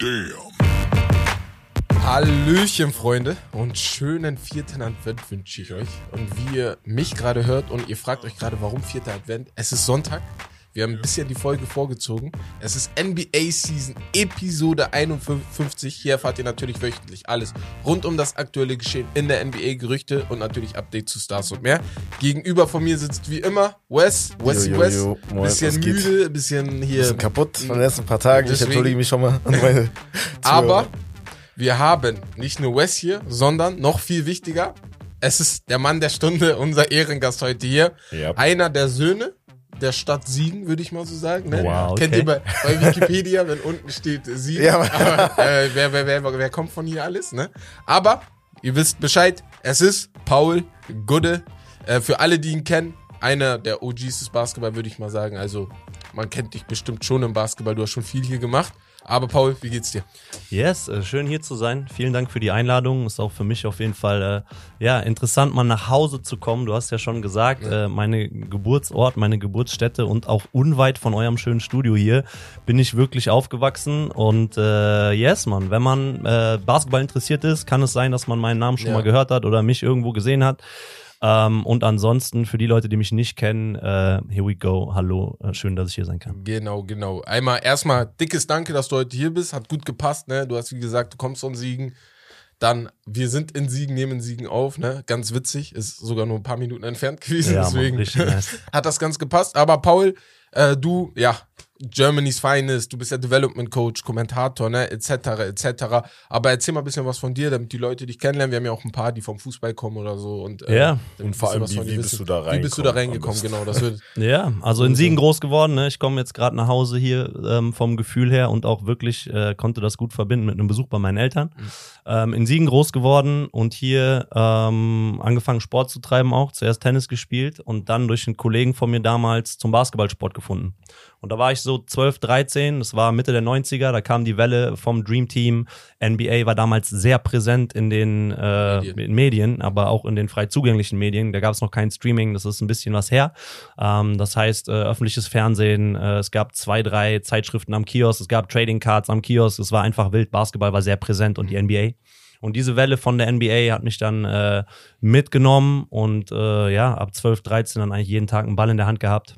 Damn. Hallöchen, Freunde, und schönen vierten Advent wünsche ich euch. Und wie ihr mich gerade hört und ihr fragt euch gerade, warum vierter Advent, es ist Sonntag. Wir haben ein bisschen die Folge vorgezogen. Es ist NBA Season Episode 51. Hier erfahrt ihr natürlich wöchentlich alles rund um das aktuelle Geschehen in der NBA, Gerüchte und natürlich Updates zu Stars und mehr. Gegenüber von mir sitzt wie immer Wes, Wesy Jo, jo, Wes. jo. Moin, Bisschen müde, bisschen hier. Bisschen kaputt von den letzten paar Tagen. Ich Deswegen- entschuldige mich schon mal an meine Aber wir haben nicht nur Wes hier, sondern noch viel wichtiger. Es ist der Mann der Stunde, unser Ehrengast heute hier. Ja. Einer der Söhne der Stadt Siegen, würde ich mal so sagen. Ne? Wow, okay. Kennt ihr bei, bei Wikipedia, wenn unten steht Siegen. Ja. Aber, äh, wer, wer, wer, wer kommt von hier alles? Ne? Aber ihr wisst Bescheid, es ist Paul Gudde. Äh, für alle, die ihn kennen, einer der OGs des Basketball, würde ich mal sagen. Also man kennt dich bestimmt schon im Basketball, du hast schon viel hier gemacht. Aber Paul, wie geht's dir? Yes, äh, schön hier zu sein. Vielen Dank für die Einladung. Ist auch für mich auf jeden Fall äh, ja interessant, mal nach Hause zu kommen. Du hast ja schon gesagt, äh, meine Geburtsort, meine Geburtsstätte und auch unweit von eurem schönen Studio hier bin ich wirklich aufgewachsen. Und äh, yes, man, wenn man äh, Basketball interessiert ist, kann es sein, dass man meinen Namen schon Ja. mal gehört hat oder mich irgendwo gesehen hat. Ähm, und ansonsten für die Leute, die mich nicht kennen, äh, here we go. Hallo, äh, schön, dass ich hier sein kann. Genau, genau. Einmal erstmal dickes Danke, dass du heute hier bist. Hat gut gepasst, ne? Du hast wie gesagt, du kommst von Siegen. Dann, wir sind in Siegen, nehmen Siegen auf, ne? Ganz witzig. Ist sogar nur ein paar Minuten entfernt gewesen. Ja, Mann, deswegen richtig nice. hat das ganz gepasst. Aber Paul, äh, du, ja, Germany's Finest, du bist ja Development Coach, Kommentator, ne, etc., etc. Aber erzähl mal ein bisschen was von dir, damit die Leute dich kennenlernen. Wir haben ja auch ein paar, die vom Fußball kommen oder so. Und, äh, Ja. Und vor allem, wie- von dir wie bist du da Wie bist du da reingekommen? reingekommen, genau. Das wird, Ja, also in Siegen groß geworden. Ne? Ich komme jetzt gerade nach Hause hier ähm, vom Gefühl her und auch wirklich äh, konnte das gut verbinden mit einem Besuch bei meinen Eltern. Ähm, in Siegen groß geworden und hier ähm, angefangen Sport zu treiben auch. Zuerst Tennis gespielt und dann durch einen Kollegen von mir damals zum Basketballsport gefunden. Und da war ich so 12, 13, das war Mitte der 90er, da kam die Welle vom Dream Team. NBA war damals sehr präsent in den äh, Medien. Medien, aber auch in den frei zugänglichen Medien. Da gab es noch kein Streaming, das ist ein bisschen was her. Ähm, das heißt, äh, öffentliches Fernsehen, äh, es gab zwei, drei Zeitschriften am Kiosk, es gab Trading Cards am Kiosk, es war einfach wild, Basketball war sehr präsent und die NBA. Und diese Welle von der NBA hat mich dann äh, mitgenommen und äh, ja, ab 12, 13 dann eigentlich jeden Tag einen Ball in der Hand gehabt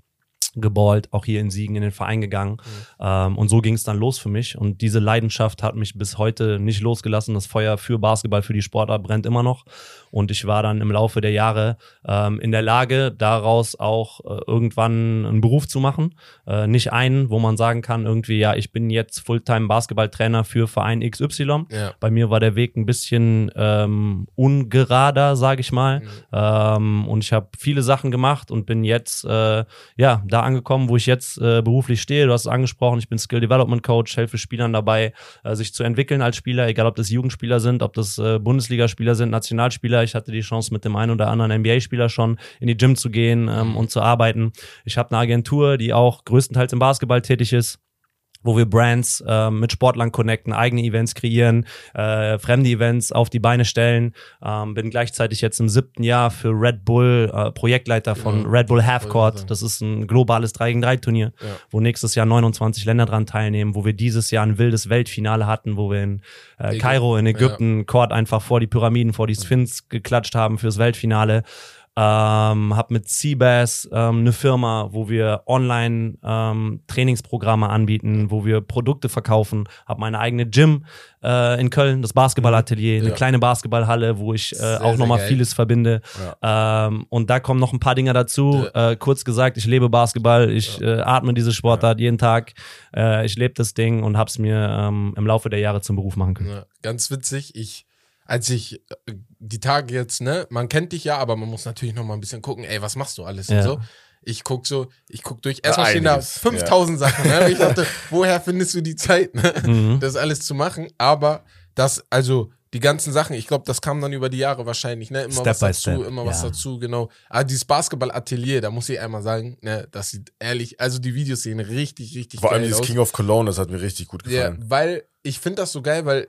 geballt, auch hier in Siegen in den Verein gegangen. Ähm, und so ging es dann los für mich. Und diese Leidenschaft hat mich bis heute nicht losgelassen. Das Feuer für Basketball, für die Sportart brennt immer noch. Und ich war dann im Laufe der Jahre ähm, in der Lage, daraus auch äh, irgendwann einen Beruf zu machen. Äh, nicht einen, wo man sagen kann, irgendwie, ja, ich bin jetzt Fulltime Basketballtrainer für Verein XY. ja. Bei mir war der Weg ein bisschen ähm, ungerader, sage ich mal. Mhm. Ähm, und ich habe viele Sachen gemacht und bin jetzt äh, ja da angekommen, wo ich jetzt äh, beruflich stehe. Du hast es angesprochen, ich bin Skill Development Coach, helfe Spielern dabei, äh, sich zu entwickeln als Spieler, egal ob das Jugendspieler sind, ob das äh, Bundesligaspieler sind, Nationalspieler. Ich hatte die Chance mit dem einen oder anderen NBA-Spieler schon in die Gym zu gehen ähm, und zu arbeiten. Ich habe eine Agentur, die auch größtenteils im Basketball tätig ist wo wir Brands ähm, mit Sportlern connecten, eigene Events kreieren, äh, fremde Events auf die Beine stellen. Ähm, bin gleichzeitig jetzt im siebten Jahr für Red Bull äh, Projektleiter von Ja, Red Bull Half Court. Das ist ein globales 3 gegen 3 Turnier, Ja. wo nächstes Jahr 29 Länder dran teilnehmen, wo wir dieses Jahr ein wildes Weltfinale hatten, wo wir in äh, Kairo in Ägypten Court einfach vor die Pyramiden, vor die Sphinx geklatscht haben fürs Weltfinale. Ähm, hab mit Seabass ähm, eine Firma, wo wir online ähm, Trainingsprogramme anbieten, wo wir Produkte verkaufen. Hab meine eigene Gym äh, in Köln, das Basketballatelier, eine Ja. kleine Basketballhalle, wo ich äh, Sehr, auch nochmal vieles verbinde. Ähm, und da kommen noch ein paar Dinge dazu. Äh, kurz gesagt, ich lebe Basketball, ich äh, atme diese Sportart jeden Tag. Äh, ich lebe das Ding und hab's mir ähm, im Laufe der Jahre zum Beruf machen können. Ja, ganz witzig. Ich, als ich äh, die Tage jetzt, ne, man kennt dich ja, aber man muss natürlich noch mal ein bisschen gucken, ey, was machst du alles und Ja. so. Ich guck so, ich guck durch. Erstmal stehen da einiges, 5000 Sachen, ne? Ich dachte, woher findest du die Zeit, ne, Mhm. das alles zu machen? Aber das, also die ganzen Sachen, ich glaube, das kam dann über die Jahre wahrscheinlich, ne? Immer Step was dazu, step, immer was ja. dazu, genau. Aber dieses Basketball-Atelier, da muss ich einmal sagen, ne, das sieht ehrlich, also die Videos sehen richtig, richtig Vor allem geil dieses aus. King of Cologne, das hat mir richtig gut Ja, gefallen. weil ich finde das so geil, weil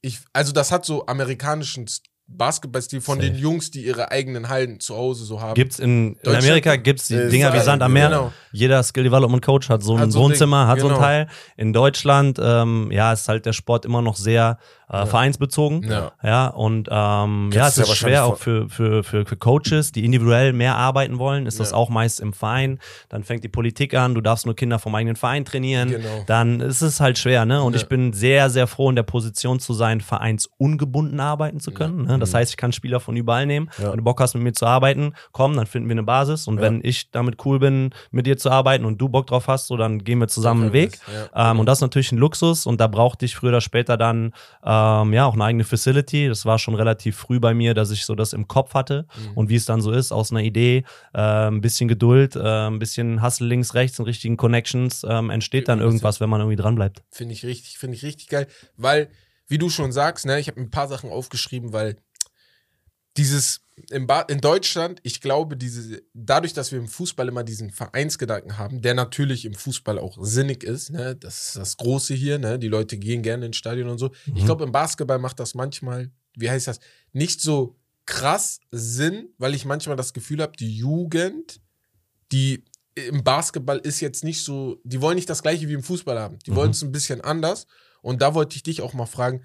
ich, also das hat so amerikanischen Basketballstil von Safe. den Jungs, die ihre eigenen Hallen zu Hause so haben. Gibt's in, in Amerika gibt's die Äh, Dinger wie Sand am Meer. genau. Jeder Skill Development Coach hat so ein Hat so Wohnzimmer, Ding, hat so ein genau. Teil. In Deutschland, ähm, ja, ist halt der Sport immer noch sehr äh, vereinsbezogen. Ja. Ja, und ähm, ja, es ist schwer auch für, für, für, für Coaches, die individuell mehr arbeiten wollen, ist das auch meist im Verein. Dann fängt die Politik an, du darfst nur Kinder vom eigenen Verein trainieren. Genau. Dann ist es halt schwer, ne? Und ich bin sehr, sehr froh in der Position zu sein, vereinsungebunden arbeiten zu können. Ne? Das heißt, ich kann Spieler von überall nehmen. Wenn du Bock hast, mit mir zu arbeiten, komm, dann finden wir eine Basis. Und wenn ich damit cool bin, mit dir zu arbeiten und du Bock drauf hast, so dann gehen wir zusammen einen Weg. Ähm, und das ist natürlich ein Luxus und da brauchte ich früher oder später dann ähm, ja auch eine eigene Facility. Das war schon relativ früh bei mir, dass ich so das im Kopf hatte Mhm. und wie es dann so ist, aus einer Idee, äh, ein bisschen Geduld, äh, ein bisschen Hustle links, rechts und richtigen Connections ähm, entsteht dann irgendwas, wenn man irgendwie dran bleibt. Finde ich richtig, finde ich richtig geil, weil, wie du schon sagst, ne, ich habe ein paar Sachen aufgeschrieben, weil dieses in, ba in Deutschland, ich glaube, diese, dadurch, dass wir im Fußball immer diesen Vereinsgedanken haben, der natürlich im Fußball auch sinnig ist, ne, das ist das Große hier, ne, die Leute gehen gerne ins Stadion und so. Ich glaube, im Basketball macht das manchmal, wie heißt das, nicht so krass Sinn, weil ich manchmal das Gefühl habe, die Jugend, die im Basketball ist jetzt nicht so, die wollen nicht das gleiche wie im Fußball haben. Die Mhm. wollen es ein bisschen anders. Und da wollte ich dich auch mal fragen,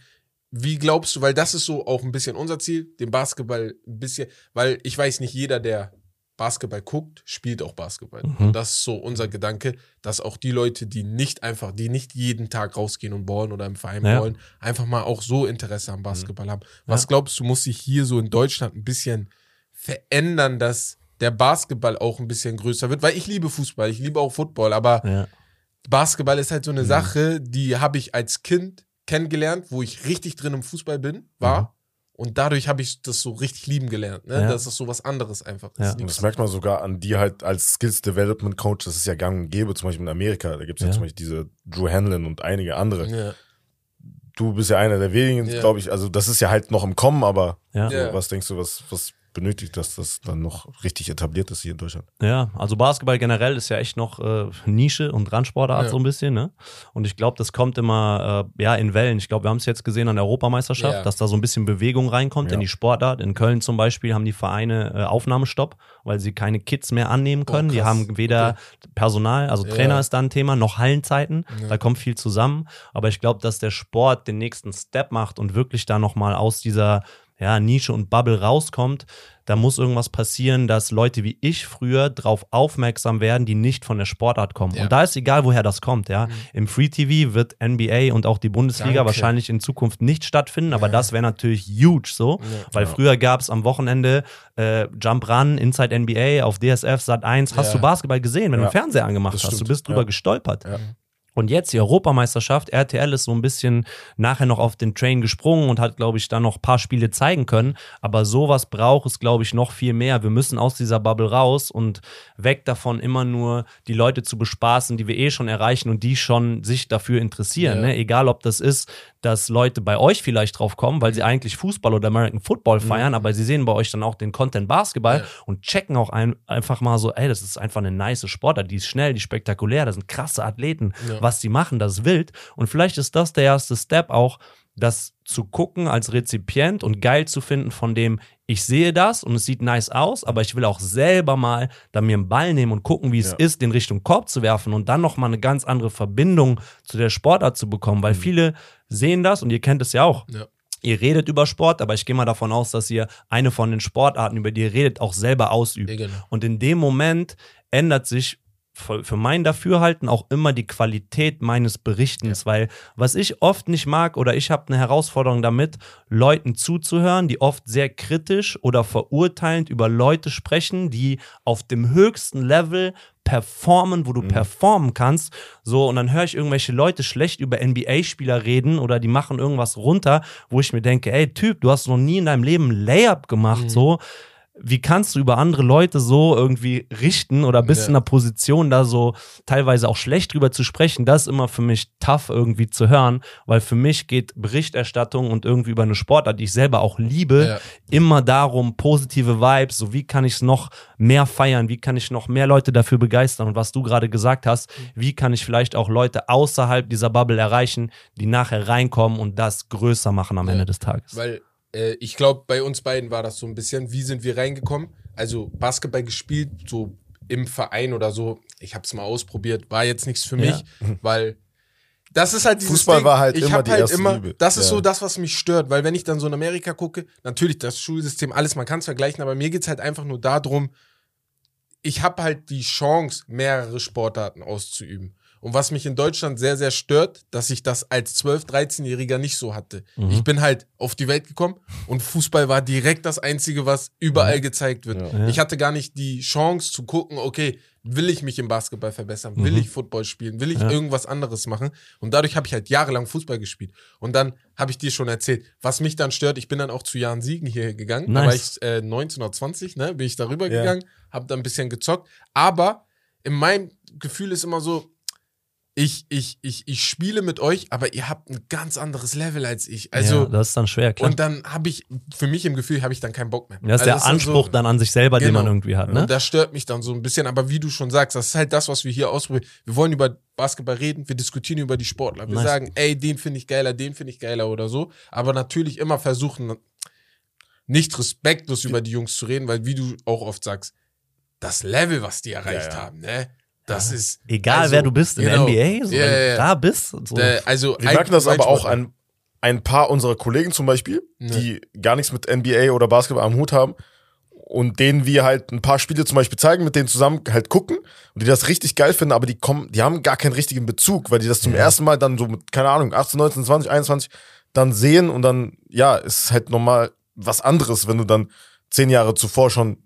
wie glaubst du, weil das ist so auch ein bisschen unser Ziel, den Basketball ein bisschen, weil ich weiß nicht, jeder, der Basketball guckt, spielt auch Basketball. Mhm. Und das ist so unser Gedanke, dass auch die Leute, die nicht einfach, die nicht jeden Tag rausgehen und ballen oder im Verein Ja. wollen, einfach mal auch so Interesse am Basketball haben. Was glaubst du, muss sich hier so in Deutschland ein bisschen verändern, dass der Basketball auch ein bisschen größer wird? Weil ich liebe Fußball, ich liebe auch Football, aber Ja. Basketball ist halt so eine Sache, die habe ich als Kind kennengelernt, wo ich richtig drin im Fußball bin, war. Und dadurch habe ich das so richtig lieben gelernt. Ne? Ja. Das ist so was anderes einfach. Ja. Das Und das merkt man sogar an dir halt als Skills Development Coach. Das ist ja gang und gäbe, zum Beispiel in Amerika. Da gibt es ja. Ja. zum Beispiel diese Drew Hanlon und einige andere. ja. Du bist ja einer der wenigen, Ja. glaube ich. Also das ist ja halt noch im Kommen, aber Ja. so, was denkst du, was, was benötigt, dass das dann noch richtig etabliert ist hier in Deutschland? Ja, also Basketball generell ist ja echt noch äh, Nische und Randsportart Ja. so ein bisschen, ne? Und ich glaube, das kommt immer äh, ja in Wellen. Ich glaube, wir haben es jetzt gesehen an der Europameisterschaft, Ja. dass da so ein bisschen Bewegung reinkommt Ja. in die Sportart. In Köln zum Beispiel haben die Vereine äh, Aufnahmestopp, weil sie keine Kids mehr annehmen können. die krass. haben weder Personal, also Ja. Trainer ist da ein Thema, noch Hallenzeiten. Ja. Da kommt viel zusammen. Aber ich glaube, dass der Sport den nächsten Step macht und wirklich da nochmal aus dieser ja, Nische und Bubble rauskommt, da muss irgendwas passieren, dass Leute wie ich früher drauf aufmerksam werden, die nicht von der Sportart kommen. Ja. Mhm. Und da ist egal, woher das kommt, ja. Im Free TV wird NBA und auch die Bundesliga Danke. wahrscheinlich in Zukunft nicht stattfinden, aber das wäre natürlich huge so, weil früher gab es am Wochenende äh, Jump Run, Inside NBA auf DSF Sat 1, hast Ja. du Basketball gesehen, wenn du Ja. einen Fernseher angemacht Das hast, du stimmt. bist drüber Ja. gestolpert. Und jetzt die Europameisterschaft, RTL ist so ein bisschen nachher noch auf den Train gesprungen und hat, glaube ich, dann noch ein paar Spiele zeigen können. Aber sowas braucht es, glaube ich, noch viel mehr. Wir müssen aus dieser Bubble raus und weg davon, immer nur die Leute zu bespaßen, die wir eh schon erreichen und die schon sich dafür interessieren. Ja. Ne? Egal, ob das ist, dass Leute bei euch vielleicht drauf kommen, weil sie eigentlich Fußball oder American Football feiern, aber sie sehen bei euch dann auch den Content Basketball Ja. und checken auch ein, einfach mal so, ey, das ist einfach eine nice Sportart, die ist schnell, die ist spektakulär, das sind krasse Athleten, Ja. was die machen, das ist wild. Und vielleicht ist das der erste Step auch, das zu gucken als Rezipient und geil zu finden von dem, ich sehe das und es sieht nice aus, aber ich will auch selber mal da mir einen Ball nehmen und gucken, wie es Ja. ist, den Richtung Korb zu werfen und dann nochmal eine ganz andere Verbindung zu der Sportart zu bekommen, weil viele sehen das und ihr kennt es ja auch. Ja. Ihr redet über Sport, aber ich gehe mal davon aus, dass ihr eine von den Sportarten, über die ihr redet, auch selber ausübt. Ja, genau. Und in dem Moment ändert sich für mein Dafürhalten auch immer die Qualität meines Berichtens, weil was ich oft nicht mag oder ich habe eine Herausforderung damit, Leuten zuzuhören, die oft sehr kritisch oder verurteilend über Leute sprechen, die auf dem höchsten Level performen, wo du performen kannst. So, und dann höre ich irgendwelche Leute schlecht über NBA-Spieler reden oder die machen irgendwas runter, wo ich mir denke, ey Typ, du hast noch nie in deinem Leben Layup gemacht, so wie kannst du über andere Leute so irgendwie richten oder bist Ja. in einer Position, da so teilweise auch schlecht drüber zu sprechen? Das ist immer für mich tough irgendwie zu hören, weil für mich geht Berichterstattung und irgendwie über eine Sportart, die ich selber auch liebe, Ja. immer darum, positive Vibes, so wie kann ich es noch mehr feiern, wie kann ich noch mehr Leute dafür begeistern und was du gerade gesagt hast, wie kann ich vielleicht auch Leute außerhalb dieser Bubble erreichen, die nachher reinkommen und das größer machen am Ja. Ende des Tages. Weil äh, ich glaube, bei uns beiden war das so ein bisschen, wie sind wir reingekommen? Also Basketball gespielt, so im Verein oder so. Ich habe es mal ausprobiert, war jetzt nichts für mich, weil das ist halt dieses Fußball Ding. war halt ich immer die halt erste immer, Liebe. Das ist Ja. so das, was mich stört, weil wenn ich dann so in Amerika gucke, natürlich das Schulsystem, alles, man kann es vergleichen, aber mir geht's halt einfach nur darum, ich habe halt die Chance, mehrere Sportarten auszuüben. Und was mich in Deutschland sehr, sehr stört, dass ich das als 12-, 13-Jähriger nicht so hatte. Mhm. Ich bin halt auf die Welt gekommen und Fußball war direkt das Einzige, was überall gezeigt wird. Ja. Ich hatte gar nicht die Chance zu gucken, okay, will ich mich im Basketball verbessern? Will Mhm. ich Football spielen? Will ich Ja. irgendwas anderes machen? Und dadurch habe ich halt jahrelang Fußball gespielt. Und dann habe ich dir schon erzählt, was mich dann stört, ich bin dann auch zu Jan Siegen hier gegangen. Da war Nice. ich äh, 1920, ne, bin ich darüber Ja. gegangen, habe da ein bisschen gezockt. Aber in meinem Gefühl ist immer so, ich, ich, ich, ich spiele mit euch, aber ihr habt ein ganz anderes Level als ich. Also, ja, das ist dann schwer, klar. und dann habe ich, für mich im Gefühl, habe ich dann keinen Bock mehr. das ist Also der dann Anspruch so, dann an sich selber, den Genau. man irgendwie hat, ne? Und das stört mich dann so ein bisschen. Aber wie du schon sagst, das ist halt das, was wir hier ausprobieren. Wir wollen über Basketball reden, wir diskutieren über die Sportler. Wir Nice. sagen, ey, den finde ich geiler, den finde ich geiler oder so. Aber natürlich immer versuchen, nicht respektlos über die Jungs zu reden, weil wie du auch oft sagst, das Level, was die erreicht Ja, ja. haben, ne? Das ist. Egal, also, wer du bist in genau. der NBA, so, Ja, wenn ja, du ja. da bist. So. Also Wir merken das aber auch an ein paar unserer Kollegen zum Beispiel, Ja. die gar nichts mit NBA oder Basketball am Hut haben und denen wir halt ein paar Spiele zum Beispiel zeigen, mit denen zusammen halt gucken und die das richtig geil finden, aber die kommen, die haben gar keinen richtigen Bezug, weil die das zum Ja. ersten Mal dann so mit, keine Ahnung, 18, 19, 20, 21 dann sehen und dann, ja, ist halt nochmal was anderes, wenn du dann zehn Jahre zuvor schon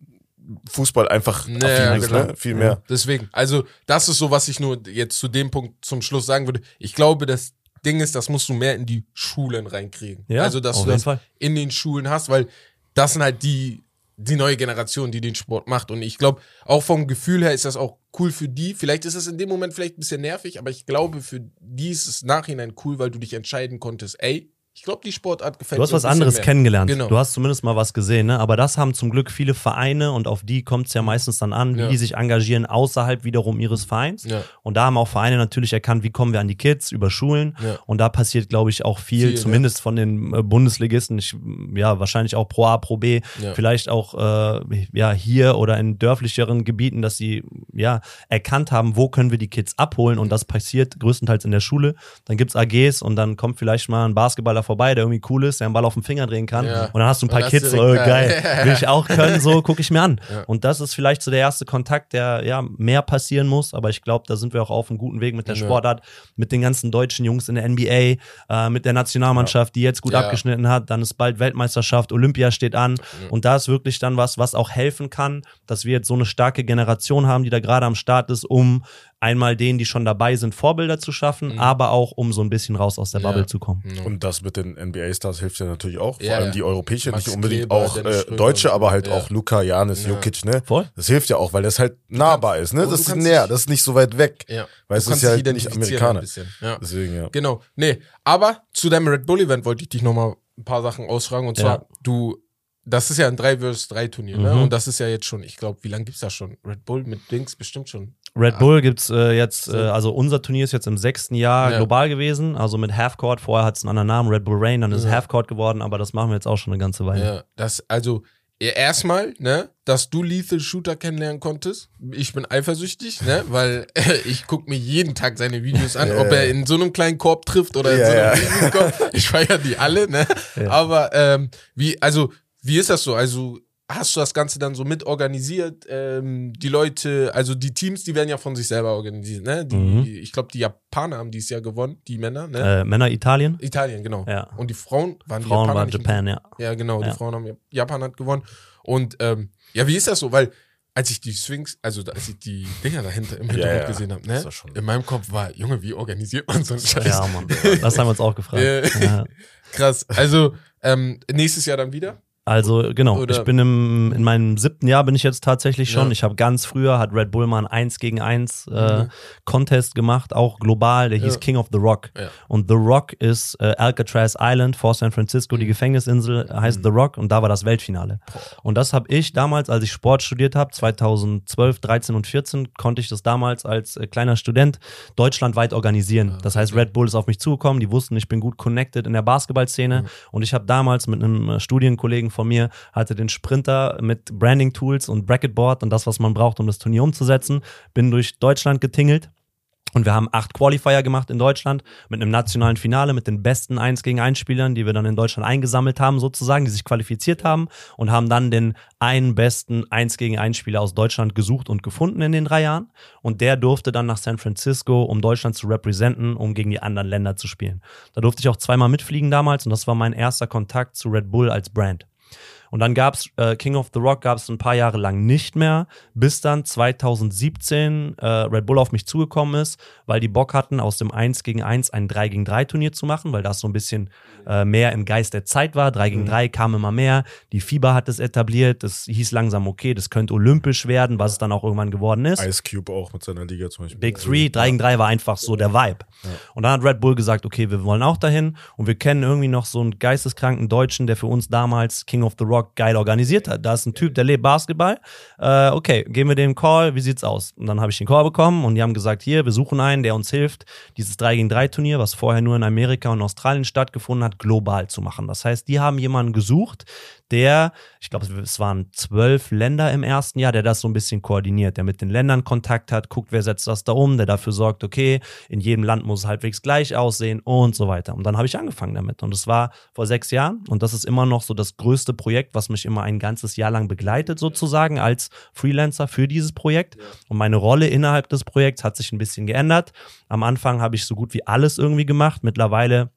Fußball einfach Nee, affin ja, klar. ne? Viel mehr. Deswegen, also das ist so, was ich nur jetzt zu dem Punkt zum Schluss sagen würde. Ich glaube, das Ding ist, das musst du mehr in die Schulen reinkriegen. Ja, also, dass du das Fall. in den Schulen hast, weil das sind halt die, die neue Generation, die den Sport macht. Und ich glaube, auch vom Gefühl her ist das auch cool für die. Vielleicht ist es in dem Moment vielleicht ein bisschen nervig, aber ich glaube, für die ist es nachhinein cool, weil du dich entscheiden konntest, ey, ich glaube, die Sportart gefällt Du hast mir was anderes mehr. kennengelernt. Genau. Du hast zumindest mal was gesehen, ne? Aber das haben zum Glück viele Vereine und auf die kommt es ja meistens dann an, wie Ja. die sich engagieren außerhalb wiederum ihres Vereins. Ja. Und da haben auch Vereine natürlich erkannt, wie kommen wir an die Kids über Schulen. Ja. Und da passiert, glaube ich, auch viel, Viel, zumindest von den äh, Bundesligisten. Ich, ja, wahrscheinlich auch Pro A, Pro B, vielleicht auch äh, ja hier oder in dörflicheren Gebieten, dass sie ja erkannt haben, wo können wir die Kids abholen. Und das passiert größtenteils in der Schule. Dann gibt's AGs und dann kommt vielleicht mal ein Basketballer vorbei, der irgendwie cool ist, der einen Ball auf den Finger drehen kann. Ja. Und dann hast du ein paar Kids, so, oh, geil, will ich auch können, so gucke ich mir an. Ja. Und das ist vielleicht so der erste Kontakt, der ja mehr passieren muss, aber ich glaube, da sind wir auch auf einem guten Weg mit der. Sportart, mit den ganzen deutschen Jungs in der NBA, äh, mit der Nationalmannschaft, die jetzt gut abgeschnitten hat, dann ist bald Weltmeisterschaft, Olympia steht an und da ist wirklich dann was, was auch helfen kann, dass wir jetzt so eine starke Generation haben, die da gerade am Start ist, um einmal denen, die schon dabei sind, Vorbilder zu schaffen, aber auch um so ein bisschen raus aus der Mhm. Ja. Bubble zu kommen. Ja. Und das mit den NBA-Stars hilft ja natürlich auch. Ja, Vor allem ja. die europäische, Max nicht unbedingt Kleber, auch äh, Deutsche, aber halt Ja. auch Luca, Janis, Ja. Jokic, ne? Voll. Das hilft ja auch, weil das halt nahbar ist, ne? und Das ist näher, das ist nicht so weit weg. Ja. Weil Du es ist ja halt nicht Amerikaner. Ein bisschen. Ja. Deswegen, ja. Genau. Nee, aber zu deinem Red Bull Event wollte ich dich nochmal ein paar Sachen ausfragen. Und zwar, du, das ist ja ein 3 vs 3 Turnier, ne? Mhm. Und das ist ja jetzt schon, ich glaube, wie lange gibt's da schon? Red Bull mit Dings bestimmt schon. Red Bull gibt's äh, jetzt, äh, also unser Turnier ist jetzt im sechsten Jahr Ja. global gewesen, also mit Halfcourt. Vorher hat es einen anderen Namen, Red Bull Rain, dann ist es Ja. Halfcourt geworden, aber das machen wir jetzt auch schon eine ganze Weile. Ja, das, also, erstmal, ne, dass du Lethal Shooter kennenlernen konntest. Ich bin eifersüchtig, ne, weil ich gucke mir jeden Tag seine Videos an, Ja, ob er in so einem kleinen Korb trifft oder in Ja, so einem ja. riesigen Korb. Ich feiere die alle, ne. Ja. Aber, ähm, wie, also, wie ist das so? Also, hast du das Ganze dann so mit organisiert? Ähm, die Leute, also die Teams, die werden ja von sich selber organisiert, ne? Die, Mhm. Ich glaube, die Japaner haben dieses Jahr gewonnen, die Männer, ne? Äh, Männer Italien, Italien, genau. ja. Und die Frauen waren die Frauen Japaner war nicht im Japan, ja. ja, genau, die Ja. Frauen haben Japan hat gewonnen. Und ähm, ja, wie ist das so? Weil als ich die Swings, also als ich die Dinger dahinter im Hintergrund ja. gesehen habe, ne? In meinem Kopf war, Junge, wie organisiert man so einen Scheiß? Ja, Mann. Das haben wir uns auch gefragt. Ja. Ja. Krass. Also ähm, nächstes Jahr dann wieder. Also genau, Oder- ich bin im, in meinem siebten Jahr bin ich jetzt tatsächlich schon. Ja. Ich habe ganz früher, hat Red Bull mal ein 1 gegen 1 äh, Mhm. Contest gemacht, auch global, der hieß Ja. King of the Rock. Ja. Und The Rock ist äh, Alcatraz Island vor San Francisco, die Mhm. Gefängnisinsel heißt The Rock und da war das Weltfinale. Und das habe ich damals, als ich Sport studiert habe, 2012, 13 und 14, konnte ich das damals als äh, kleiner Student deutschlandweit organisieren. Das heißt, Red Bull ist auf mich zugekommen, die wussten, ich bin gut connected in der Basketballszene und ich habe damals mit einem Studienkollegen von mir, hatte den Sprinter mit Branding-Tools und Bracketboard und das, was man braucht, um das Turnier umzusetzen, bin durch Deutschland getingelt. Und wir haben acht Qualifier gemacht in Deutschland mit einem nationalen Finale mit den besten 1 gegen 1 Spielern, die wir dann in Deutschland eingesammelt haben, sozusagen, die sich qualifiziert haben und haben dann den einen besten 1 gegen 1 Spieler aus Deutschland gesucht und gefunden in den drei Jahren. Und der durfte dann nach San Francisco, um Deutschland zu representen, um gegen die anderen Länder zu spielen. Da durfte ich auch zweimal mitfliegen damals und das war mein erster Kontakt zu Red Bull als Brand. Und dann gab's äh, King of the Rock gab es ein paar Jahre lang nicht mehr, bis dann 2017 äh, Red Bull auf mich zugekommen ist, weil die Bock hatten, aus dem 1 gegen 1 ein 3 gegen 3 Turnier zu machen, weil das so ein bisschen äh, mehr im Geist der Zeit war. 3 gegen 3 kam immer mehr, die FIBA hat es etabliert, das hieß langsam, okay, das könnte olympisch werden, was es dann auch irgendwann geworden ist. Ice Cube auch mit seiner Liga zum Beispiel. Big Three, 3 gegen 3 war einfach so der Vibe. Und dann hat Red Bull gesagt, okay, wir wollen auch dahin. Und wir kennen irgendwie noch so einen geisteskranken Deutschen, der für uns damals King of the Rock geil organisiert hat. Da ist ein Typ, der lebt Basketball. Äh, okay, geben wir dem Call, wie sieht's aus? Und dann habe ich den Call bekommen und die haben gesagt, hier, wir suchen einen, der uns hilft, dieses 3 gegen 3 Turnier, was vorher nur in Amerika und Australien stattgefunden hat, global zu machen. Das heißt, die haben jemanden gesucht, der, ich glaube, es waren zwölf Länder im ersten Jahr, der das so ein bisschen koordiniert, der mit den Ländern Kontakt hat, guckt, wer setzt das da um, der dafür sorgt, okay, in jedem Land muss es halbwegs gleich aussehen und so weiter. Und dann habe ich angefangen damit. Und es war vor sechs Jahren und das ist immer noch so das größte Projekt, was mich immer ein ganzes Jahr lang begleitet, sozusagen, als Freelancer für dieses Projekt. Und meine Rolle innerhalb des Projekts hat sich ein bisschen geändert. Am Anfang habe ich so gut wie alles irgendwie gemacht. Mittlerweile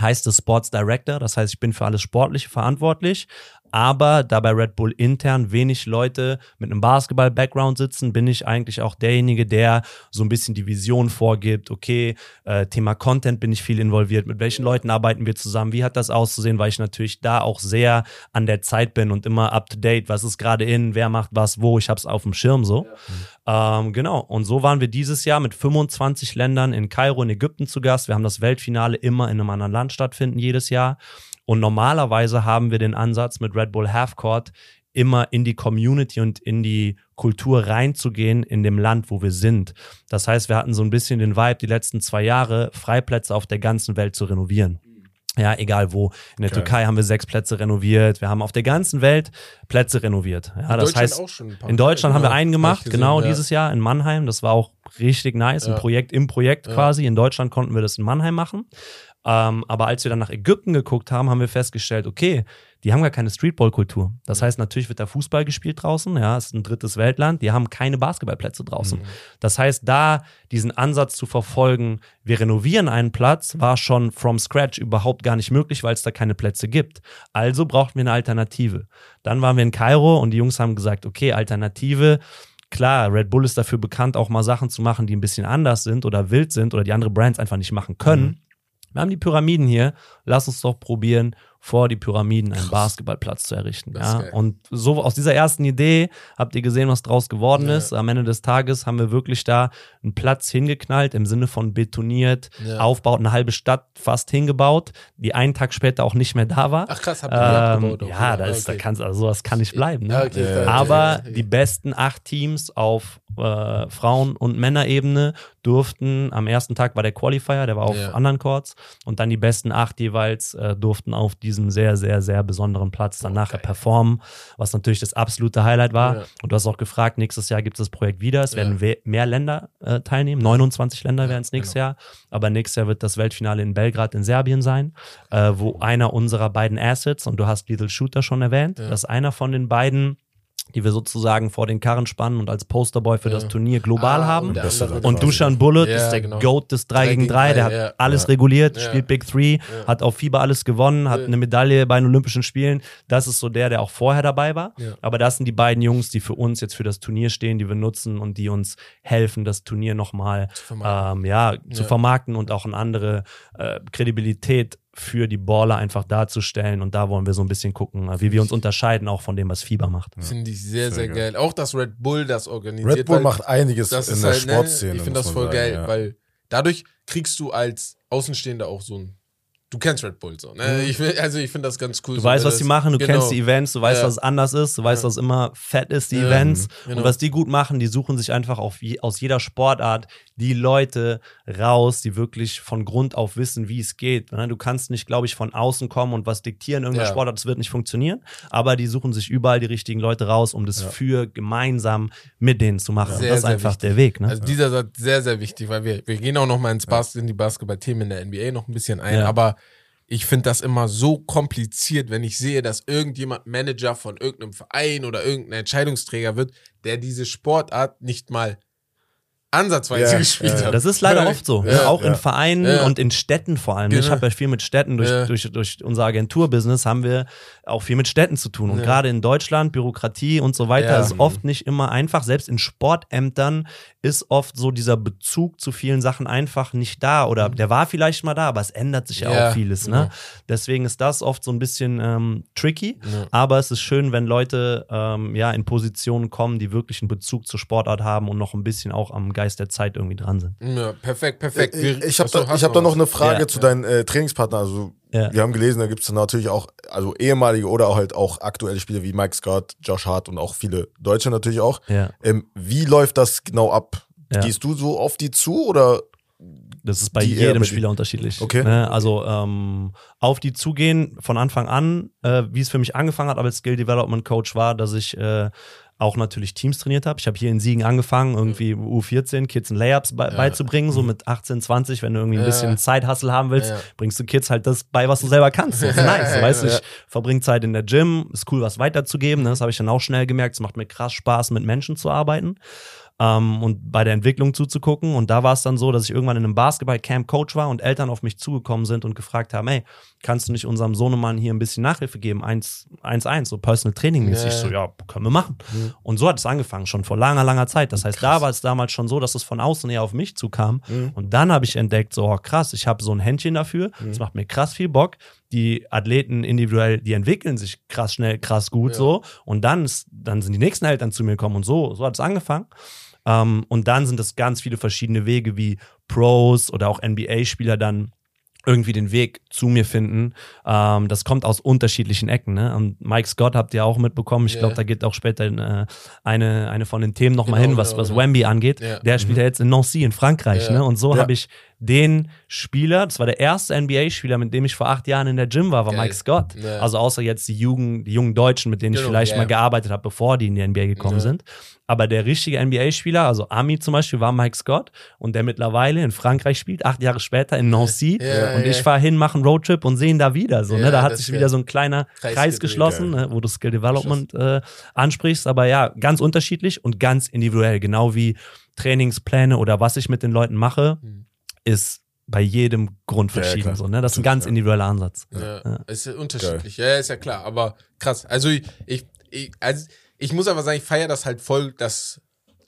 heißt es Sports Director, das heißt, ich bin für alles Sportliche verantwortlich. Aber da bei Red Bull intern wenig Leute mit einem Basketball-Background sitzen, bin ich eigentlich auch derjenige, der so ein bisschen die Vision vorgibt. Okay, äh, Thema Content bin ich viel involviert. Mit welchen Leuten arbeiten wir zusammen? Wie hat das auszusehen? Weil ich natürlich da auch sehr an der Zeit bin und immer up to date. Was ist gerade in? Wer macht was wo? Ich habe es auf dem Schirm so. Ähm, genau. Und so waren wir dieses Jahr mit 25 Ländern in Kairo in Ägypten zu Gast. Wir haben das Weltfinale immer in einem anderen Land stattfinden jedes Jahr. Und normalerweise haben wir den Ansatz mit Red Bull Half Court immer in die Community und in die Kultur reinzugehen in dem Land, wo wir sind. Das heißt, wir hatten so ein bisschen den Vibe die letzten zwei Jahre, Freiplätze auf der ganzen Welt zu renovieren. Ja, egal wo. In der Geil. Türkei haben wir sechs Plätze renoviert. Wir haben auf der ganzen Welt Plätze renoviert. Ja, das Deutschland heißt, auch schon ein paar in Deutschland Mal, haben wir genau. einen gemacht, gesehen, genau ja. dieses Jahr in Mannheim. Das war auch richtig nice, ein Ja. Projekt im Projekt Ja. quasi. In Deutschland konnten wir das in Mannheim machen. Ähm, aber als wir dann nach Ägypten geguckt haben, haben wir festgestellt, okay, die haben gar keine Streetball-Kultur. Das heißt, natürlich wird da Fußball gespielt draußen, ja, ist ein drittes Weltland, die haben keine Basketballplätze draußen. Mhm. Das heißt, da diesen Ansatz zu verfolgen, wir renovieren einen Platz, war schon from scratch überhaupt gar nicht möglich, weil es da keine Plätze gibt. Also brauchten wir eine Alternative. Dann waren wir in Kairo und die Jungs haben gesagt, okay, Alternative, Klar, Red Bull ist dafür bekannt, auch mal Sachen zu machen, die ein bisschen anders sind oder wild sind oder die andere Brands einfach nicht machen können. Mhm. Wir haben die Pyramiden hier, lass uns doch probieren, vor die Pyramiden einen Basketballplatz zu errichten. Das Ja? Und so aus dieser ersten Idee habt ihr gesehen, was draus geworden Ja. ist. Am Ende des Tages haben wir wirklich da einen Platz hingeknallt, im Sinne von betoniert, Ja. aufbaut, eine halbe Stadt fast hingebaut, die einen Tag später auch nicht mehr da war. Ach krass, habt ihr Ähm, abgebaut ja, oder? da, ist, Okay. da kann's, also sowas kann nicht bleiben. Ne? Okay, okay, Aber die besten acht Teams auf äh, Frauen- und Männerebene durften, am ersten Tag war der Qualifier, der war auf Ja. anderen Courts, und dann die besten acht jeweils äh, durften auf diesem sehr, sehr, sehr besonderen Platz dann nachher performen, was natürlich das absolute Highlight war. Ja. Und du hast auch gefragt, nächstes Jahr gibt es das Projekt wieder. Es werden we- mehr Länder äh, teilnehmen, 29 Länder werden es nächstes genau. Jahr. Aber nächstes Jahr wird das Weltfinale in Belgrad in Serbien sein, äh, wo einer unserer beiden Assets, und du hast Little Shooter schon erwähnt, dass einer von den beiden, die wir sozusagen vor den Karren spannen und als Posterboy für Ja. das Turnier global Ah, haben. und Dushan Bullet Ja, ist der genau. Goat des 3 Drei gegen gegen 3, der hat ja. alles Ja. reguliert, Ja. spielt Big Three, Ja. hat auf FIBA alles gewonnen, hat Ja. eine Medaille bei den Olympischen Spielen. Das ist so der, der auch vorher dabei war. Ja. Aber das sind die beiden Jungs, die für uns jetzt für das Turnier stehen, die wir nutzen und die uns helfen, das Turnier nochmal Zu vermarkten. ähm, ja, zu vermarkten und auch eine andere äh, Kredibilität für die Baller einfach darzustellen. Und da wollen wir so ein bisschen gucken, wie wir uns unterscheiden, auch von dem, was Fieber macht. Finde ich sehr, sehr, Sehr geil. Auch dass Red Bull das organisiert. Red Bull macht einiges das in der halt, ne, Sportszene. Ich finde das voll sagen, geil, ja. weil dadurch kriegst du als Außenstehender auch so ein. Du kennst Red Bull so. Ne? Ich will, also ich finde das ganz cool. Du so, weißt, was das- machen, du genau. kennst die Events, du weißt, Ja. dass es anders ist, du weißt, Ja. dass immer fett ist, die Ja, Events. genau. Und was die gut machen, die suchen sich einfach auf aus jeder Sportart die Leute raus, die wirklich von Grund auf wissen, wie es geht. Ne? Du kannst nicht, glaube ich, von außen kommen und was diktieren in irgendeiner. Sportart, das wird nicht funktionieren. Aber die suchen sich überall die richtigen Leute raus, um das für gemeinsam mit denen zu machen. Sehr, das ist einfach wichtig. der Weg. Ne? Also dieser Satz sehr, sehr wichtig, weil wir, wir gehen auch noch mal ins Bas in die Basketball-Themen in der NBA noch ein bisschen ein, aber ich finde das immer so kompliziert, wenn ich sehe, dass irgendjemand Manager von irgendeinem Verein oder irgendein Entscheidungsträger wird, der diese Sportart nicht mal ansatzweise Ja, gespielt ja, hat. Das ist leider oft so. Ja, auch ja. in Vereinen Ja. und in Städten vor allem. Ich Genau. habe ja viel mit Städten, durch, Ja. durch, durch unser Agenturbusiness haben wir auch viel mit Städten zu tun. Und Ja. gerade in Deutschland, Bürokratie und so weiter, Ja. ist oft nicht immer einfach. Selbst in Sportämtern ist oft so dieser Bezug zu vielen Sachen einfach nicht da. Oder der war vielleicht mal da, aber es ändert sich ja, Mhm. Ja, auch vieles. genau. Ne? Deswegen ist das oft so ein bisschen ähm, tricky. Ja. Aber es ist schön, wenn Leute ähm, ja in Positionen kommen, die wirklich einen Bezug zur Sportart haben und noch ein bisschen auch am Geist der Zeit irgendwie dran sind. Ja, perfekt, perfekt. Ich, Wir- ich habe da, ich hab da noch eine? Frage Ja. zu deinen äh, Trainingspartnern. Also, Ja. wir haben gelesen, da gibt es natürlich auch also ehemalige oder halt auch aktuelle Spieler wie Mike Scott, Josh Hart und auch viele Deutsche natürlich auch. Ja. Ähm, wie läuft das genau ab? Ja. Gehst du so auf die zu oder? Das ist bei Die jedem bei Spieler unterschiedlich. Okay. Ne? Also ähm, auf die zugehen von Anfang an, äh, wie es für mich angefangen hat, aber als Skill Development Coach war, dass ich äh, auch natürlich Teams trainiert habe. Ich habe hier in Siegen angefangen, irgendwie U14 Kids ein Layups bei, beizubringen, so mit 18, 20, wenn du irgendwie ein Ja. bisschen Zeithustle haben willst, Ja. bringst du Kids halt das bei, was du selber kannst. Das ist nice, Ja, weißt du, ja. ich verbringe Zeit in der Gym, ist cool, was weiterzugeben, ne? das habe ich dann auch schnell gemerkt, es macht mir krass Spaß, mit Menschen zu arbeiten ähm, und bei der Entwicklung zuzugucken. Und da war es dann so, dass ich irgendwann in einem Basketball-Camp Coach war und Eltern auf mich zugekommen sind und gefragt haben, hey, kannst du nicht unserem Sohnemann hier ein bisschen Nachhilfe geben? 1-1, so Personal Training mäßig. Ich so, ja, können wir machen. Und so hat es angefangen, schon vor langer, langer Zeit. Das heißt, da war es damals schon so, dass es von außen eher auf mich zukam. Und dann habe ich entdeckt, so oh, krass, ich habe so ein Händchen dafür. Das macht mir krass viel Bock. Die Athleten individuell, die entwickeln sich krass schnell, krass gut Ja. so. Und dann, ist, dann sind die nächsten Eltern zu mir gekommen und so, so hat es angefangen. Ähm, und dann sind es ganz viele verschiedene Wege, wie Pros oder auch NBA-Spieler dann irgendwie den Weg zu mir finden. Ähm, das kommt aus unterschiedlichen Ecken. Ne? Und Mike Scott habt ihr auch mitbekommen. Ich Ja. glaube, da geht auch später äh, eine, eine von den Themen nochmal Genau, hin, was, genau, was ja. Wemby angeht. Ja. Der spielt ja jetzt in Nancy in Frankreich. Ja. Ne? Und so habe ich den Spieler, das war der erste NBA-Spieler, mit dem ich vor acht Jahren in der Gym war, war Geil. Mike Scott. Ja. Also außer jetzt die, Jugend, die jungen Deutschen, mit denen ich Genau, vielleicht ja. mal gearbeitet habe, bevor die in die NBA gekommen Ja. sind. Aber der richtige NBA-Spieler, also Ami zum Beispiel, war Mike Scott und der mittlerweile in Frankreich spielt, acht Jahre später in Nancy. Und ich fahre hin, mache einen Roadtrip und sehe ihn da wieder. So, ne? Da hat sich wieder so ein kleiner Kreis Kreis, geschlossen, ne? wo du Skill Development äh, ansprichst. Aber ja, ganz unterschiedlich und ganz individuell. Genau wie Trainingspläne oder was ich mit den Leuten mache, Mhm. Ist bei jedem Grund Ja, ja, verschieden. klar. so, ne? Das ist ein ganz ja. individueller Ansatz. Ja, Ja. ist ja unterschiedlich. Ja, ist ja klar, aber krass. Also ich, ich, ich, also ich muss aber sagen, ich feiere das halt voll, dass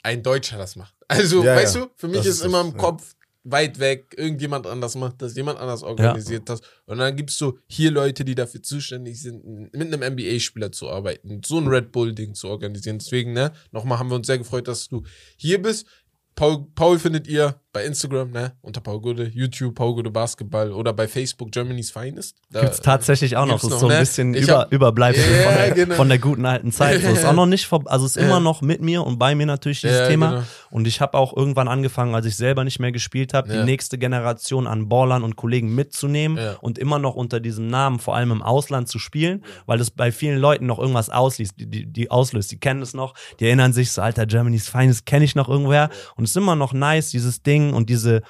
ein Deutscher das macht. Also, Ja, weißt ja. du, für mich Das ist ist immer im ja. Kopf weit weg, irgendjemand anders macht das, jemand anders organisiert das. Und dann gibt's so hier Leute, die dafür zuständig sind, mit einem NBA-Spieler zu arbeiten, so ein Red Bull-Ding zu organisieren. Deswegen, ne, nochmal haben wir uns sehr gefreut, dass du hier bist. Paul, Paul findet ihr bei Instagram, ne, unter Paul Gude, YouTube, Paul Gude Basketball oder bei Facebook Germany's Finest. Da, Gibt's tatsächlich auch noch. Das ist so ein ne? bisschen Ich über, hab- Überbleibsel Ja, von, der, genau. von der guten alten Zeit. So ist auch noch nicht, vor, also ist Ja. immer noch mit mir und bei mir natürlich dieses Ja, Thema. genau. Und ich habe auch irgendwann angefangen, als ich selber nicht mehr gespielt habe, die nächste Generation an Ballern und Kollegen mitzunehmen und immer noch unter diesem Namen, vor allem im Ausland zu spielen, weil das bei vielen Leuten noch irgendwas auslöst, die, die, die auslöst. Die kennen es noch, die erinnern sich so, alter, Germany's Finest kenne ich noch irgendwoher. Und es ist immer noch nice, dieses Ding und diese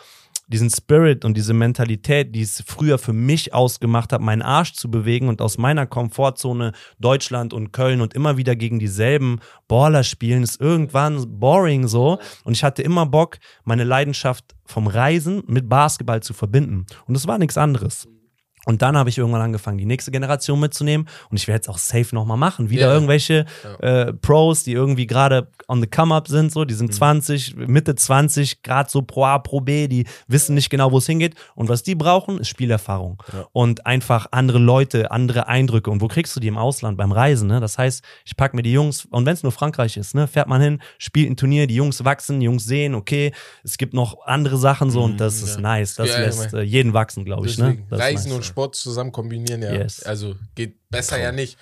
diesen Spirit und diese Mentalität, die es früher für mich ausgemacht hat, meinen Arsch zu bewegen und aus meiner Komfortzone Deutschland und Köln und immer wieder gegen dieselben Baller spielen, ist irgendwann boring so. Und ich hatte immer Bock, meine Leidenschaft vom Reisen mit Basketball zu verbinden. Und es war nichts anderes. Und dann habe ich irgendwann angefangen, die nächste Generation mitzunehmen. Und ich werde jetzt auch safe nochmal machen. Wieder Ja. irgendwelche äh, Pros, die irgendwie gerade on the come-up sind, so, die Mhm. sind 20, Mitte 20, gerade so Pro A, Pro B, die wissen nicht genau, wo es hingeht. Und was die brauchen, ist Spielerfahrung. Und einfach andere Leute, andere Eindrücke. Und wo kriegst du die im Ausland? Beim Reisen, ne? Das heißt, ich packe mir die Jungs, und wenn es nur Frankreich ist, ne, fährt man hin, spielt ein Turnier, die Jungs wachsen, die Jungs sehen, okay, es gibt noch andere Sachen so und das ist Mhm, ja. nice. Das Ja, lässt äh, jeden wachsen, glaube ich. Ne? Das ist Reisen nice. und Sport zusammen kombinieren, ja. Yes. Also geht besser ja nicht.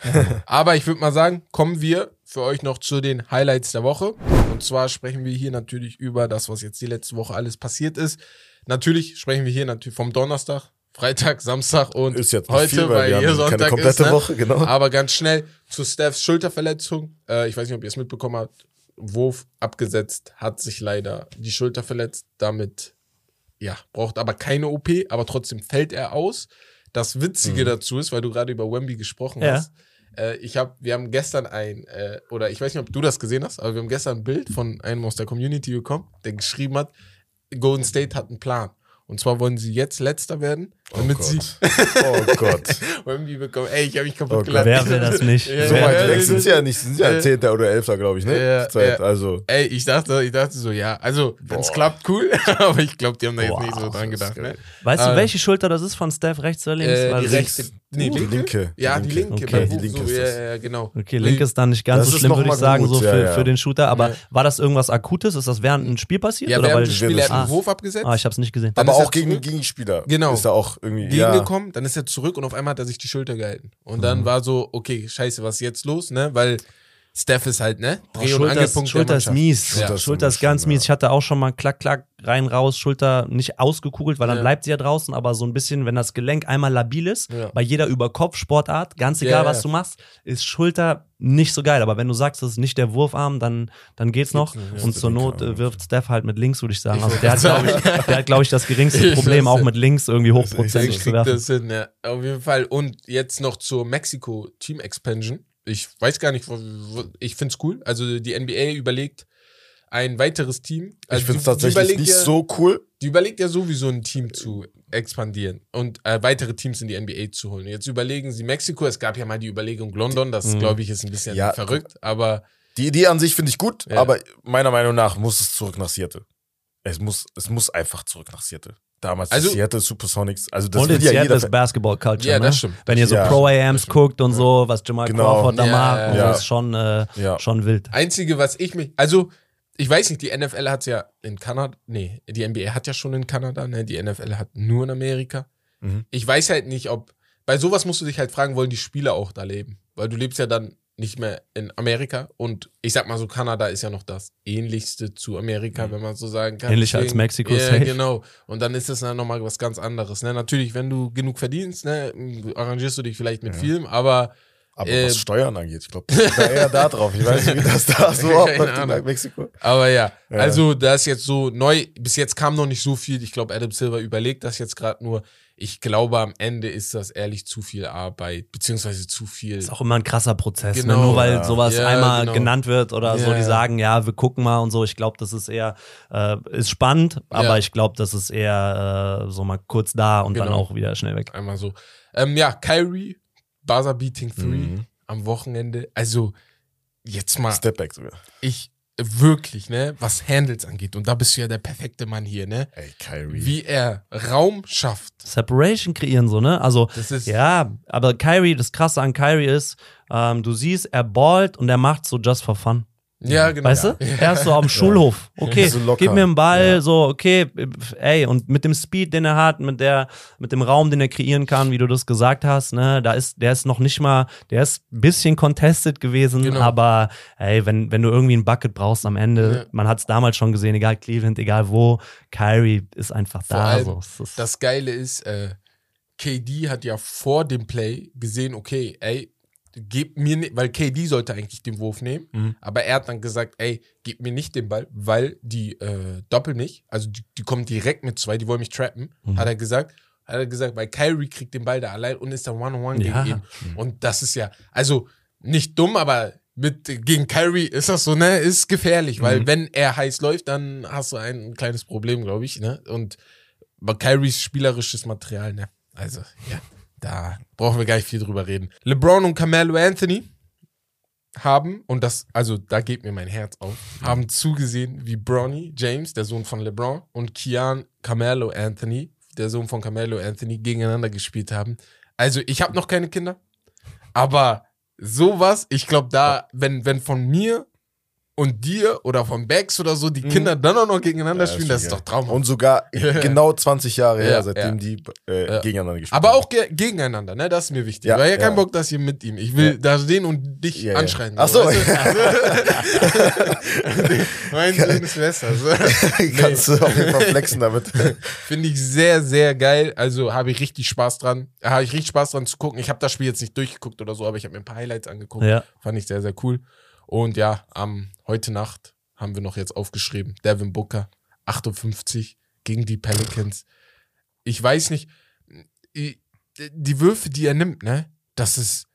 Aber ich würde mal sagen, kommen wir für euch noch zu den Highlights der Woche. Und zwar sprechen wir hier natürlich über das, was jetzt die letzte Woche alles passiert ist. Natürlich sprechen wir hier natürlich vom Donnerstag, Freitag, Samstag und Ist jetzt nicht heute, viel, weil weil hier Sonntag keine komplette ist. Ne? Woche, genau. Aber ganz schnell zu Stephs Schulterverletzung. Äh, ich weiß nicht, ob ihr es mitbekommen habt. Wurf abgesetzt, hat sich leider die Schulter verletzt. Damit, ja, braucht aber keine OP, aber trotzdem fällt er aus. Das Witzige dazu ist, weil du gerade über Wemby gesprochen Ja. hast. Äh, ich hab, wir haben gestern ein, äh, oder ich weiß nicht, ob du das gesehen hast, aber wir haben gestern ein Bild von einem aus der Community bekommen, der geschrieben hat, Golden State hat einen Plan. Und zwar wollen sie jetzt letzter werden, damit oh sie Gott. Oh Gott. Wemby bekommen. Ey, ich habe mich kaputt Oh gelacht. Wer will das nicht? Ja, So ja, weit ja, weg ja, sind sie ja nicht. Sie sind ja Äh, 10. oder 11. glaube ich, ne? Ja, Zeit. ja. Also, Ey, ich dachte, ich dachte so, ja, also, wenn es klappt, cool, aber ich glaube, die haben da jetzt Boah, nicht so dran gedacht, ne? Weißt du, Äh, welche Schulter das ist von Steph, rechts oder links? Äh, die rechts- rechte, nee, die linke? linke, Ja, die linke, linke. Okay. Die linke so, ist ja, das. ja, genau. Okay, link ist dann nicht ganz Das so ist schlimm, würde ich sagen, gut, so ja, für, ja. für den Shooter. Aber Ja. war das irgendwas Akutes? Ist das während einem Spiel passiert? Ja, oder während weil, des Spiels, er hat Ah. einen Wurf abgesetzt, ah, ich hab's nicht gesehen. Aber ist er auch gegen zurück. Gegenspieler. Genau. Ist da auch irgendwie. Ja. gegengekommen, dann ist er zurück und auf einmal hat er sich die Schulter gehalten. Und Mhm. dann war so, okay, scheiße, was ist jetzt los, ne? Weil Steph ist halt, ne? Oh, Dreh- und Schulter, ist, Angelpunkt der Schulter ist Mannschaft. mies. Schulter Ja. ist Schulter ist ganz mies. ja. Ich hatte auch schon mal klack, klack, rein, raus, Schulter nicht ausgekugelt, weil dann Ja. bleibt sie ja draußen, aber so ein bisschen, wenn das Gelenk einmal labil ist, Ja. bei jeder Überkopfsportart, ganz egal, ja. was du machst, ist Schulter nicht so geil. Aber wenn du sagst, das ist nicht der Wurfarm, dann, dann geht's noch. Und zur Not äh, wirft Steph halt mit links, würde ich sagen. Also der hat, glaube ich, der hat, glaube ich, das geringste Ich Problem, auch mit links irgendwie hochprozentig zu werfen. das hin, ja. Auf jeden Fall. Und jetzt noch zur Mexiko Team Expansion. Ich weiß gar nicht, ich find's cool. Also die NBA überlegt ein weiteres Team. Also Ich finde es tatsächlich nicht ja, so cool. Die überlegt ja sowieso ein Team zu expandieren und äh, weitere Teams in die NBA zu holen. Jetzt überlegen sie Mexiko. Es gab ja mal die Überlegung London. Das Mhm. glaube ich ist ein bisschen Ja, verrückt. Aber Die Idee an sich finde ich gut, Ja. aber meiner Meinung nach muss es zurück nach Seattle. Es muss, es muss einfach zurück nach Seattle. Damals Also- die Seattle Supersonics. Also das und in ja Seattle ist Basketball-Culture, Ja, ne? das stimmt. Wenn ihr so Ja. Pro-AMs guckt und so, was Jamal Genau. Crawford da Ja, macht, ja, das ist schon, äh, Ja. schon wild. Einzige, was ich mich, also ich weiß nicht, die NFL hat ja in Kanada, nee, die NBA hat ja schon in Kanada, ne, die NFL hat nur in Amerika. Mhm. Ich weiß halt nicht, ob, bei sowas musst du dich halt fragen, wollen die Spieler auch da leben? Weil du lebst ja dann nicht mehr in Amerika und ich sag mal so, Kanada ist ja noch das ähnlichste zu Amerika, wenn man so sagen kann. Ähnlicher als Mexiko, Ja, safe. genau. Und dann ist das dann nochmal was ganz anderes. Ne? Natürlich, wenn du genug verdienst, ne, arrangierst du dich vielleicht mit Ja. Film, aber Aber Äh, was Steuern angeht, ich glaube, da eher da drauf. Ich weiß nicht, wie das da so abläuft in. Mexiko. Aber ja, Ja. also das ist jetzt so neu. Bis jetzt kam noch nicht so viel. Ich glaube, Adam Silver überlegt das jetzt gerade nur. Ich glaube, am Ende ist das ehrlich zu viel Arbeit, beziehungsweise zu viel. Ist auch immer ein krasser Prozess, Genau, ne? nur weil ja. sowas Ja, einmal genau. genannt wird oder so, Ja, die ja. sagen, ja, wir gucken mal und so. Ich glaube, das ist eher, äh, ist spannend, aber Ja. ich glaube, das ist eher äh, so mal kurz da und dann Genau. auch wieder schnell weg. Einmal so. Ähm, ja, Kyrie, Buzzer Beating 3 Mhm. am Wochenende. Also, jetzt mal, Stepback sogar. ich wirklich, ne, was Handles angeht. Und da bist du ja der perfekte Mann hier, ne? Ey, Kyrie. Wie er Raum schafft. Separation kreieren so, ne? Also, Das ist. ja, aber Kyrie, das Krasse an Kyrie ist, ähm, du siehst, er ballt und er macht so just for fun. Ja, genau. Weißt du? Er ist so am Schulhof. Okay, So gib mir einen Ball, Ja. so, okay, ey, und mit dem Speed, den er hat, mit der, mit dem Raum, den er kreieren kann, wie du das gesagt hast, ne, da ist, der ist noch nicht mal, der ist ein bisschen contested gewesen, Genau. aber ey, wenn, wenn du irgendwie ein Bucket brauchst am Ende, Ja. man hat es damals schon gesehen, egal Cleveland, egal wo, Kyrie ist einfach Vor da. allem, so. Das Geile ist, äh, KD hat ja vor dem Play gesehen, okay, ey, gib mir nicht, weil KD sollte eigentlich den Wurf nehmen, Mhm. aber er hat dann gesagt, ey, gib mir nicht den Ball, weil die äh, doppeln mich, also die, die kommen direkt mit zwei, die wollen mich trappen, Mhm. hat er gesagt. Hat er gesagt, weil Kyrie kriegt den Ball da allein und ist dann One-on-One Ja. gegen ihn. Und das ist ja, also nicht dumm, aber mit, gegen Kyrie ist das so, ne, ist gefährlich, weil Mhm. wenn er heiß läuft, dann hast du ein kleines Problem, glaube ich, ne? Und Kyries spielerisches Material, ne? Also, ja. Da brauchen wir gar nicht viel drüber reden. LeBron und Carmelo Anthony haben, und das, also da geht mir mein Herz auf, haben zugesehen, wie Bronny James, der Sohn von LeBron, und Kian Carmelo Anthony, der Sohn von Carmelo Anthony, gegeneinander gespielt haben. Also ich habe noch keine Kinder, aber sowas, ich glaube da, wenn, wenn von mir und dir oder von Bex oder so die Kinder dann auch noch gegeneinander Ja, spielen, ist das ist doch traumhaft. Und sogar genau 20 Jahre Ja, her, seitdem ja. die äh, Ja. gegeneinander gespielt Aber haben. auch ge gegeneinander, ne? Das ist mir wichtig. Ja, Weil ja keinen ja. Bock, dass ihr mit ihm. Ich will Ja. da stehen und dich Ja, ja. anschreien. Ach so. weißt du? mein Sohn ist besser. So. Kannst du auf jeden Fall flexen damit. Finde ich sehr, sehr geil. Also habe ich richtig Spaß dran. Habe ich richtig Spaß dran zu gucken. Ich habe das Spiel jetzt nicht durchgeguckt oder so, aber ich habe mir ein paar Highlights angeguckt. Ja. Fand ich sehr, sehr cool. Und ja, am heute Nacht haben wir noch jetzt aufgeschrieben. Devin Booker, 58 gegen die Pelicans. Ich weiß nicht, die Würfe, die er nimmt, ne? Das ist.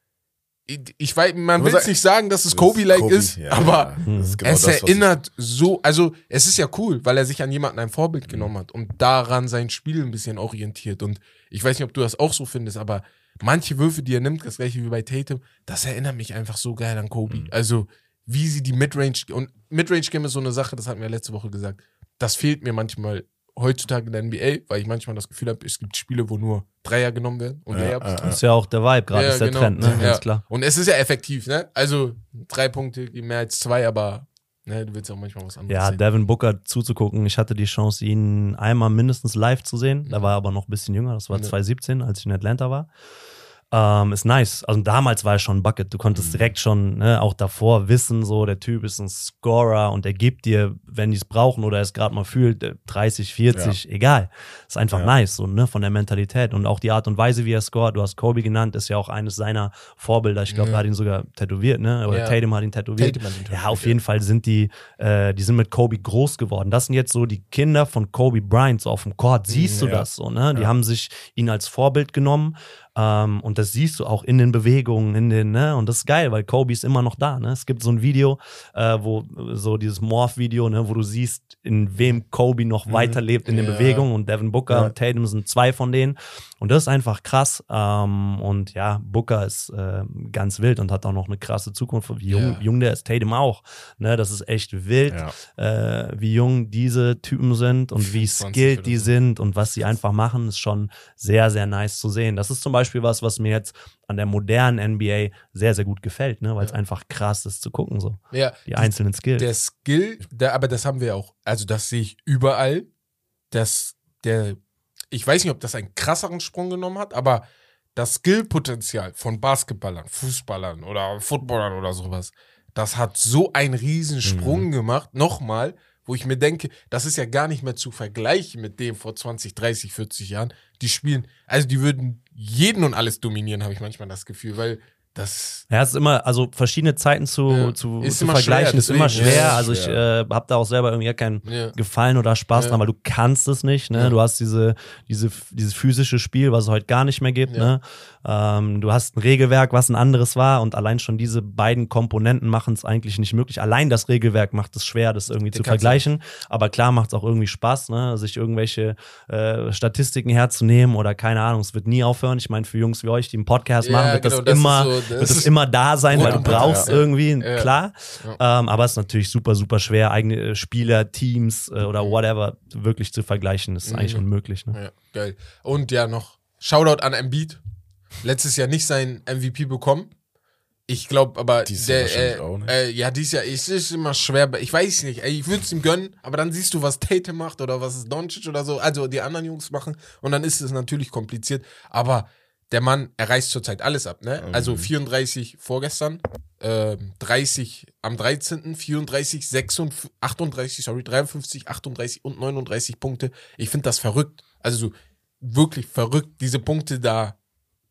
ich- weiß, man will es nicht sagen, dass es Kobe-like Kobe, ist, ja, aber ist genau es das, erinnert so, also es ist ja cool, weil er sich an jemanden ein Vorbild genommen hat und daran sein Spiel ein bisschen orientiert. Und ich weiß nicht, ob du das auch so findest, aber manche Würfe, die er nimmt, das gleiche wie bei Tatum, das erinnert mich einfach so geil an Kobe. Mhm. Also wie sie die Midrange und Midrange Game ist so eine Sache, das hatten wir letzte Woche gesagt. Das fehlt mir manchmal heutzutage in der NBA, weil ich manchmal das Gefühl habe, es gibt Spiele, wo nur Dreier genommen werden und Ja, ja, Das ist ja auch der Vibe gerade, Ja, ist der genau. Trend, ne? Ja. Ganz klar. Und es ist ja effektiv, ne? Also drei Punkte mehr als zwei, aber ne, du willst auch manchmal was anderes Ja, sehen. Devin Booker zuzugucken. Ich hatte die Chance, ihn einmal mindestens live zu sehen. Da war er aber noch ein bisschen jünger. Das war Ja. 2017, als ich in Atlanta war. Ähm, ist nice. Also damals war er schon ein Bucket. Du konntest direkt schon, ne, auch davor wissen, so, der Typ ist ein Scorer und der gibt dir, wenn die es brauchen oder er es gerade mal fühlt, äh, 30, 40, egal. Ist einfach Ja. nice, so, ne, von der Mentalität und auch die Art und Weise, wie er scoret. Du hast Kobe genannt, ist ja auch eines seiner Vorbilder. Ich glaube, Ja. er hat ihn sogar tätowiert, ne, oder Ja. Tatum hat ihn tätowiert. Tatum hat ihn Ja, tätowiert, auf ja. jeden Fall sind die, äh, die sind mit Kobe groß geworden. Das sind jetzt so die Kinder von Kobe Bryant, so auf dem Court. Siehst du Ja. das so, ne? Die Ja. haben sich ihn als Vorbild genommen. Ähm, und das siehst du auch in den Bewegungen, in den, ne? Und das ist geil, weil Kobe ist immer noch da, ne? Es gibt so ein Video, äh, wo, so dieses Morph-Video, ne, wo du siehst, in wem Kobe noch weiterlebt in den Ja. Bewegungen und Devin Booker Ja. und Tatum sind zwei von denen. Und das ist einfach krass. Ähm, und ja, Booker ist äh, ganz wild und hat auch noch eine krasse Zukunft. Wie jung, Ja. jung der ist Tatum auch. Ne, das ist echt wild, äh, wie jung diese Typen sind und wie 25 skilled die sind und was sie einfach machen, ist schon sehr, sehr nice zu sehen. Das ist zum Beispiel was, was mir jetzt an der modernen NBA sehr, sehr gut gefällt, ne, weil es Ja. einfach krass ist zu gucken, so. Ja, Die einzelnen Skills. der Skill, der, aber das haben wir auch, also das sehe ich überall, dass der, ich weiß nicht, ob das einen krasseren Sprung genommen hat, aber das Skillpotenzial von Basketballern, Fußballern oder Footballern oder sowas, das hat so einen riesen Sprung Mhm. gemacht, nochmal, wo ich mir denke, das ist ja gar nicht mehr zu vergleichen mit dem vor 20, 30, 40 Jahren. Die spielen, also die würden jeden und alles dominieren, habe ich manchmal das Gefühl, weil das Ja, es ist immer, also verschiedene Zeiten zu, Ja. zu, Ist zu vergleichen, schwer, ist immer schwer. Ja, ist also ich äh, habe da auch selber irgendwie gar keinen Ja. Gefallen oder Spaß Ja. dran, weil du kannst es nicht. Ne? Ja. Du hast diese, diese, dieses physische Spiel, was es heute gar nicht mehr gibt. Ja. Ne? Ähm, du hast ein Regelwerk, was ein anderes war und allein schon diese beiden Komponenten machen es eigentlich nicht möglich. Allein das Regelwerk macht es schwer, das irgendwie Die zu vergleichen. Aber klar macht es auch irgendwie Spaß, ne? sich irgendwelche äh, Statistiken herzunehmen oder keine Ahnung. Es wird nie aufhören. Ich meine, für Jungs wie euch, die einen Podcast Ja, machen, wird genau, das, das immer, so- das wird das ist immer da sein, weil du brauchst ja. irgendwie, Ja. klar. Ja. Ähm, aber es ist natürlich super, super schwer, eigene äh, Spieler, Teams äh, oder whatever wirklich zu vergleichen. Das ist eigentlich Mhm. unmöglich. Ne? Ja, geil. Und ja, noch Shoutout an Embiid. Letztes Jahr nicht sein MVP bekommen. Ich glaube aber, Dieses Jahr der, äh, auch, ne? äh, ja, dieses Jahr ist es immer schwer. Ich weiß nicht, ey, ich würde es ihm gönnen, aber dann siehst du, was Tate macht oder was Doncic oder so, also die anderen Jungs machen und dann ist es natürlich kompliziert. Aber der Mann, er reißt zurzeit alles ab, ne? Mhm. Also 34 vorgestern, ähm, 30 am 13., 34, 56, 38, sorry, 53, 38 und 39 Punkte. Ich finde das verrückt. Also so wirklich verrückt, diese Punkte da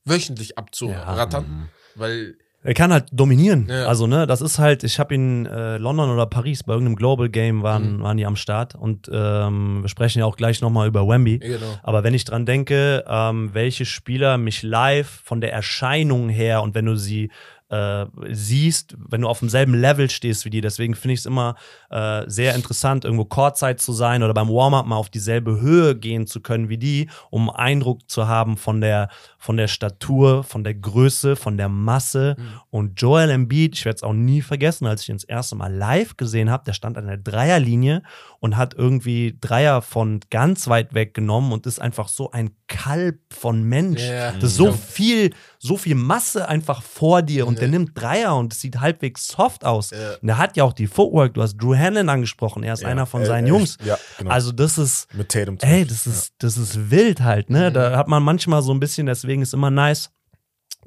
wöchentlich abzurattern, weil Er kann halt dominieren. Ja. Also, ne, das ist halt, ich habe in äh, London oder Paris bei irgendeinem Global Game waren, Mhm. waren die am Start und ähm, wir sprechen ja auch gleich nochmal über Wemby. genau. Aber wenn ich dran denke, ähm, welche Spieler mich live von der Erscheinung her und wenn du sie äh, siehst, wenn du auf demselben Level stehst wie die. Deswegen finde ich es immer äh, sehr interessant, irgendwo Courtside zu sein oder beim Warm-up mal auf dieselbe Höhe gehen zu können wie die, um Eindruck zu haben von der, von der Statur, von der Größe, von der Masse. Mhm. Und Joel Embiid, ich werde es auch nie vergessen, als ich ihn das erste Mal live gesehen habe, der stand an der Dreierlinie und hat irgendwie Dreier von ganz weit weg genommen und ist einfach so ein Kalb von Mensch. Ja, das ist so ja. viel, so viel Masse einfach vor dir und Ja. der nimmt Dreier und es sieht halbwegs soft aus. Ja. Und der hat ja auch die Footwork, du hast Drew Hannon angesprochen, er ist Ja, einer von äh, seinen äh, Jungs. Ja, genau. Also das ist, mit Tatum. ey, das ist, das ist wild halt, ne? Mhm. Da hat man manchmal so ein bisschen, deswegen ist immer nice,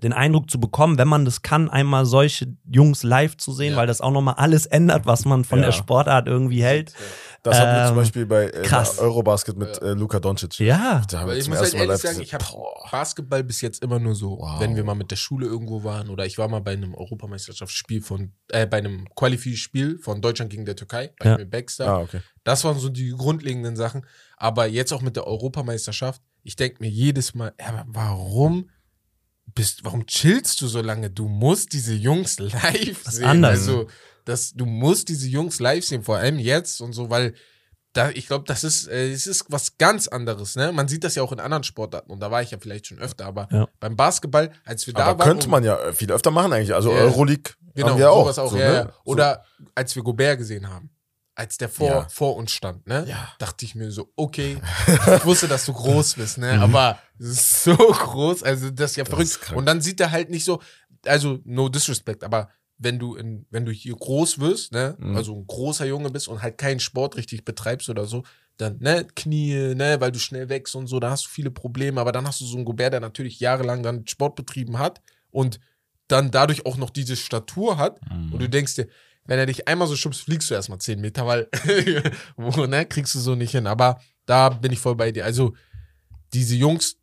den Eindruck zu bekommen, wenn man das kann, einmal solche Jungs live zu sehen, Ja. weil das auch nochmal alles ändert, was man von Ja. der Sportart irgendwie hält. Das hatten wir zum Ähm, Beispiel bei äh, krass. Eurobasket mit äh, Luka Doncic. Ja. Da haben Aber wir ich zum muss halt ehrlich sagen, gesehen. ich habe. Basketball bis jetzt immer nur so, Wow. wenn wir mal mit der Schule irgendwo waren oder ich war mal bei einem Europameisterschaftsspiel von, äh, bei einem Qualifier-Spiel von Deutschland gegen der Türkei, bei Ja. mir Baxter. Ah, okay. Das waren so die grundlegenden Sachen. Aber jetzt auch mit der Europameisterschaft, ich denke mir jedes Mal, ja, aber warum bist, warum chillst du so lange? Du musst diese Jungs live ist sehen. anders. Also, das, du musst diese Jungs live sehen, vor allem jetzt und so, weil da, ich glaube, das ist, äh, es ist was ganz anderes, ne? Man sieht das ja auch in anderen Sportarten und da war ich ja vielleicht schon öfter, aber Ja. beim Basketball, als wir da Aber waren. könnte man ja äh, viel öfter machen eigentlich. Also Ja. Euroleague Genau, haben wir auch. sowas auch. so, ja, ne? Oder als wir Gobert gesehen haben, als der vor, Ja. vor uns stand, ne? Ja. Dachte ich mir so, okay, ich wusste, dass du groß bist, ne? Aber es ist so groß, also das ist ja Mhm. Das verrückt. ist. Und dann sieht er halt nicht so, also no disrespect, aber wenn du in, wenn du hier groß wirst, ne, Mhm. also ein großer Junge bist und halt keinen Sport richtig betreibst oder so, dann, ne, Knie, ne, weil du schnell wächst und so, da hast du viele Probleme, aber dann hast du so einen Gobert, der natürlich jahrelang dann Sport betrieben hat und dann dadurch auch noch diese Statur hat und du denkst dir, wenn er dich einmal so schubst, fliegst du erstmal 10 Meter, weil wo, ne, kriegst du so nicht hin. Aber da bin ich voll bei dir. Also, diese Jungs,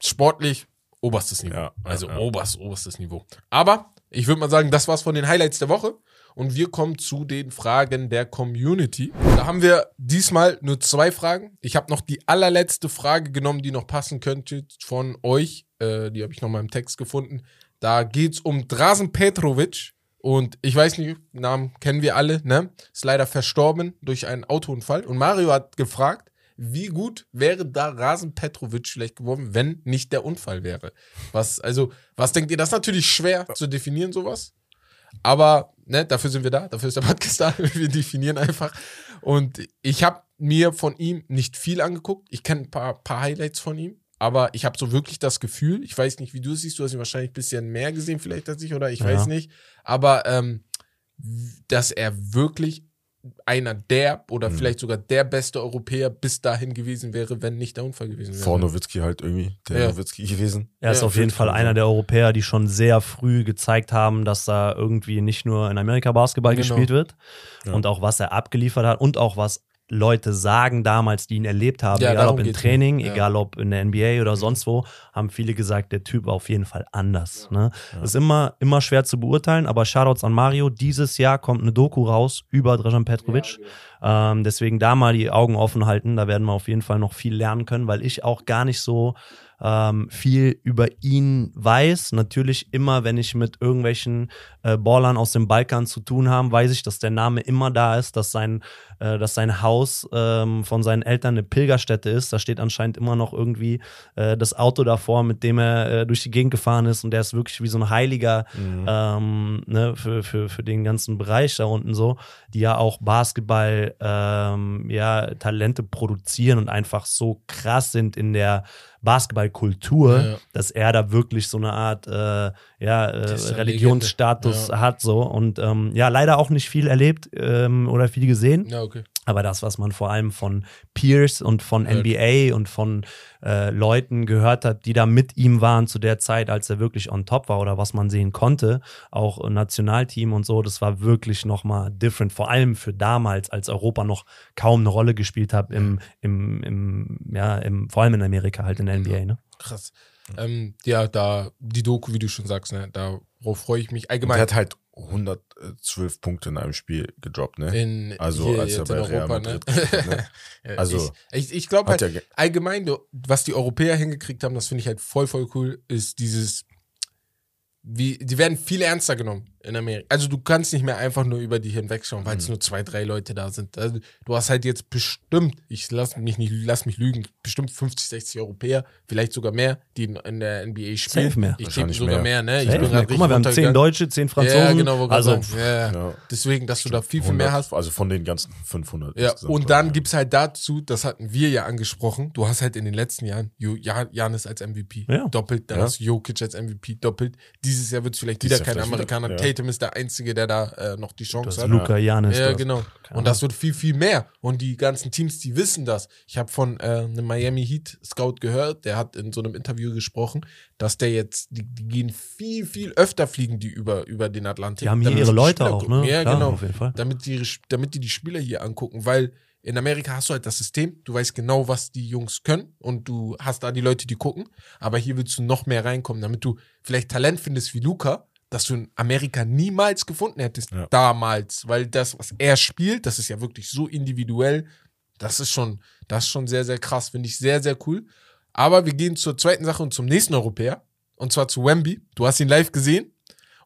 sportlich, oberstes Niveau. Ja, ja, also ja. oberst, oberstes Niveau. Aber ich würde mal sagen, das war's von den Highlights der Woche. Und wir kommen zu den Fragen der Community. Da haben wir diesmal nur zwei Fragen. Ich habe noch die allerletzte Frage genommen, die noch passen könnte von euch. Äh, die habe ich noch mal im Text gefunden. Da geht's um Drasen Petrovic. Und ich weiß nicht, Namen kennen wir alle, ne? Ist leider verstorben durch einen Autounfall. Und Mario hat gefragt, wie gut wäre da Rasen Petrovic vielleicht geworden, wenn nicht der Unfall wäre? Was, also, was denkt ihr? Das ist natürlich schwer zu definieren, sowas. Aber, ne, dafür sind wir da, dafür ist der Podcast da. Wir definieren einfach. Und ich habe mir von ihm nicht viel angeguckt. Ich kenne ein paar, paar Highlights von ihm. Aber ich habe so wirklich das Gefühl, ich weiß nicht, wie du es siehst, du hast ihn wahrscheinlich ein bisschen mehr gesehen, vielleicht als ich, oder ich Ja. weiß nicht. Aber ähm, dass er wirklich einer der oder Mhm. vielleicht sogar der beste Europäer bis dahin gewesen wäre, wenn nicht der Unfall gewesen wäre. Vor Nowitzki halt irgendwie, der Ja. Nowitzki gewesen. Er ist Ja, auf jeden Fall einer der Europäer, die schon sehr früh gezeigt haben, dass da irgendwie nicht nur in Amerika Basketball Genau. gespielt wird Ja. und auch was er abgeliefert hat und auch was Leute sagen damals, die ihn erlebt haben, Ja, egal ob im Training. Ja. egal ob in der NBA oder sonst wo, haben viele gesagt, der Typ war auf jeden Fall anders. Ne? Ist immer, immer schwer zu beurteilen, aber Shoutouts an Mario. Dieses Jahr kommt eine Doku raus über Dražan Petrovic. Ähm, deswegen da mal die Augen offen halten. Da werden wir auf jeden Fall noch viel lernen können, weil ich auch gar nicht so ähm, viel über ihn weiß. Natürlich immer, wenn ich mit irgendwelchen äh, Ballern aus dem Balkan zu tun habe, weiß ich, dass der Name immer da ist, dass sein, äh, dass sein Haus ähm, von seinen Eltern eine Pilgerstätte ist. Da steht anscheinend immer noch irgendwie äh, das Auto davor, mit dem er äh, durch die Gegend gefahren ist und der ist wirklich wie so ein Heiliger Mhm. ähm, ne, für, für, für den ganzen Bereich da unten so, die ja auch Basketball, ähm, ja, Talente produzieren und einfach so krass sind in der Basketballkultur, Ja. dass er da wirklich so eine Art äh, ja, äh, Religionsstatus. Ja. hat so und ähm, ja, leider auch nicht viel erlebt ähm, oder viel gesehen. Aber das, was man vor allem von Peers und von Ja. NBA und von äh, Leuten gehört hat, die da mit ihm waren zu der Zeit, als er wirklich on top war oder was man sehen konnte, auch Nationalteam und so, das war wirklich nochmal different. Vor allem für damals, als Europa noch kaum eine Rolle gespielt hat, im, im, im, ja, im, vor allem in Amerika halt in der NBA. Ne? Krass. Ähm, ja, da, die Doku, wie du schon sagst, ne, darauf freue ich mich Und allgemein. der hat halt 112 Punkte in einem Spiel gedroppt, ne? in, Also, hier als er bei in Real Europa, Madrid ne? gespielt ne? Ja, Also, ich, ich, ich glaube halt, ja ge- allgemein, was die Europäer hingekriegt haben, das finde ich halt voll, voll cool, ist dieses, wie, die werden viel ernster genommen in Amerika. Also du kannst nicht mehr einfach nur über die hinwegschauen, weil es Mhm. nur zwei, drei Leute da sind. Also du hast halt jetzt bestimmt, ich lass mich nicht, lass mich lügen, bestimmt 50, 60 Europäer, vielleicht sogar mehr, die in, der NBA spielen. Safe mehr. Ich denke Wahrscheinlich sogar mehr, mehr. ne? Ich Safe, bin ne? grad Guck mal, wir haben zehn. Deutsche, zehn Franzosen. Ja, genau, also, ja. Ja. Deswegen, dass du da viel, viel 100, mehr hast. Also von den ganzen 500. Ja, und dann ja. gibt's halt dazu, das hatten wir ja angesprochen, du hast halt in den letzten Jahren Janis als MVP Ja. doppelt, dann Ja. hast du Jokic als MVP doppelt. Dieses Jahr wird's vielleicht Dieses wieder kein vielleicht Amerikaner. ja. Tatum ist der Einzige, der da äh, noch die Chance hast hat. Luca Janis. Ja, genau. Und das wird viel, viel mehr. Und die ganzen Teams, die wissen das. Ich habe von äh, einem Miami Heat Scout gehört, der hat in so einem Interview gesprochen, dass der jetzt, die, die gehen viel, viel öfter fliegen die über, über den Atlantik. Die haben hier ihre die Leute Spieler auch, gucken. ne? Ja, Klar, genau auf jeden Fall. damit die, damit die die Spieler hier angucken, weil in Amerika hast du halt das System, du weißt genau, was die Jungs können und du hast da die Leute, die gucken, aber hier willst du noch mehr reinkommen, damit du vielleicht Talent findest wie Luca, das du in Amerika niemals gefunden hättest Ja. damals, weil das, was er spielt, das ist ja wirklich so individuell, das ist schon, das ist schon sehr, sehr krass, finde ich sehr, sehr cool. Aber wir gehen zur zweiten Sache und zum nächsten Europäer, und zwar zu Wemby. Du hast ihn live gesehen.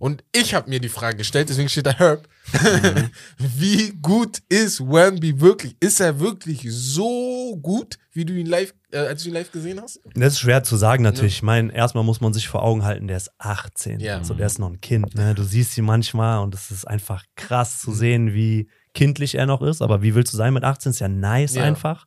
Und ich habe mir die Frage gestellt, deswegen steht da Herb. wie gut ist Wemby wirklich? Ist er wirklich so gut, wie du ihn live, äh, als du ihn live gesehen hast? Das ist schwer zu sagen natürlich. Ich meine, erstmal muss man sich vor Augen halten, der ist 18. Ja. Also der ist noch ein Kind. Ne? Du siehst ihn manchmal und es ist einfach krass Mhm. zu sehen, wie kindlich er noch ist. Aber wie willst du sein mit 18? Ist ja nice Ja. einfach.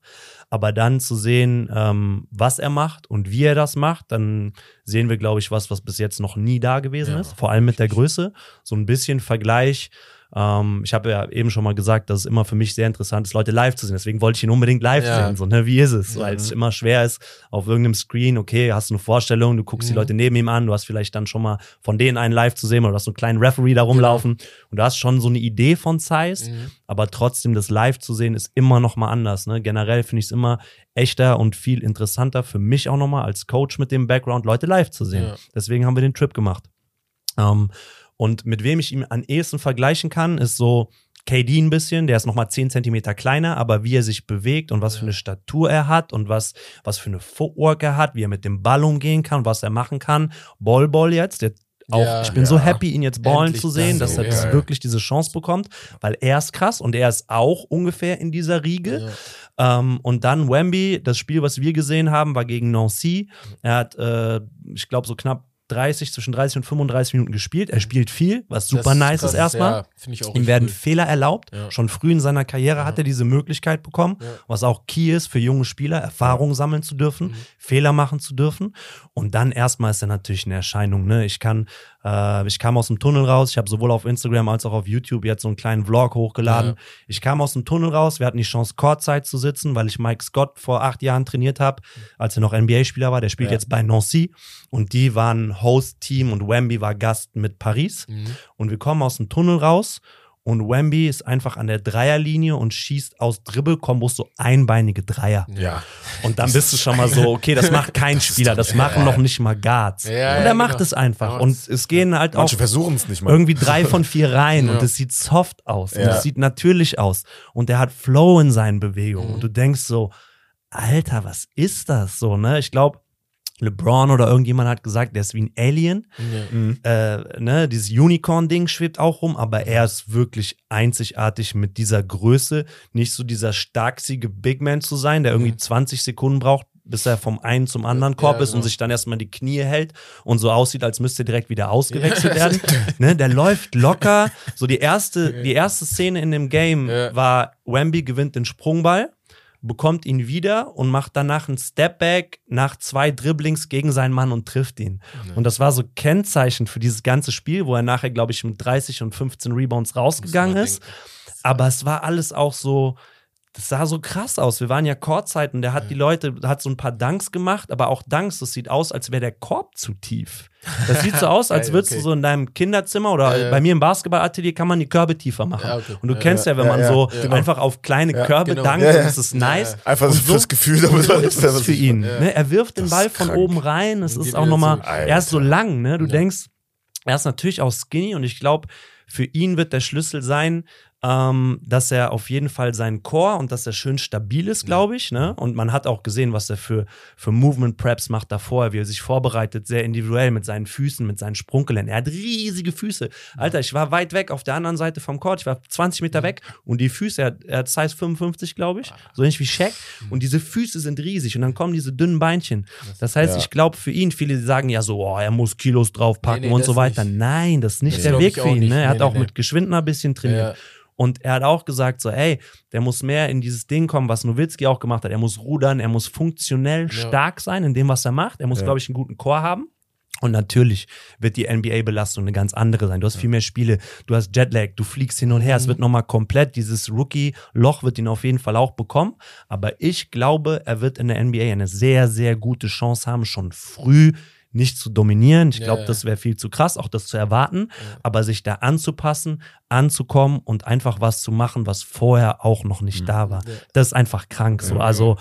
Aber dann zu sehen, ähm, was er macht und wie er das macht, dann sehen wir, glaube ich, was, was bis jetzt noch nie da gewesen Ja. ist. Vor allem mit der Größe. So ein bisschen Vergleich. Ähm, ich habe ja eben schon mal gesagt, dass es immer für mich sehr interessant ist, Leute live zu sehen. Deswegen wollte ich ihn unbedingt live Ja. sehen. So, ne? Wie ist es? Weil Mhm. es immer schwer ist, auf irgendeinem Screen, okay, hast du eine Vorstellung, du guckst die Mhm. Leute neben ihm an, du hast vielleicht dann schon mal von denen einen live zu sehen oder du hast so einen kleinen Referee da rumlaufen und du hast schon so eine Idee von Size, Mhm. aber trotzdem das live zu sehen ist immer noch mal anders. Ne? Generell finde ich es immer echter und viel interessanter für mich auch noch mal als Coach mit dem Background, Leute live zu sehen. Ja. Deswegen haben wir den Trip gemacht. Ähm, und mit wem ich ihn am ehesten vergleichen kann, ist so KD ein bisschen, der ist nochmal 10 Zentimeter kleiner, aber wie er sich bewegt und was Ja. für eine Statur er hat und was, was für eine Footwork er hat, wie er mit dem Ball umgehen kann, was er machen kann. Ball Ball jetzt, der auch, Ja, ich bin ja. so happy, ihn jetzt ballen Endlich zu sehen, das dass so, er das wirklich diese Chance bekommt, weil er ist krass und er ist auch ungefähr in dieser Riege. Ähm, und dann Wemby, das Spiel, was wir gesehen haben, war gegen Nancy. Er hat, äh, ich glaube, so knapp 30, zwischen 30 und 35 Minuten gespielt. Er spielt viel, was super Das nice krass, ist erstmal. Ja, finde ich auch Ihm werden cool. Fehler erlaubt. Ja. Schon früh in seiner Karriere Ja. hat er diese Möglichkeit bekommen, was auch key ist für junge Spieler, Erfahrung sammeln zu dürfen, Mhm. Fehler machen zu dürfen. Und dann erstmal ist er natürlich eine Erscheinung. Ne? Ich kann, äh, ich kam aus dem Tunnel raus. Ich habe sowohl auf Instagram als auch auf YouTube jetzt so einen kleinen Vlog hochgeladen. Ja. Ich kam aus dem Tunnel raus. Wir hatten die Chance, Courtside zu sitzen, weil ich Mike Scott vor acht Jahren trainiert habe, als er noch NBA-Spieler war. Der spielt Ja. jetzt bei Nancy. Und die waren Host-Team und Wemby war Gast mit Paris. Mhm. Und wir kommen aus dem Tunnel raus und Wemby ist einfach an der Dreierlinie und schießt aus Dribbelkombos so einbeinige Dreier. Ja. Und dann bist du schon mal so, okay, das macht kein Spieler, das machen noch nicht mal Guards. Ja, und ja, er macht genau. es einfach. Ja, Und das- es gehen halt auch Manche versuchen es nicht mal. irgendwie drei von vier rein Ja. und es sieht soft aus und Ja. es sieht natürlich aus und er hat Flow in seinen Bewegungen Mhm. und du denkst so, Alter, was ist das so, ne? Ich glaube, LeBron oder irgendjemand hat gesagt, der ist wie ein Alien. Ja. Mhm. Äh, ne, dieses Unicorn-Ding schwebt auch rum, aber er ist wirklich einzigartig mit dieser Größe. Nicht so dieser starksiege Big Man zu sein, der irgendwie Mhm. 20 Sekunden braucht, bis er vom einen zum anderen Korb Ja, ist und genau. sich dann erstmal die Knie hält und so aussieht, als müsste er direkt wieder ausgewechselt werden. Ne, der läuft locker. So die erste, die erste Szene in dem Game Ja. war, Wemby gewinnt den Sprungball bekommt ihn wieder und macht danach einen Stepback nach zwei Dribblings gegen seinen Mann und trifft ihn. Und das war so Kennzeichen für dieses ganze Spiel, wo er nachher, glaube ich, mit 30 und 15 Rebounds rausgegangen ist. Aber es war alles auch so, das sah so krass aus. Wir waren ja Courtside und der hat die Leute, hat so ein paar Dunks gemacht, aber auch Dunks, das sieht aus, als wäre der Korb zu tief. Das sieht so aus, als würdest okay. du so in deinem Kinderzimmer oder Ja, ja. bei mir im Basketballatelier kann man die Körbe tiefer machen. Ja, okay. Und du kennst ja, wenn man so genau. einfach auf kleine Körbe genau. dankt, das ist nice. Einfach so fürs Gefühl, damit so ist es für ihn. Ne? Er wirft den Das Ball von krank. oben rein. Es ist auch nochmal, er ist so lang, ne? Du denkst, er ist natürlich auch skinny und ich glaube, für ihn wird der Schlüssel sein, ähm, dass er auf jeden Fall seinen Core und dass er schön stabil ist, glaube ich. Ne? Und man hat auch gesehen, was er für, für Movement Preps macht davor, wie er sich vorbereitet, sehr individuell mit seinen Füßen, mit seinen Sprunggeländern. Er hat riesige Füße. Alter, ich war weit weg auf der anderen Seite vom Court, ich war 20 Meter weg und die Füße, er hat, er hat Size 55, glaube ich, so ähnlich wie Shaq. Und diese Füße sind riesig und dann kommen diese dünnen Beinchen. Das heißt, Ja. ich glaube, für ihn, viele sagen ja so, oh, er muss Kilos draufpacken Nee, nee, und so weiter. nicht. Nein, das ist nicht Das der Weg für ihn. Ne? Er Nee, hat nee, auch nee. mit Geschwindner ein bisschen trainiert. Ja. Und er hat auch gesagt, so, ey, der muss mehr in dieses Ding kommen, was Nowitzki auch gemacht hat. Er muss rudern, er muss funktionell stark sein in dem, was er macht. Er muss, glaube ich, einen guten Core haben. Und natürlich wird die NBA-Belastung eine ganz andere sein. Du hast viel mehr Spiele, du hast Jetlag, du fliegst hin und her. Mhm. Es wird nochmal komplett, dieses Rookie-Loch wird ihn auf jeden Fall auch bekommen. Aber ich glaube, er wird in der NBA eine sehr, sehr gute Chance haben, schon früh nicht zu dominieren. Ich Ja, glaube, ja. das wäre viel zu krass, auch das zu erwarten. Aber sich da anzupassen, anzukommen und einfach was zu machen, was vorher auch noch nicht da war. Das ist einfach krank. So. Also,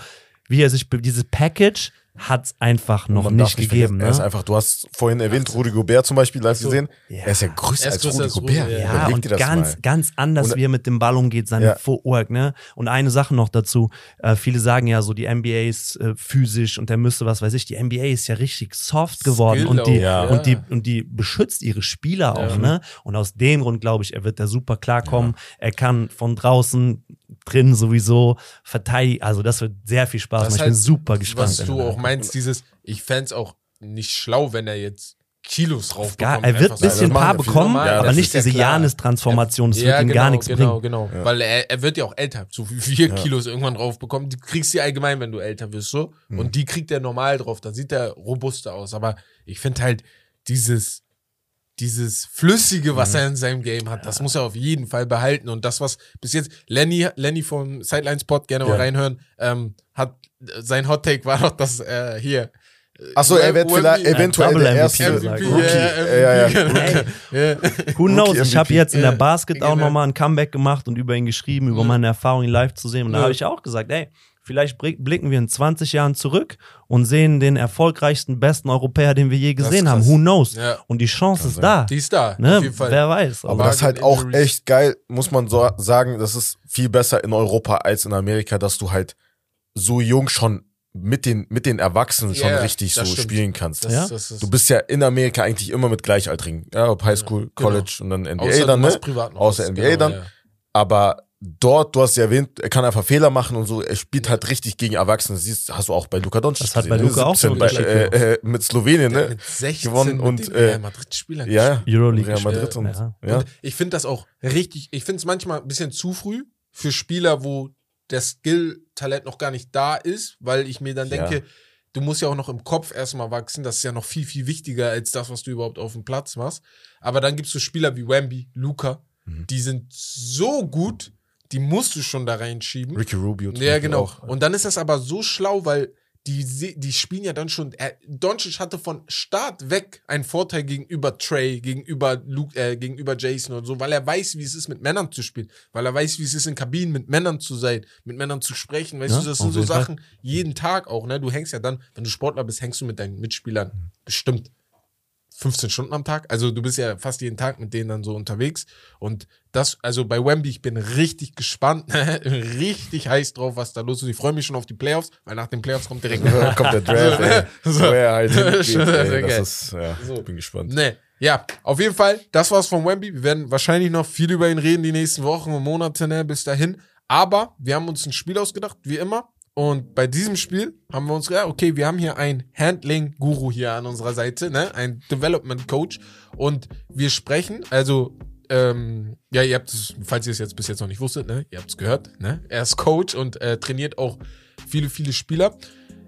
wie er sich, dieses Package hat es einfach noch nicht gegeben. vergessen, Er ist Ne? einfach, du hast vorhin erwähnt, Rudi Gobert zum Beispiel live gesehen. Ja. Er ist ja größer Er ist als größer Rudi als Rudi, Gobert. ja. Ja, und ganz, mal. ganz anders, Und- wie er mit dem Ball umgeht, seine Ja. Footwork, ne? Und eine Sache noch dazu, äh, viele sagen ja so, die NBA ist äh, physisch und der müsste, was weiß ich, die NBA ist ja richtig soft geworden Skill und die, ja. und die, und die beschützt ihre Spieler auch, ne? Und aus dem Grund glaube ich, er wird da super klarkommen. Er kann von draußen, drin sowieso verteidigen. Also das wird sehr viel Spaß Das machen. Ich bin heißt, super gespannt. Was du auch meinst, dieses, ich fänd's auch nicht schlau, wenn er jetzt Kilos drauf Gar, bekommt. er wird ein so. bisschen machen paar ja bekommen, Normal, aber nicht ja diese. Janis-Transformation. Das wird ihm genau, gar nichts genau, bringen. Genau, Weil er, er wird ja auch älter. So wie vier Kilos irgendwann drauf bekommen. Die kriegst du allgemein, wenn du älter wirst, so. Mhm. Und die kriegt er normal drauf. Da sieht er robuster aus. Aber ich finde halt dieses, dieses Flüssige, was Mhm. er in seinem Game hat, das muss er auf jeden Fall behalten. Und das, was bis jetzt Lenny, Lenny vom Sideline Spot, gerne mal Ja. reinhören, ähm, hat, sein Hot Take war doch, dass äh, hier. Achso, er wird vielleicht eventuell Double der erste. MVP, ja, Ja, ja. Ja. Who knows? Ich habe jetzt in der Basket auch genau. nochmal ein Comeback gemacht und über ihn geschrieben, über Ja. meine Erfahrungen live zu sehen. Und da habe ich auch gesagt, ey, vielleicht blick- blicken wir in 20 Jahren zurück und sehen den erfolgreichsten, besten Europäer, den wir je Das gesehen haben. Who knows? Ja. Und die Chance ist da. Die ist da, Ne? auf jeden Fall. Wer weiß. Aber Aber das ist halt auch Injuries. echt geil, muss man so sagen, das ist viel besser in Europa als in Amerika, dass du halt so jung schon mit den, mit den Erwachsenen schon Ja, richtig so das stimmt. spielen kannst. Das, Ja? das ist, Du bist ja in Amerika eigentlich immer mit Gleichaltrigen. Ja, ob Highschool, genau. College und dann NBA außer dann, ne? Außer NBA genau, dann. Ja. Aber dort, du hast ja erwähnt, er kann einfach Fehler machen und so. Er spielt halt richtig gegen Erwachsene. Siehst, hast du auch bei Luka Doncic Das hat bei gesehen, ne? Luka auch so 17 bei, äh, äh, mit Slowenien, ne? mit 16 gewonnen mit und, äh, Real Madrid-Spielern Ja, Euroleague Real Madrid und, ja. ja. Und ich finde das auch richtig, ich finde es manchmal ein bisschen zu früh für Spieler, wo der Skill-Talent noch gar nicht da ist, weil ich mir dann Ja. denke, du musst ja auch noch im Kopf erstmal wachsen. Das ist ja noch viel, viel wichtiger als das, was du überhaupt auf dem Platz machst. Aber dann gibt's so Spieler wie Wemby, Luca, Mhm. die sind so gut, die musst du schon da reinschieben. Ricky Rubio. zum Ja, genau. Auch. Und dann ist das aber so schlau, weil die, die spielen ja dann schon. Er, Doncic hatte von Start weg einen Vorteil gegenüber Trey, gegenüber Luke, äh, gegenüber Jason und so, weil er weiß, wie es ist, mit Männern zu spielen, weil er weiß, wie es ist, in Kabinen mit Männern zu sein, mit Männern zu sprechen. Weißt Ja, du, das sind so jeden Fall. Sachen jeden Tag auch, ne? Du hängst ja dann, wenn du Sportler bist, hängst du mit deinen Mitspielern bestimmt 15 Stunden am Tag. Also du bist ja fast jeden Tag mit denen dann so unterwegs. Und das, also bei Wemby, ich bin richtig gespannt, richtig heiß drauf, was da los ist. Ich freue mich schon auf die Playoffs, weil nach den Playoffs kommt direkt. Kommt der Draft, ey. So. Er halt hingeht, ey. Das ist, ja, So. bin gespannt. Nee. Ja, auf jeden Fall, das war's von Wemby. Wir werden wahrscheinlich noch viel über ihn reden die nächsten Wochen und Monate, ne, bis dahin. Aber wir haben uns ein Spiel ausgedacht, wie immer. Und bei diesem Spiel haben wir uns gedacht, okay, wir haben hier einen Handling-Guru hier an unserer Seite, ne, ein Development-Coach. Und wir sprechen, also, ähm, ja, ihr habt es, falls ihr es jetzt bis jetzt noch nicht wusstet, ne, ihr habt es gehört, ne, er ist Coach und äh, trainiert auch viele, viele Spieler.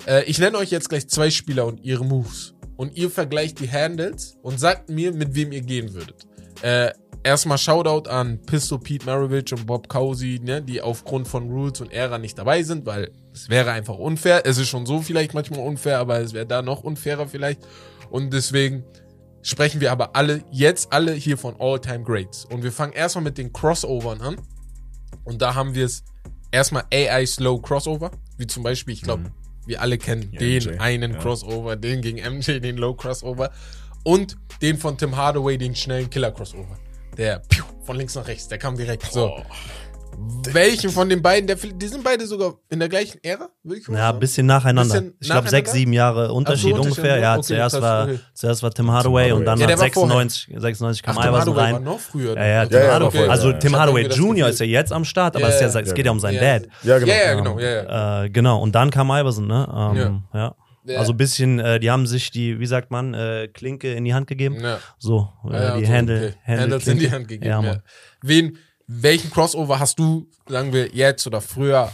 Äh, ich nenne euch jetzt gleich zwei Spieler und ihre Moves. Und ihr vergleicht die Handles und sagt mir, mit wem ihr gehen würdet. Äh, erstmal Shoutout an Pistol Pete Maravich und Bob Cousy, ne, die aufgrund von Rules und Ära nicht dabei sind, weil es wäre einfach unfair. Es ist schon so vielleicht manchmal unfair, aber es wäre da noch unfairer vielleicht. Und deswegen sprechen wir aber alle, jetzt alle hier von All-Time Greats. Und wir fangen erstmal mit den Crossovern an. Und da haben wir es erstmal AI Slow Crossover, wie zum Beispiel, ich glaube, wir alle kennen Ja, den MJ, einen ja. Crossover, den gegen MJ, den Low Crossover und den von Tim Hardaway, den schnellen Killer Crossover. der piu, von links nach rechts, der kam direkt. So. Welchen von den beiden, der, die sind beide sogar in der gleichen Ära, würde ich mal Ja, ein bisschen nacheinander. Bisschen ich glaube, sechs, sieben Jahre Unterschied Unterschied, ungefähr. Ja, okay, zuerst, krass, war, okay. zuerst war Tim Hardaway und dann Ja, hat der war vorher. 96, 96 kam Ach, Tim Iverson Hardaway war rein. noch früher. Ja, ja, ne? Tim ja, Hardaway. vorher, also ja. Tim Hardaway Jr. Ist ja jetzt am Start, aber Ja, es, ist ja, ja, es ja, geht ja um seinen Ja, Dad. Ja, genau. Ja, ja, genau, ja, ja. Äh, genau, und dann kam Iverson, ne? Ähm, ja. Ja. Also ein bisschen, äh, die haben sich die, wie sagt man, äh, Klinke in die Hand gegeben. Ja. So, äh, Ja, ja, die so, Handle, okay. Handle Handles in die. Hand gegeben. Ja, Ja. Wen, welchen Crossover hast du, sagen wir, jetzt oder früher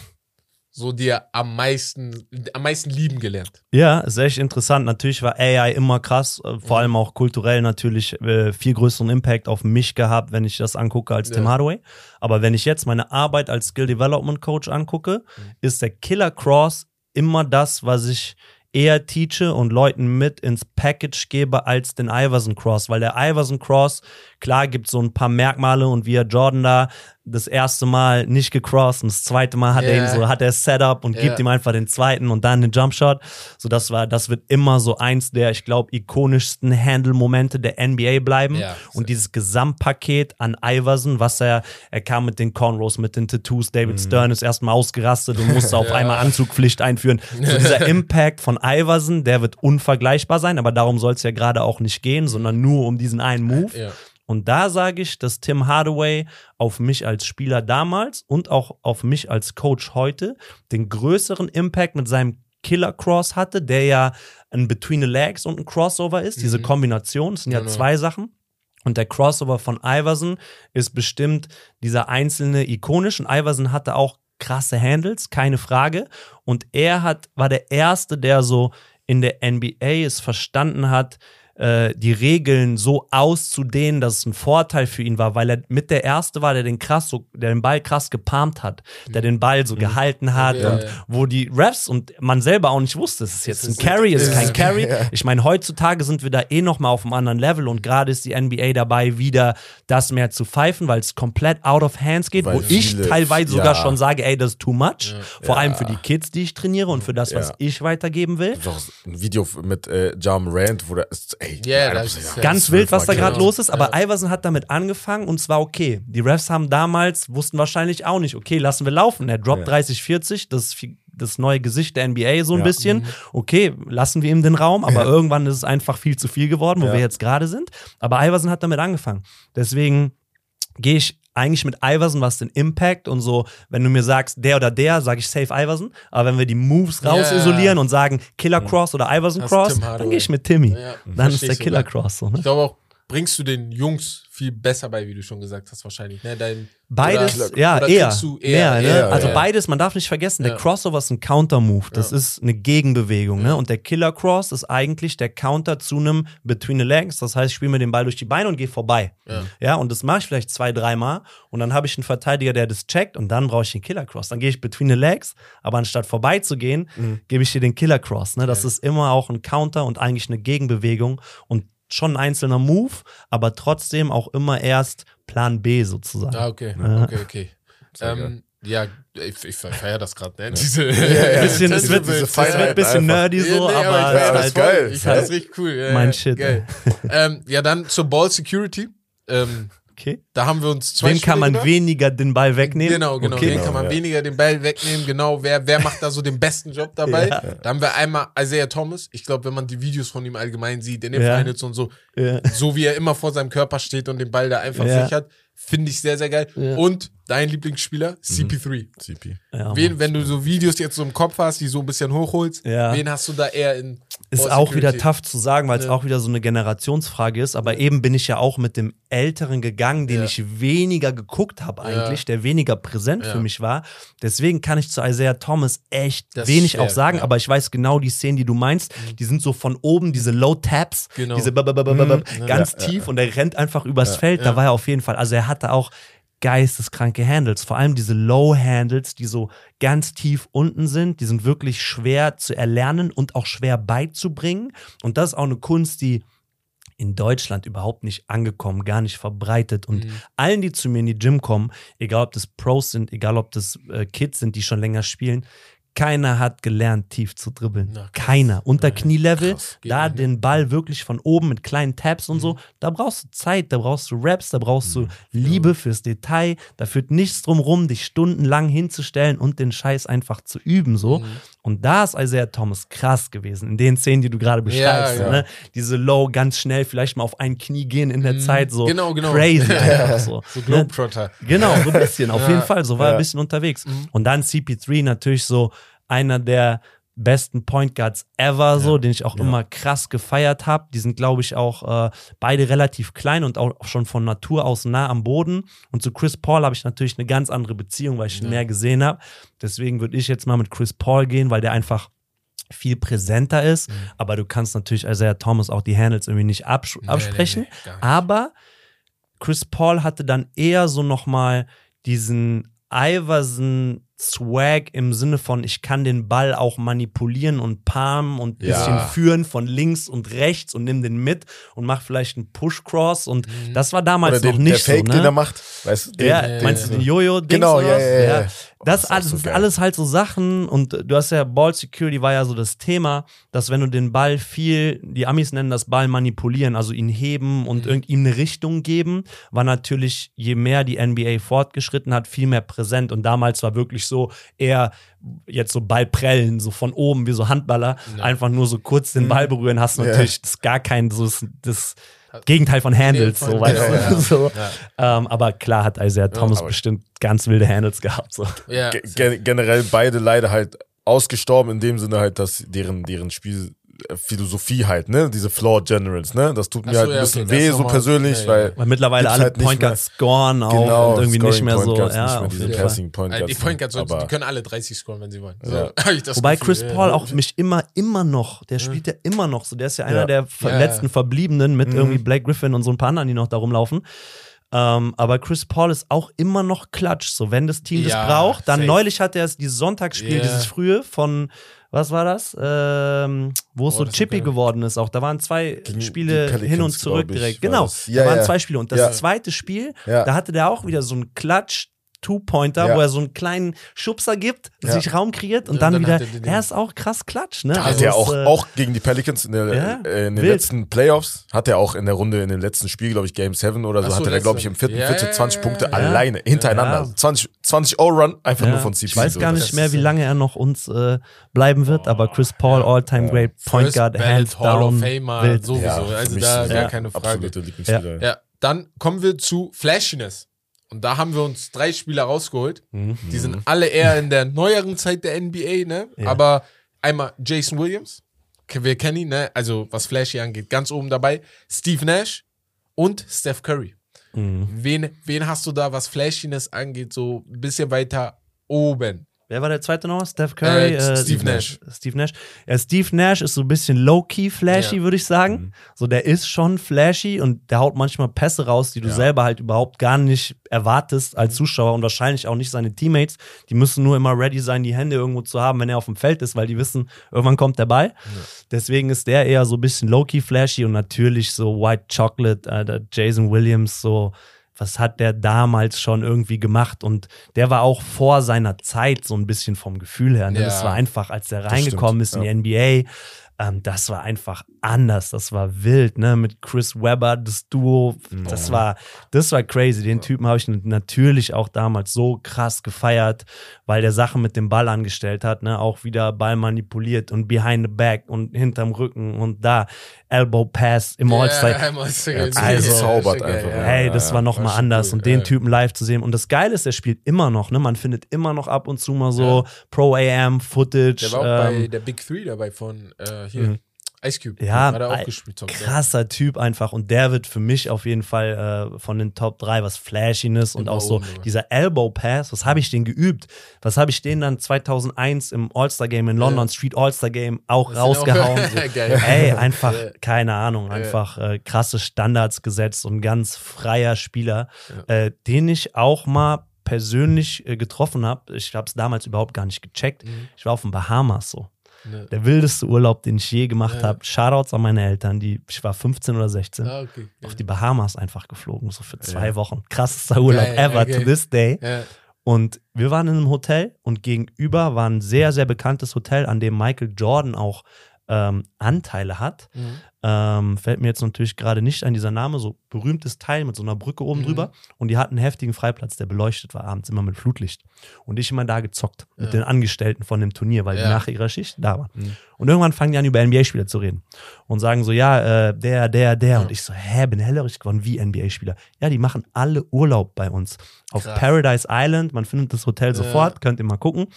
so dir am meisten, am meisten lieben gelernt? Ja, ist echt interessant. Natürlich war AI immer krass, äh, vor allem auch kulturell natürlich äh, viel größeren Impact auf mich gehabt, wenn ich das angucke als Ja. Tim Hardaway. Aber wenn ich jetzt meine Arbeit als Skill Development Coach angucke, Mhm. ist der Killer Cross immer das, was ich eher teache und Leuten mit ins Package gebe als den Iverson Cross, weil der Iverson Cross, klar gibt so ein paar Merkmale und wie er Jordan da das erste Mal nicht gecrossed und das zweite Mal hat er Ja. ihn so, hat er Setup und Ja. gibt ihm einfach den zweiten und dann den Jumpshot. So, das war, das wird immer so eins der, ich glaube, ikonischsten Handle-Momente der NBA bleiben. Ja, und dieses Gesamtpaket an Iverson, was er, er kam mit den Cornrows, mit den Tattoos, David Stern ist erstmal ausgerastet und musste auf. Ja. einmal Anzugpflicht einführen. So dieser Impact von Iverson, der wird unvergleichbar sein, aber darum soll es ja gerade auch nicht gehen, sondern nur um diesen einen Move. Und da sage ich, dass Tim Hardaway auf mich als Spieler damals und auch auf mich als Coach heute den größeren Impact mit seinem Killer Cross hatte, der ja ein Between the Legs und ein Crossover ist. Diese Mhm. Kombination, das sind ja Genau. zwei Sachen. Und der Crossover von Iverson ist bestimmt dieser einzelne ikonisch. Und Iverson hatte auch krasse Handles, keine Frage. Und er hat, war der Erste, der so in der NBA es verstanden hat, äh, die Regeln so auszudehnen, dass es ein Vorteil für ihn war, weil er mit der Erste war, der den krass so, der den Ball krass gepalmt hat, der den Ball so gehalten hat Ja, und ja. wo die Refs und man selber auch nicht wusste, es ist jetzt ein Carry, es ist kein Carry. Ich meine, heutzutage sind wir da eh noch mal auf einem anderen Level und gerade ist die NBA dabei, wieder das mehr zu pfeifen, weil es komplett out of hands geht, Weil wo ich teilweise sogar ja. schon sage, ey, das ist too much. Vor allem für die Kids, die ich trainiere und für das, was ich weitergeben will. Doch ein Video mit äh, Jam Rand, wo der ist, ey, Ja, Alter, das ja, ist ja- Ganz wild, was da gerade genau. los ist, aber Iverson hat damit angefangen und zwar okay. Die Refs haben damals, wussten wahrscheinlich auch nicht, okay, lassen wir laufen. Er droppt Ja. 30, 40, das ist viel- das neue Gesicht der NBA so ein Ja. bisschen. Okay, lassen wir ihm den Raum, aber Ja. irgendwann ist es einfach viel zu viel geworden, wo Ja. wir jetzt gerade sind. Aber Iverson hat damit angefangen. Deswegen gehe ich eigentlich mit Iverson, was den Impact und so, wenn du mir sagst, der oder der, sage ich safe Iverson. Aber wenn wir die Moves raus Ja. isolieren und sagen Killer Cross oder Iverson Cross, dann gehe ich mit Timmy. Ja, dann ist der Killer. Cross. So, ne? Ich glaube auch, bringst du den Jungs viel besser bei, wie du schon gesagt hast, wahrscheinlich. Ne? Dein, Beides, oder, ja, oder eher. eher, mehr, ne? eher, also ja. beides, man darf nicht vergessen, der Ja. Crossover ist ein Counter-Move. Das Ja. ist eine Gegenbewegung, ne? Und der Killer-Cross ist eigentlich der Counter zu einem Between the Legs. Das heißt, ich spiele mir den Ball durch die Beine und gehe vorbei. Ja. Ja, und das mache ich vielleicht zwei, dreimal. Und dann habe ich einen Verteidiger, der das checkt und dann brauche ich den Killer-Cross. Dann gehe ich Between the Legs, aber anstatt vorbeizugehen, Mhm. gebe ich dir den Killer-Cross. Ne? Das Ja. ist immer auch ein Counter und eigentlich eine Gegenbewegung und schon ein einzelner Move, aber trotzdem auch immer erst Plan B sozusagen. Ah, okay, Ja. okay, okay. Ähm, ja, ich, ich feiere das gerade, ne? Diese, ja. bisschen, es wird, diese es wird ein bisschen einfach. nerdy so, Ja, nee, aber, ich es feier ist das halt, geil. Ich finde das richtig cool. Ja, Mein ja, Shit, Geil. ähm, ja, dann zur Ball Security. Ähm, okay. da haben wir uns zwei Wem kann man gedacht. weniger den Ball wegnehmen? Genau, genau. Okay. Wen Genau, kann man ja. weniger den Ball wegnehmen? Genau. Wer, wer macht da so den besten Job dabei? Ja. Da haben wir einmal Isaiah Thomas. Ich glaube, wenn man die Videos von ihm allgemein sieht, in den Ja. Finals und so, Ja. so wie er immer vor seinem Körper steht und den Ball da einfach Ja. sichert, finde ich sehr, sehr geil. Ja. Und dein Lieblingsspieler, CP3. CP. Ja, Wen, wenn du so Videos jetzt so im Kopf hast, die so ein bisschen hochholst, Ja. wen hast du da eher in Ist Ball auch wieder tough zu sagen, weil es Ja. auch wieder so eine Generationsfrage ist. Aber eben bin ich ja auch mit dem Älteren gegangen, den Ja. ich weniger geguckt habe eigentlich, Ja. der weniger präsent Ja. für mich war. Deswegen kann ich zu Isaiah Thomas echt Das wenig schwer, auch sagen, ja. Mhm. aber ich weiß genau die Szenen, die du meinst. Die sind so von oben, diese Low Taps, Genau. diese Mhm. ganz tief und er rennt einfach übers Feld. ja. Da war er auf jeden Fall, also er hatte auch geisteskranke Handles, vor allem diese Low Handles, die so ganz tief unten sind, die sind wirklich schwer zu erlernen und auch schwer beizubringen. Und das ist auch eine Kunst, die in Deutschland überhaupt nicht angekommen, gar nicht verbreitet. Und Mhm. allen, die zu mir in die Gym kommen, egal ob das Pros sind, egal ob das äh, Kids sind, die schon länger spielen, keiner hat gelernt, tief zu dribbeln. Na, keiner. Unter Ja, Knielevel, krass. Da den Ball wirklich von oben mit kleinen Taps und Mhm. so. Da brauchst du Zeit, da brauchst du Raps, da brauchst du Liebe fürs Detail. Da führt nichts drum rum, dich stundenlang hinzustellen und den Scheiß einfach zu üben, so. Mhm. Und da ist Isaiah Thomas krass gewesen, in den Szenen, die du gerade beschreibst. ja. so, Ne? Diese Low, ganz schnell, vielleicht mal auf ein Knie gehen in der Mhm. Zeit, so Genau, genau. crazy so. So Ne? Globetrotter. Genau, so ein bisschen, auf Ja. jeden Fall. So war er Ja. ein bisschen unterwegs. Mhm. Und dann CP3 natürlich so einer der besten Point Guards ever, so, den ich auch Ja. immer krass gefeiert habe. Die sind, glaube ich, auch äh, beide relativ klein und auch schon von Natur aus nah am Boden. Und zu Chris Paul habe ich natürlich eine ganz andere Beziehung, weil ich ihn Ja. mehr gesehen habe. Deswegen würde ich jetzt mal mit Chris Paul gehen, weil der einfach viel präsenter ist. Mhm. Aber du kannst natürlich Isaiah Thomas auch die Handles irgendwie nicht abs Nee, absprechen. nee, nee, nicht. Aber Chris Paul hatte dann eher so nochmal diesen Iverson Swag im Sinne von, ich kann den Ball auch manipulieren und palmen und ein Ja. bisschen führen von links und rechts und nimm den mit und mach vielleicht einen Push-Cross und Mhm. das war damals den, noch nicht der Fake, so, den er ne? macht. Weißt du, den, Ja, den- meinst du den- Jojo-Dings Genau, oder ja, was? ja, ja. ja. Das, alles, so das sind alles halt so Sachen und du hast ja Ball Security war ja so das Thema, dass wenn du den Ball viel, die Amis nennen das Ball manipulieren, also ihn heben und Mhm. ihm eine Richtung geben, war natürlich, je mehr die NBA fortgeschritten hat, viel mehr präsent und damals war wirklich so eher jetzt so Ballprellen, so von oben wie so Handballer, Ja. einfach nur so kurz den Mhm. Ball berühren, hast du Ja. natürlich das gar kein, so das, das Gegenteil von Handles, Nee, so weißt ja, du. ja. So. Ja. Ähm, aber klar hat Isaiah Thomas bestimmt ganz wilde Handles gehabt. So. Ja. Ge gen- generell beide leider halt ausgestorben in dem Sinne halt, dass deren, deren Spielphilosophie halt, ne, diese Floor Generals, ne, das tut mir so, halt ein ja, bisschen okay, weh, so persönlich, ja, ja. weil Weil mittlerweile alle halt Point. Guards scoren auch genau, und irgendwie nicht mehr so. Ja, nicht mehr diese. Passing Point Äh, Guards. Die Point Guards, aber die können alle 30 scoren, wenn sie wollen. So, Ja. das Wobei Gefühl, Chris ja. Paul auch mich immer, immer noch, der spielt ja immer noch so. Der ist ja einer Ja. der Ja, ja. letzten Verbliebenen mit Mhm. irgendwie Blake Griffin und so ein paar anderen, die noch da rumlaufen. Ähm, aber Chris Paul ist auch immer noch Klatsch. So, wenn das Team Ja, das braucht, dann safe. neulich hat er dieses Sonntagsspiel, Ja. dieses frühe von, was war das? Ähm, wo es Oh, so chippy geworden ist. Auch da waren zwei Gegen Spiele hin und zurück ich, direkt. Genau. Ja, da waren ja. zwei Spiele. Und das Ja. zweite Spiel, da hatte der auch wieder so einen Klatsch. Two-Pointer, Ja. wo er so einen kleinen Schubser gibt, Ja. sich Raum kreiert und Und dann, dann wieder. hat er den- Er ist auch krass Klatsch, ne? Hat Also er auch, äh, auch gegen die Pelicans in, der, Ja, äh, in den wild. letzten Playoffs, hat er auch in der Runde, in dem letzten Spiel, glaube ich, Game 7 oder so, so, hatte er, glaube ich, im vierten Viertel ja, 20 ja, Punkte ja. alleine, hintereinander. Ja. 20, 20 O-Run, einfach ja. nur von CP. Ich weiß so. gar nicht mehr, wie lange er noch uns äh, bleiben wird, aber Chris Paul, All-Time Great Point First Guard, hands Hall of down. Famer, wild. sowieso. Also da gar ja, keine Frage. Absolute Lieblingsspieler. Ja, dann kommen wir zu Flashiness. Und da haben wir uns drei Spieler rausgeholt. Mhm. Die sind alle eher in der neueren Zeit der NBA, ne? Ja. Aber einmal Jason Williams, wir kennen ihn, ne? Also was Flashy angeht, ganz oben dabei. Steve Nash und Steph Curry. Mhm. Wen, wen hast du da, was Flashiness angeht, so ein bisschen weiter oben? Wer war der zweite noch? Steph Curry? Äh, Steve Nash. Steve Nash. Ja, Steve Nash ist so ein bisschen low-key flashy, Ja. würde ich sagen. Mhm. So, der ist schon flashy und der haut manchmal Pässe raus, die du Ja. selber halt überhaupt gar nicht erwartest Mhm. als Zuschauer und wahrscheinlich auch nicht seine Teammates. Die müssen nur immer ready sein, die Hände irgendwo zu haben, wenn er auf dem Feld ist, weil die wissen, irgendwann kommt der Ball. Deswegen ist der eher so ein bisschen low-key flashy und natürlich so White Chocolate, äh, Jason Williams, so was hat der damals schon irgendwie gemacht und der war auch vor seiner Zeit so ein bisschen vom Gefühl her. Ne? Ja. Das war einfach, als der reingekommen stimmt, ist in die NBA, ähm, das war einfach anders, das war wild, ne? Mit Chris Webber, das Duo, das war, das war crazy. Den Typen habe ich natürlich auch damals so krass gefeiert, weil der Sachen mit dem Ball angestellt hat, ne? Auch wieder Ball manipuliert und behind the back und hinterm Rücken und da Elbow Pass im All-Star. Ja, im All-Star. Also- gezaubert einfach, Ja, ja. Hey, das war nochmal war schon anders cool, und den. Typen live zu sehen. Und das Geile ist, der spielt immer noch, ne? Man findet immer noch ab und zu mal so Pro-AM-Footage. Der war auch bei ähm, der Big Three dabei von äh, hier. Mhm. Ice Cube. Ja, hat er auch gespielt. Top, ja. krasser Typ einfach und der wird für mich auf jeden Fall äh, von den Top 3 was Flashiness und auch so oben, dieser Elbow Pass, was habe ich den geübt? Was habe ich den dann 2001 im All-Star Game in London, Street All-Star Game auch Das auch- rausgehauen? so. Geil. Ey, einfach, Ja. keine Ahnung, einfach äh, krasse Standards gesetzt und ganz freier Spieler, äh, den ich auch mal persönlich äh, getroffen habe. Ich habe es damals überhaupt gar nicht gecheckt. Mhm. Ich war auf den Bahamas so. Ne. Der wildeste Urlaub, den ich je gemacht Ja. habe. Shoutouts an meine Eltern, die, ich war 15 oder 16, Ah, okay. auf die Bahamas einfach geflogen, so für zwei Ja. Wochen. Krassester Urlaub ever okay. to this day. Ja. Und wir waren in einem Hotel und gegenüber war ein sehr, sehr bekanntes Hotel, an dem Michael Jordan auch ähm, Anteile hat. Mhm. Ähm, fällt mir jetzt natürlich gerade nicht ein dieser Name, so berühmtes Teil mit so einer Brücke oben Mhm. drüber. Und die hatten einen heftigen Freiplatz, der beleuchtet war abends immer mit Flutlicht. Und ich immer da gezockt mit Ja. den Angestellten von dem Turnier, weil Ja. die nach ihrer Schicht da waren. Mhm. Und irgendwann fangen die an, über NBA-Spieler zu reden. Und sagen so, ja, äh, der, der, der. Ja. Und ich so, hä, bin hellhörig geworden, wie NBA-Spieler. Ja, die machen alle Urlaub bei uns. Auf Krass. Paradise Island, man findet das Hotel sofort, könnt ihr mal gucken.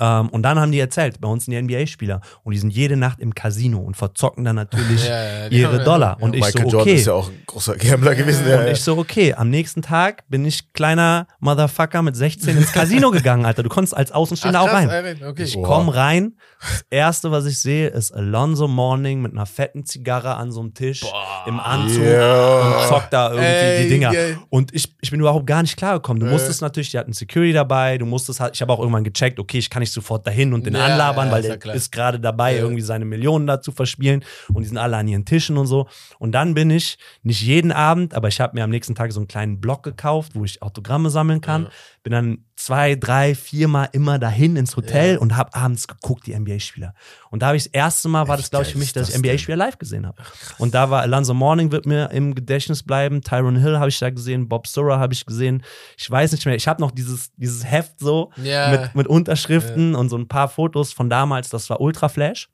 Ähm, und dann haben die erzählt, bei uns sind die NBA-Spieler und die sind jede Nacht im Casino und verzocken dann natürlich Ja, ja, ihre haben- Dollar. ja. Und ich Michael so, Jordan okay. ist ja auch ein großer Gambler gewesen. Ja, Und ich so, okay, am nächsten Tag bin ich kleiner Motherfucker mit 16 ins Casino gegangen, Alter. Du konntest als Außenstehender Ach, auch rein. okay. Ich Boah. komm rein. Das erste, was ich sehe, ist Alonso Morning mit einer fetten Zigarre an so einem Tisch im Anzug Ja. und zockt da irgendwie Ey, die Dinger. geil. Und ich, ich bin überhaupt gar nicht klargekommen. Du Äh. musstest natürlich, die hatten Security dabei, du musstest halt, ich habe auch irgendwann gecheckt, okay, ich kann nicht sofort dahin und den Ja, anlabern, weil ja der ist gerade dabei, irgendwie seine Millionen da zu verspielen und die sind alle an ihren Tischen und so. Und dann bin ich, nicht jeden Abend, aber ich habe mir am nächsten Tag so einen kleinen Block gekauft, wo ich Autogramme sammeln kann. Ja. Bin dann zwei, drei, viermal immer dahin ins Hotel Ja. und habe abends geguckt, die NBA-Spieler. Und da habe ich das erste Mal, war Wie das, glaube ich, für mich, dass ich das NBA-Spieler live gesehen habe. Und da war Alonso Morning wird mir im Gedächtnis bleiben, Tyron Hill habe ich da gesehen, Bob Sura habe ich gesehen. Ich weiß nicht mehr, ich habe noch dieses, dieses Heft so Ja. mit, mit Unterschriften und so ein paar Fotos von damals, das war Ultra Flash.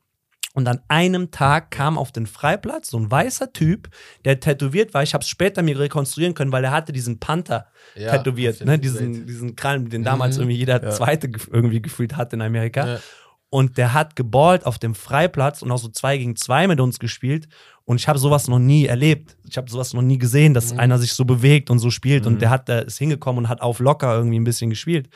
Und an einem Tag kam auf den Freiplatz so ein weißer Typ, der tätowiert war. Ich habe es später mir rekonstruieren können, weil er hatte diesen Panther Ja, tätowiert, ne? diesen, diesen Krallen, den damals Mhm. irgendwie jeder Ja. Zweite irgendwie gefühlt hat in Amerika. Ja. Und der hat geballt auf dem Freiplatz und auch so zwei gegen zwei mit uns gespielt. Und ich habe sowas noch nie erlebt. Ich habe sowas noch nie gesehen, dass Mhm. einer sich so bewegt und so spielt. Mhm. Und der hat, der ist hingekommen und hat auf locker irgendwie ein bisschen gespielt.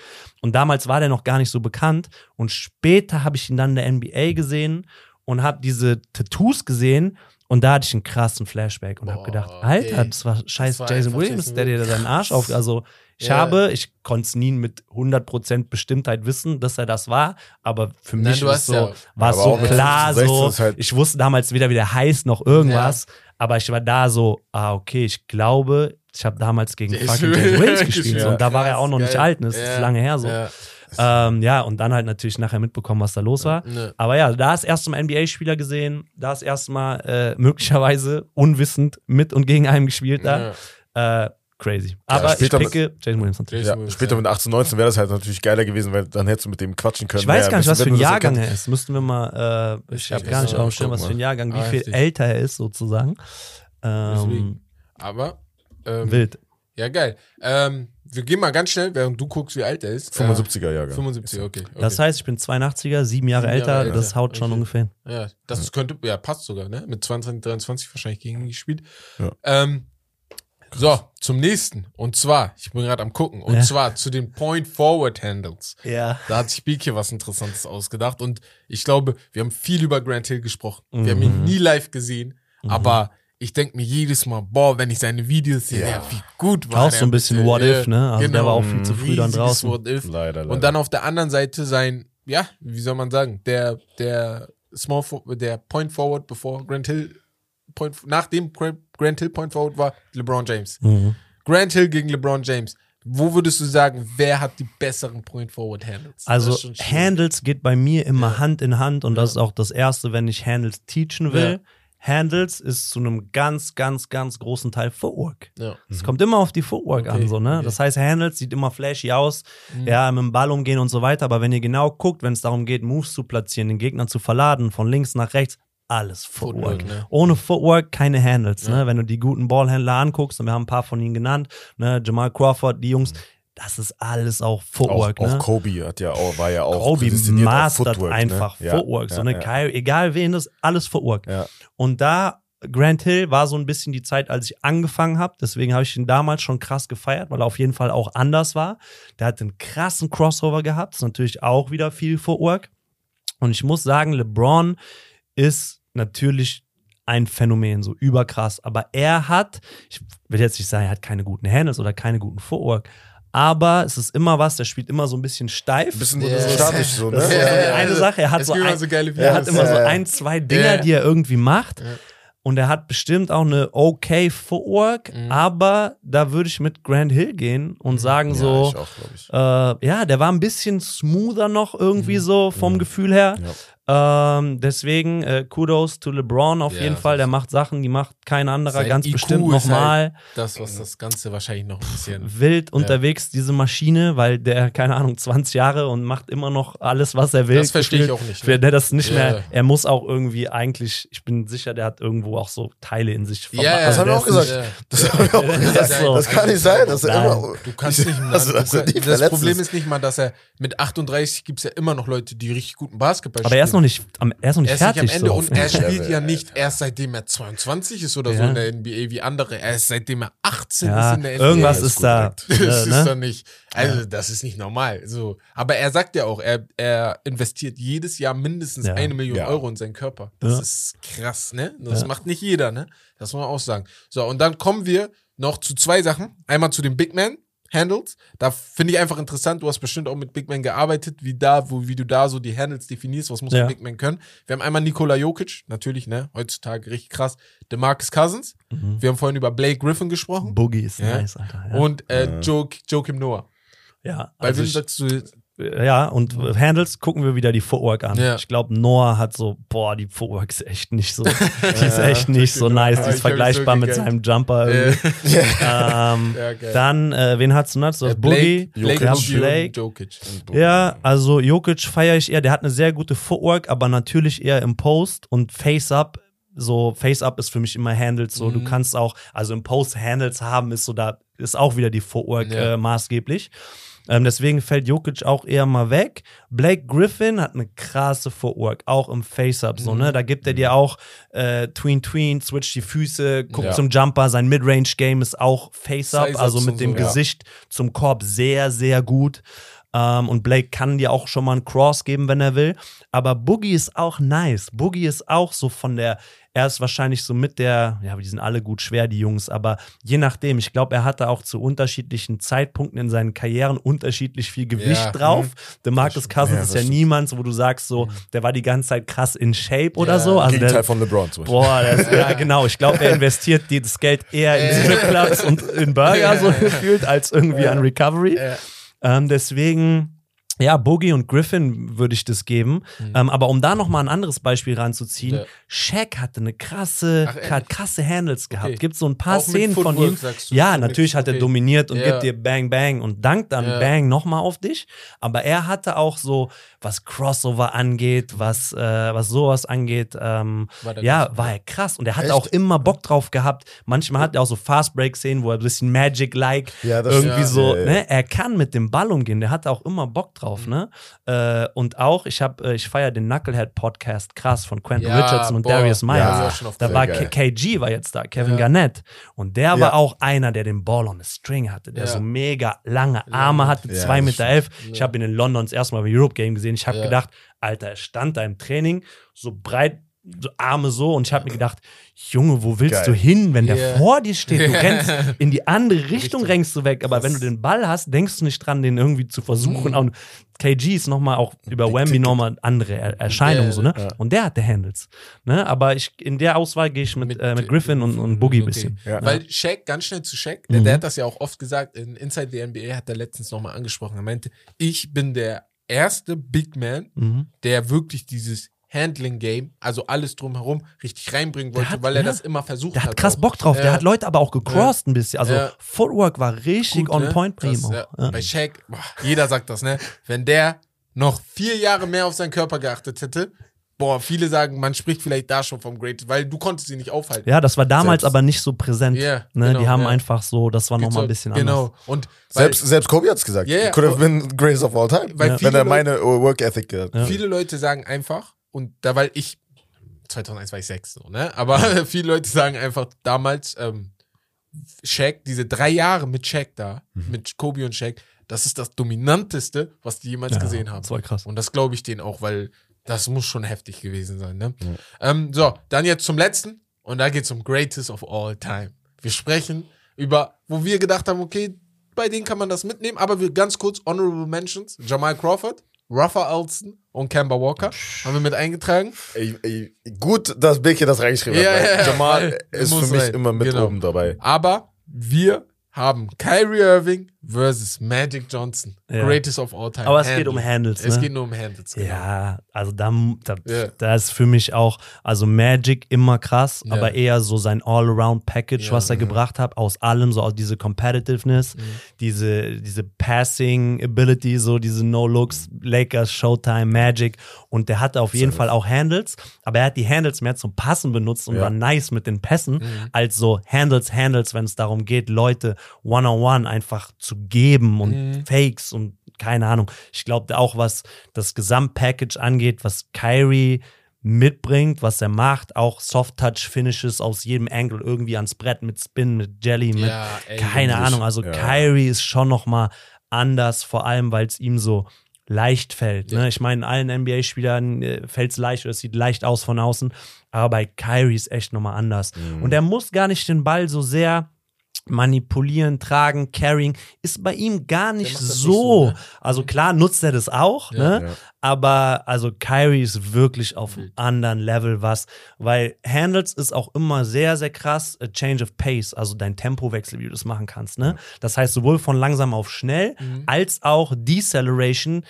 Und damals war der noch gar nicht so bekannt. Und später habe ich ihn dann in der NBA gesehen und habe diese Tattoos gesehen. Und da hatte ich einen krassen Flashback und habe gedacht, Alter, okay. das war scheiß war Jason Williams, Jason der dir da seinen Arsch auf. Also ich Ja. habe, ich konnte es nie mit 100% Bestimmtheit wissen, dass er das war, aber für Nein, mich ist hast so, ja- war es so klar 15, 16 so. halt- ich wusste damals weder, wie der heißt, noch irgendwas, aber ich war da so, ah, okay, ich glaube, ich habe damals gegen Jason fucking Jason Williams gespielt. so, und da war er auch noch nicht geil. alt, ne? das Ja. ist lange her so. Ja. Ähm, ja, und dann halt natürlich nachher mitbekommen, was da los war. Ne. Aber ja, da das erste Mal NBA-Spieler gesehen, da das erste Mal äh, möglicherweise unwissend mit und gegen einen gespielt da. Äh, crazy. Aber ich später mit- picke Jason Williams natürlich. Ja, später ja. mit 18, 19 wäre das halt natürlich geiler gewesen, weil dann hättest du mit dem quatschen können. Ich weiß gar nicht, was für ein Jahrgang er ist. Müssten wir mal, äh, ich habe gar nicht auf dem was für ein. Jahrgang, wie Ah, viel älter er ist sozusagen. Ähm, Deswegen. Aber ähm, wild. Ja, geil. Ähm, wir gehen mal ganz schnell, während du guckst, wie alt er ist. 75er Äh, Jahrgang. 75, okay. okay. Das heißt, ich bin 82er, sieben Jahre Sieben älter, Jahre älter. das haut schon Okay. ungefähr. Ja, das könnte, ja, passt sogar, ne? Mit 22, 23 wahrscheinlich gegen ihn gespielt. Ja. Ähm, so, zum nächsten. Und zwar, ich bin gerade am gucken, und Ja. zwar zu den Point-Forward-Handles. Ja. Da hat sich Beak hier was Interessantes ausgedacht. Und ich glaube, wir haben viel über Grant Hill gesprochen. Wir haben Mhm. ihn nie live gesehen, aber ich denke mir jedes Mal, boah, wenn ich seine Videos sehe, Ja. ja, wie gut war Auch der so ein bisschen bitte. What Ja, If, ne? Also der war auch viel zu früh dann draußen. What If. Leider, leider. Und dann auf der anderen Seite sein, ja, wie soll man sagen, der, der Small, For- der Point Forward, bevor Grant Hill, Point, nachdem Gra- Grant Hill Point Forward war, LeBron James. Mhm. Grant Hill gegen LeBron James. Wo würdest du sagen, wer hat die besseren Point Forward Handles? Also. Handles geht bei mir immer Ja. Hand in Hand und das ist Ja. auch das Erste, wenn ich Handles teachen will. Handles ist zu einem ganz, ganz, ganz großen Teil Footwork. Ja. Es kommt immer auf die Footwork Okay, an, so, ne? okay. Das heißt, Handles sieht immer flashy aus, Mhm. ja, mit dem Ball umgehen und so weiter, aber wenn ihr genau guckt, wenn es darum geht, Moves zu platzieren, den Gegner zu verladen, von links nach rechts, alles Footwork. Footwork, ne? Ohne Footwork keine Handles, Ja. ne? Wenn du die guten Ballhändler anguckst, und wir haben ein paar von ihnen genannt, ne? Jamal Crawford, die Jungs, das ist alles auch auch, Footwork, auch ne? Kobe hat ja auch, war ja auch Kobe mastert Footwork, einfach ne? Ja, Footwork. so ja, eine ja. Kyrie, egal wen das, alles Footwork. Ja. Und da, Grant Hill war so ein bisschen die Zeit, als ich angefangen habe. Deswegen habe ich ihn damals schon krass gefeiert, weil er auf jeden Fall auch anders war. Der hat einen krassen Crossover gehabt. ist natürlich auch wieder viel Footwork. Und ich muss sagen, LeBron ist natürlich ein Phänomen, so überkrass. Aber er hat, ich will jetzt nicht sagen, er hat keine guten Handles oder keine guten Footwork. Aber es ist immer was, der spielt immer so ein bisschen steif. Ein bisschen Ja. statisch so, ne? Das ist so eine Sache. Er hat Es so ein- so er hat immer so Ja, ja. ein, zwei Dinger, Ja. die er irgendwie macht. Ja. und er hat bestimmt auch eine okay Footwork, Mhm. aber da würde ich mit Grant Hill gehen und sagen Ja, so, ich auch, ich. äh, ja, der war ein bisschen smoother noch irgendwie Mhm. so vom Gefühl her. Ja. Ähm, deswegen äh, Kudos to LeBron auf Ja, jeden Fall. Der macht Sachen, die macht kein anderer Sein ganz IQ bestimmt ist nochmal. Das, was das Ganze wahrscheinlich noch ein bisschen. Wild unterwegs, diese Maschine, weil der, keine Ahnung, 20 Jahre und macht immer noch alles, was er will. Das verstehe ich auch nicht. Ne? der das nicht Ja. mehr, er muss auch irgendwie eigentlich, ich bin sicher, der hat irgendwo auch so Teile in sich. Ja, ja, Das haben wir auch gesagt. Das haben wir auch gesagt. Das kann nicht sein. dass er immer, Du kannst nicht. Also, du dass kann- nie das Problem ist. nicht mal, dass er mit 38 gibt es ja immer noch Leute, die richtig guten Basketball Aber ist noch nicht, am- er ist noch nicht Er ist nicht fertig. am Ende so. und er spielt Ja, ja nicht erst seitdem er 22 ist oder so Ja. in der NBA wie andere. Er ist seitdem er 18 ja, ist in der NBA. irgendwas ist da. direkt. Das äh, ist ne? doch nicht. Also, das ist nicht normal. So. Aber er sagt ja auch, er, er investiert jedes Jahr mindestens Ja. eine Million Ja. Euro in seinen Körper. Das Ja. ist krass, ne? Das Ja. macht nicht jeder, ne? Das muss man auch sagen. So, und dann kommen wir noch zu zwei Sachen. Einmal zu den Big Man. Handles. Da finde ich einfach interessant, du hast bestimmt auch mit Big Man gearbeitet, wie da, wo, wie du da so die Handles definierst, was muss Ja. ein Big Man können. Wir haben einmal Nikola Jokic, natürlich, ne, heutzutage richtig krass, DeMarcus Cousins. Mhm. Wir haben vorhin über Blake Griffin gesprochen. Boogie ist Ja. nice, Alter. Ja. Und äh, Ja. Joe, Joakim Noah. ja, Bei also wem ich, sagst du, ja, und Handles gucken wir wieder die Footwork an. Ja. Ich glaube, Noah hat so, boah, die Footwork ist echt nicht so, die ist echt nicht so nice. Die ist mich vergleichbar so mit seinem Jumper. irgendwie. ähm, ja, dann, äh, wen hast du noch? Du hast Äh, Blake, Boogie. Blake, Boogie Blake. und Jokic. Ja, also Jokic feiere ich eher. Der hat eine sehr gute Footwork, aber natürlich eher im Post und Face-Up. So, Face-Up ist für mich immer Handles. So, du Mhm. kannst auch, also im Post Handles haben, ist so, da ist auch wieder die Footwork Ja. äh, maßgeblich. Ähm, deswegen fällt Jokic auch eher mal weg. Blake Griffin hat eine krasse Footwork, auch im Face-Up. So, Mhm. ne? Da gibt er dir auch äh, Tween Tween, switch die Füße, guckt Ja. zum Jumper. Sein Midrange-Game ist auch Face-Up, also mit dem so, ja. Gesicht zum Korb sehr, sehr gut. Ähm, und Blake kann dir auch schon mal einen Cross geben, wenn er will. Aber Boogie ist auch nice. Boogie ist auch so von der, er ist wahrscheinlich so mit der, ja, die sind alle gut schwer, die Jungs, aber je nachdem, ich glaube, er hatte auch zu unterschiedlichen Zeitpunkten in seinen Karrieren unterschiedlich viel Gewicht Ja, drauf. mhm. Der Marcus Cousins Ja, ist ja stimmt. niemand, wo du sagst, so, der war die ganze Zeit krass in Shape oder Ja, so. Also Gegenteil der, von LeBron zum Beispiel. Boah, das, ja genau. Ich glaube, er investiert das Geld eher in Stripclubs und in Burger so gefühlt, als irgendwie an Recovery. Ähm, deswegen, ja, Boogie und Griffin würde ich das geben. Ähm, aber um da nochmal ein anderes Beispiel ranzuziehen, Mhm. Ja. Shaq hatte eine krasse, Ach, krasse Handles gehabt. Okay. Gibt so ein paar Auch Szenen von ihm. sagst du? Ja, natürlich hat er okay. dominiert und Ja. gibt dir Bang Bang und dankt dann Ja. Bang nochmal auf dich. Aber er hatte auch so, was Crossover angeht, was, äh, was sowas angeht, ähm, War ja, krass. war er krass. Und er hat Echt? auch immer Bock drauf gehabt. Manchmal hat er auch so Fast-Break-Szenen, wo er ein bisschen Magic-like Ja, das irgendwie so, Ja, ja. ne, er kann mit dem Ball umgehen, der hat auch immer Bock drauf, ne? Äh, und auch, ich habe, äh, ich feiere den Knucklehead-Podcast krass von Quentin Ja, Richardson und boah. Darius Myers. ja, da war geil. KG war jetzt da, Kevin Ja. Garnett. Und der war auch einer, der den Ball on the String hatte, der so mega lange Arme hatte, Ja, zwei das Meter elf. Ich habe ihn in London das erste Mal beim Europe Game gesehen. Ich habe gedacht, Alter, er stand da im Training, so breit, so Arme so und ich habe mir gedacht, Junge, wo willst Geil. du hin, wenn der Ja. vor dir steht? Du rennst in die andere Richtung, rennst du weg, aber Das- wenn du den Ball hast, denkst du nicht dran, den irgendwie zu versuchen. Mhm. Und KG ist nochmal auch über Big Wemby nochmal andere Er- Erscheinung, Ja, so, ne? ja. Und der hatte Handles. Ne? Aber ich, in der Auswahl gehe ich mit, Mit- äh, mit Griffin und, und Boogie ein Okay. bisschen. Ja. Weil Shaq, ganz schnell zu Shaq, der, Mhm. der hat das ja auch oft gesagt, in Inside the NBA hat er letztens nochmal angesprochen. Er meinte, ich bin der erste Big Man, Mhm. der wirklich dieses Handling-Game, also alles drumherum, richtig reinbringen wollte, hat- weil er ja. das immer versucht Der hat. hat krass auch. Bock drauf. Der hat Leute aber auch gecrossed ein bisschen. Also Ja. Footwork war richtig Gut, on ne? point bei Das. Bei Shaq, boah, jeder sagt das, ne? Wenn der noch vier Jahre mehr auf seinen Körper geachtet hätte, boah, viele sagen, man spricht vielleicht da schon vom Great, weil du konntest sie nicht aufhalten. Ja, das war damals Selbst- aber nicht so präsent. Ja, ne? genau, die haben ja. einfach so, das war nochmal ein bisschen anders. Genau. Und weil, Selbst, selbst Kobe hat es gesagt. Ja. Could have been greatest of all time. Weil wenn er meine uh, Work Ethic gehabt. Ja. viele Leute sagen einfach, und da, weil ich, 2001 war ich sechs, so, ne? Aber viele Leute sagen einfach damals, ähm, Shaq, diese drei Jahre mit Shaq da, Mhm. mit Kobe und Shaq, das ist das dominanteste, was die jemals Ja, gesehen haben. Das war krass. Und das glaube ich denen auch, weil das muss schon heftig gewesen sein. Ne? Ähm, so, dann jetzt zum letzten. Und da geht es um Greatest of All Time. Wir sprechen über, wo wir gedacht haben, okay, bei denen kann man das mitnehmen, aber wir ganz kurz Honorable Mentions. Jamal Crawford, Rafa Alston und Kemba Walker. Haben wir mit eingetragen. Ey, ey, gut, dass Beke das reingeschrieben Ja, hat. weil ja, ja, Jamal ist für mich sein. immer mit Genau. oben dabei. Aber wir haben Kyrie Irving versus Magic Johnson. Ja. Greatest of all time. Aber es geht um Handle. Handles, Es ne? geht nur um Handles. genau. Ja, also da, da, Ja. da ist für mich auch, also Magic immer krass, Ja. aber eher so sein All-Around-Package, Ja. was er gebracht hat, aus allem, so aus diese Competitiveness, Mhm. diese, diese Passing-Ability, so diese No-Looks, Lakers, Showtime, Magic und der hatte auf jeden Fall auch Handles, aber er hat die Handles mehr zum Passen benutzt und war nice mit den Pässen, Mhm. als so Handles, Handles, wenn es darum geht, Leute one-on-one einfach zu geben und Mhm. Fakes und keine Ahnung. Ich glaube auch, was das Gesamtpackage angeht, was Kyrie mitbringt, was er macht, auch Soft-Touch-Finishes aus jedem Angle irgendwie ans Brett mit Spin, mit Jelly, mit Ja, ey, keine. Ahnung. Also Ja. Kyrie ist schon noch mal anders, vor allem, weil es ihm so leicht fällt. Ne? Ich meine, allen NBA-Spielern äh, fällt es leicht oder es sieht leicht aus von außen, aber bei Kyrie ist echt noch mal anders. Mhm. Und er muss gar nicht den Ball so sehr manipulieren, tragen, carrying, ist bei ihm gar nicht das nicht so. so, ne? Also klar nutzt er das auch, Ja, ne? ja. Aber also Kyrie ist wirklich auf einem anderen Level was, weil Handles ist auch immer sehr, sehr krass, a change of pace, also dein Tempowechsel, wie du das machen kannst, ne? Das heißt sowohl von langsam auf schnell, Mhm. als auch Deceleration,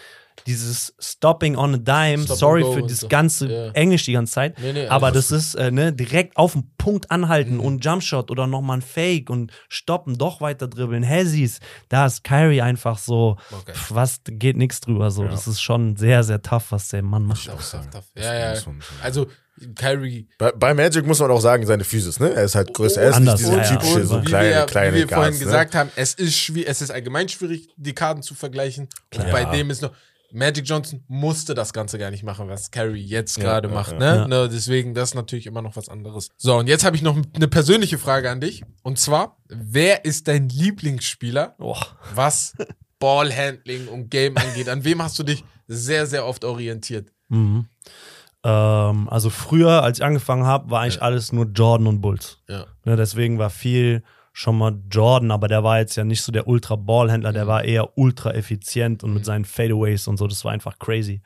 dieses Stopping on a Dime, Stop sorry für das so. ganze Ja. Englisch die ganze Zeit, Nee, nee, aber das ist äh, ne, direkt auf den Punkt anhalten Mhm. und Jumpshot oder nochmal ein Fake und stoppen, doch weiter dribbeln, Hezzies, da ist Kyrie einfach so, Okay. pf, was geht nichts drüber, so, Ja. das ist schon sehr, sehr tough, was der Mann macht. Tough, tough. Das Ja, ja. schon. Also, Kyrie. Bei, bei Magic muss man auch sagen, seine Physis, ne? Er ist halt größer. Er ist Anders, nicht diese ja, ja. typische, so kleine, wir, kleine wie wir vorhin Guards, ne? gesagt haben, es ist schwierig, es ist allgemein schwierig, die Karten zu vergleichen. Und Klar. bei dem ist noch, Magic Johnson musste das Ganze gar nicht machen, was Kyrie jetzt gerade ja, macht. ja. Ne? Ja. Ne, deswegen, das ist natürlich immer noch was anderes. So, und jetzt habe ich noch eine persönliche Frage an dich. Und zwar, wer ist dein Lieblingsspieler, Oh. was Ballhandling und Game angeht? An wem hast du dich sehr, sehr oft orientiert? Mhm. Ähm, also früher, als ich angefangen habe, war eigentlich alles nur Jordan und Bulls. Ja. Ne, deswegen war viel schon mal Jordan, aber der war jetzt ja nicht so der Ultra-Ballhändler, der Mhm. war eher ultra effizient und mit seinen Fadeaways und so, das war einfach crazy.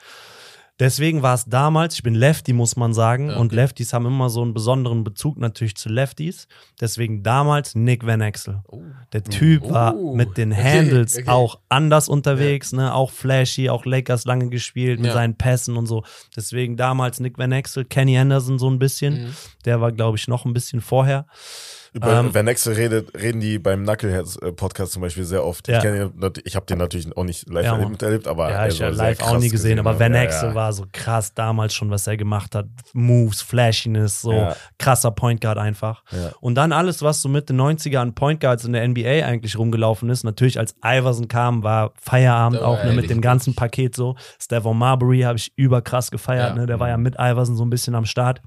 Deswegen war es damals, ich bin Lefty, muss man sagen, Ja, und okay. Lefties haben immer so einen besonderen Bezug natürlich zu Lefties. Deswegen damals Nick Van Exel. Oh. Der Typ Oh, war mit den okay, Handles okay. auch anders unterwegs, ne? Auch flashy, auch Lakers lange gespielt mit Ja. seinen Pässen und so. Deswegen damals Nick Van Exel, Kenny Anderson so ein bisschen. Mhm. Der war, glaube ich, noch ein bisschen vorher. Über Ähm, Van Exel redet, reden die beim Knuckleheads-Podcast zum Beispiel sehr oft. Ja. Ich, ich habe den natürlich auch nicht live Ja, miterlebt, aber ja, ich habe live auch nie gesehen, aber Van haben. Exel ja, war so krass damals schon, was er gemacht hat. Moves, Flashiness, so krasser Point Guard einfach. Und dann alles, was so Mitte 90er an Point Guards in der NBA eigentlich rumgelaufen ist. Natürlich, als Iverson kam, war Feierabend war auch ne, mit dem ganzen Paket so. Stephon Marbury habe ich überkrass gefeiert, ne? Der war ja mit Iverson so ein bisschen am Start.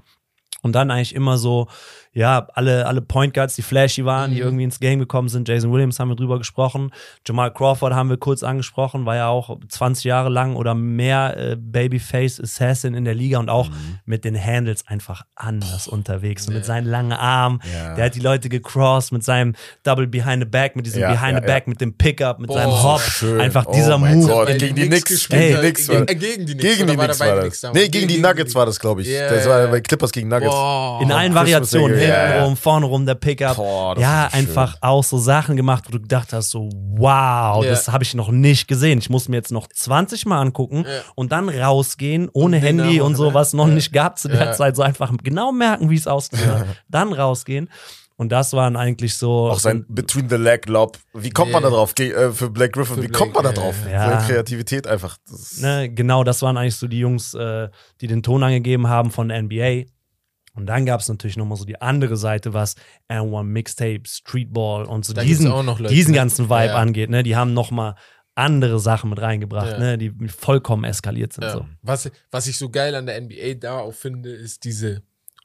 Und dann eigentlich immer so, ja, alle, alle Point Guards, die flashy waren, die Mhm. irgendwie ins Game gekommen sind. Jason Williams haben wir drüber gesprochen. Jamal Crawford haben wir kurz angesprochen, war ja auch 20 Jahre lang oder mehr äh, Babyface Assassin in der Liga und auch mit den Handles einfach anders unterwegs. Und mit seinen langen Armen. Ja. Der hat die Leute gecrossed mit seinem Double Behind the Back, mit diesem Ja, Behind ja, the Back, mit dem Pickup, mit Boah, seinem Hop. schön. Einfach Oh dieser Move. Gott. Gegen die Knicks Knicks, gespielt gegen die. Knicks Gegen, war- gegen die Knicks. Gegen die Knicks war das. Nee, gegen die Nuggets war das, glaube ich. Ja, Das war bei Clippers gegen Nuggets. Boah. In allen Variationen, Hintenrum, ja. vorne rum der Pickup. Boah, ja, ist schön. einfach auch so Sachen gemacht, wo du gedacht hast, so wow, das habe ich noch nicht gesehen. Ich muss mir jetzt noch 20 Mal angucken und dann rausgehen, ohne Und Handy und so, ne? was noch nicht gab zu der. Zeit. So einfach genau merken, wie es ausgesehen hat. Dann rausgehen. Und das waren eigentlich so. Auch sein Between the Leg Lob. Wie kommt man Nee. da drauf? Ge- äh, Für Black Griffin, Für wie Blake, kommt man da drauf? ja. Seine Kreativität einfach. Ne, genau, das waren eigentlich so die Jungs, äh, die den Ton angegeben haben von der NBA. Und dann gab es natürlich nochmal so die andere Seite, was N1 Mixtape, Streetball und so Da diesen, Leute, diesen ne? ganzen Vibe Ja. angeht. Ne? Die haben nochmal andere Sachen mit reingebracht, Ja. ne? die vollkommen eskaliert sind. Ja. So. Was, was ich so geil an der NBA da auch finde, ist diese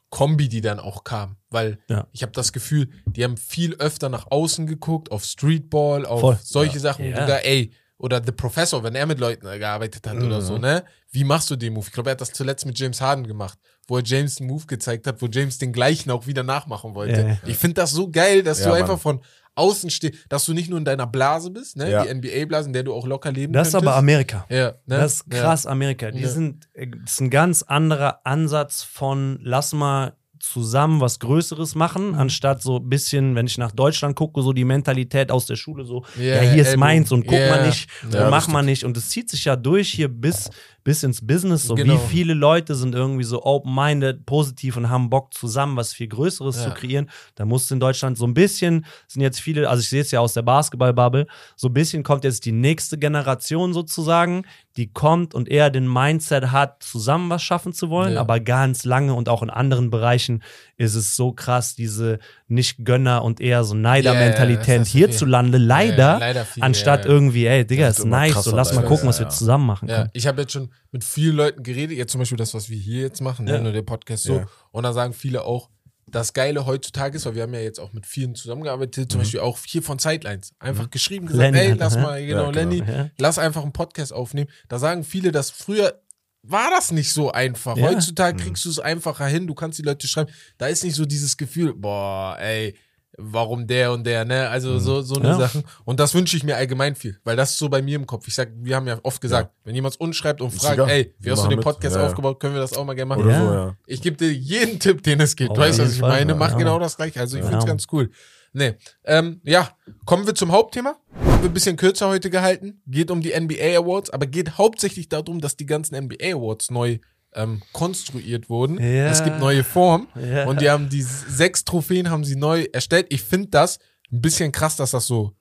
Kombi, die dann auch kam. Weil Ja. ich habe das Gefühl, die haben viel öfter nach außen geguckt, auf Streetball, auf Voll. solche Sachen. Ja. Oder ey, oder The Professor, wenn er mit Leuten gearbeitet hat oder Mhm. so, ne? Wie machst du den Move? Ich glaube, er hat das zuletzt mit James Harden gemacht, wo er James einen Move gezeigt hat, wo James den gleichen auch wieder nachmachen wollte. Ja, ja. Ich finde das so geil, dass Ja, du Mann. einfach von außen stehst, dass du nicht nur in deiner Blase bist, ne? Ja. Die NBA-Blase, in der du auch locker leben Das ist könntest. aber Amerika. ja, ne? Das ist krass, Amerika. Die Ja. sind, äh, das ist ein ganz anderer Ansatz von, lass mal zusammen was Größeres machen, Mhm. anstatt so ein bisschen, wenn ich nach Deutschland gucke, so die Mentalität aus der Schule, so, Ja, ja, hier ist meins und guck Ja. mal nicht Ja, und mach das mal nicht. Und es zieht sich ja durch hier bis, bis ins Business. So, Genau. wie viele Leute sind irgendwie so open-minded, positiv und haben Bock zusammen was viel Größeres Ja. zu kreieren. Da musst du in Deutschland so ein bisschen, sind jetzt viele, also ich sehe es ja aus der Basketball-Bubble, so ein bisschen kommt jetzt die nächste Generation sozusagen, die kommt und eher den Mindset hat, zusammen was schaffen zu wollen, Ja. aber ganz lange und auch in anderen Bereichen ist es so krass, diese Nicht-Gönner und eher so Neider-Mentalität viel. hierzulande, leider, Ja, leider viel, anstatt ja, ja. irgendwie, ey, Digga, ist nice, krasser so lass mal gucken, was ja, wir zusammen machen Ja, können. ich habe jetzt schon mit vielen Leuten geredet, jetzt zum Beispiel das, was wir hier jetzt machen, ne, Ja. nur der Podcast so. Ja. Und da sagen viele auch, das Geile heutzutage ist, weil wir haben ja jetzt auch mit vielen zusammengearbeitet, zum Beispiel auch hier von Sidelines. Einfach geschrieben, gesagt, Lenny ey, hat lass das, mal, genau, genau. Lenny, lass einfach einen Podcast aufnehmen. Da sagen viele, dass früher war das nicht so einfach. Ja. Heutzutage kriegst du es einfacher hin, du kannst die Leute schreiben. Da ist nicht so dieses Gefühl, boah, ey, warum der und der, ne? Also so, so eine Ja. Sachen. Und das wünsche ich mir allgemein viel, weil das ist so bei mir im Kopf. Ich sag, wir haben ja oft gesagt, wenn jemand uns schreibt und Ist fragt, egal. ey, wie Wir hast du den. Podcast Ja, ja. aufgebaut, können wir das auch mal gerne machen. Oder Ja. so, ja. Ich gebe dir jeden Tipp, den es geht. Auf Du weißt, was jeden ich Fall, meine? ja. Mach Ja. genau das gleiche. Also ich Ja. find's ganz cool. Nee. Ähm, ja, kommen wir zum Hauptthema. Haben wir ein bisschen kürzer heute gehalten. Geht um die NBA Awards, aber geht hauptsächlich darum, dass die ganzen NBA Awards neu ähm, konstruiert wurden. Ja. Es gibt neue Formen Ja. und die haben die sechs Trophäen haben sie neu erstellt. Ich finde das ein bisschen krass, dass das so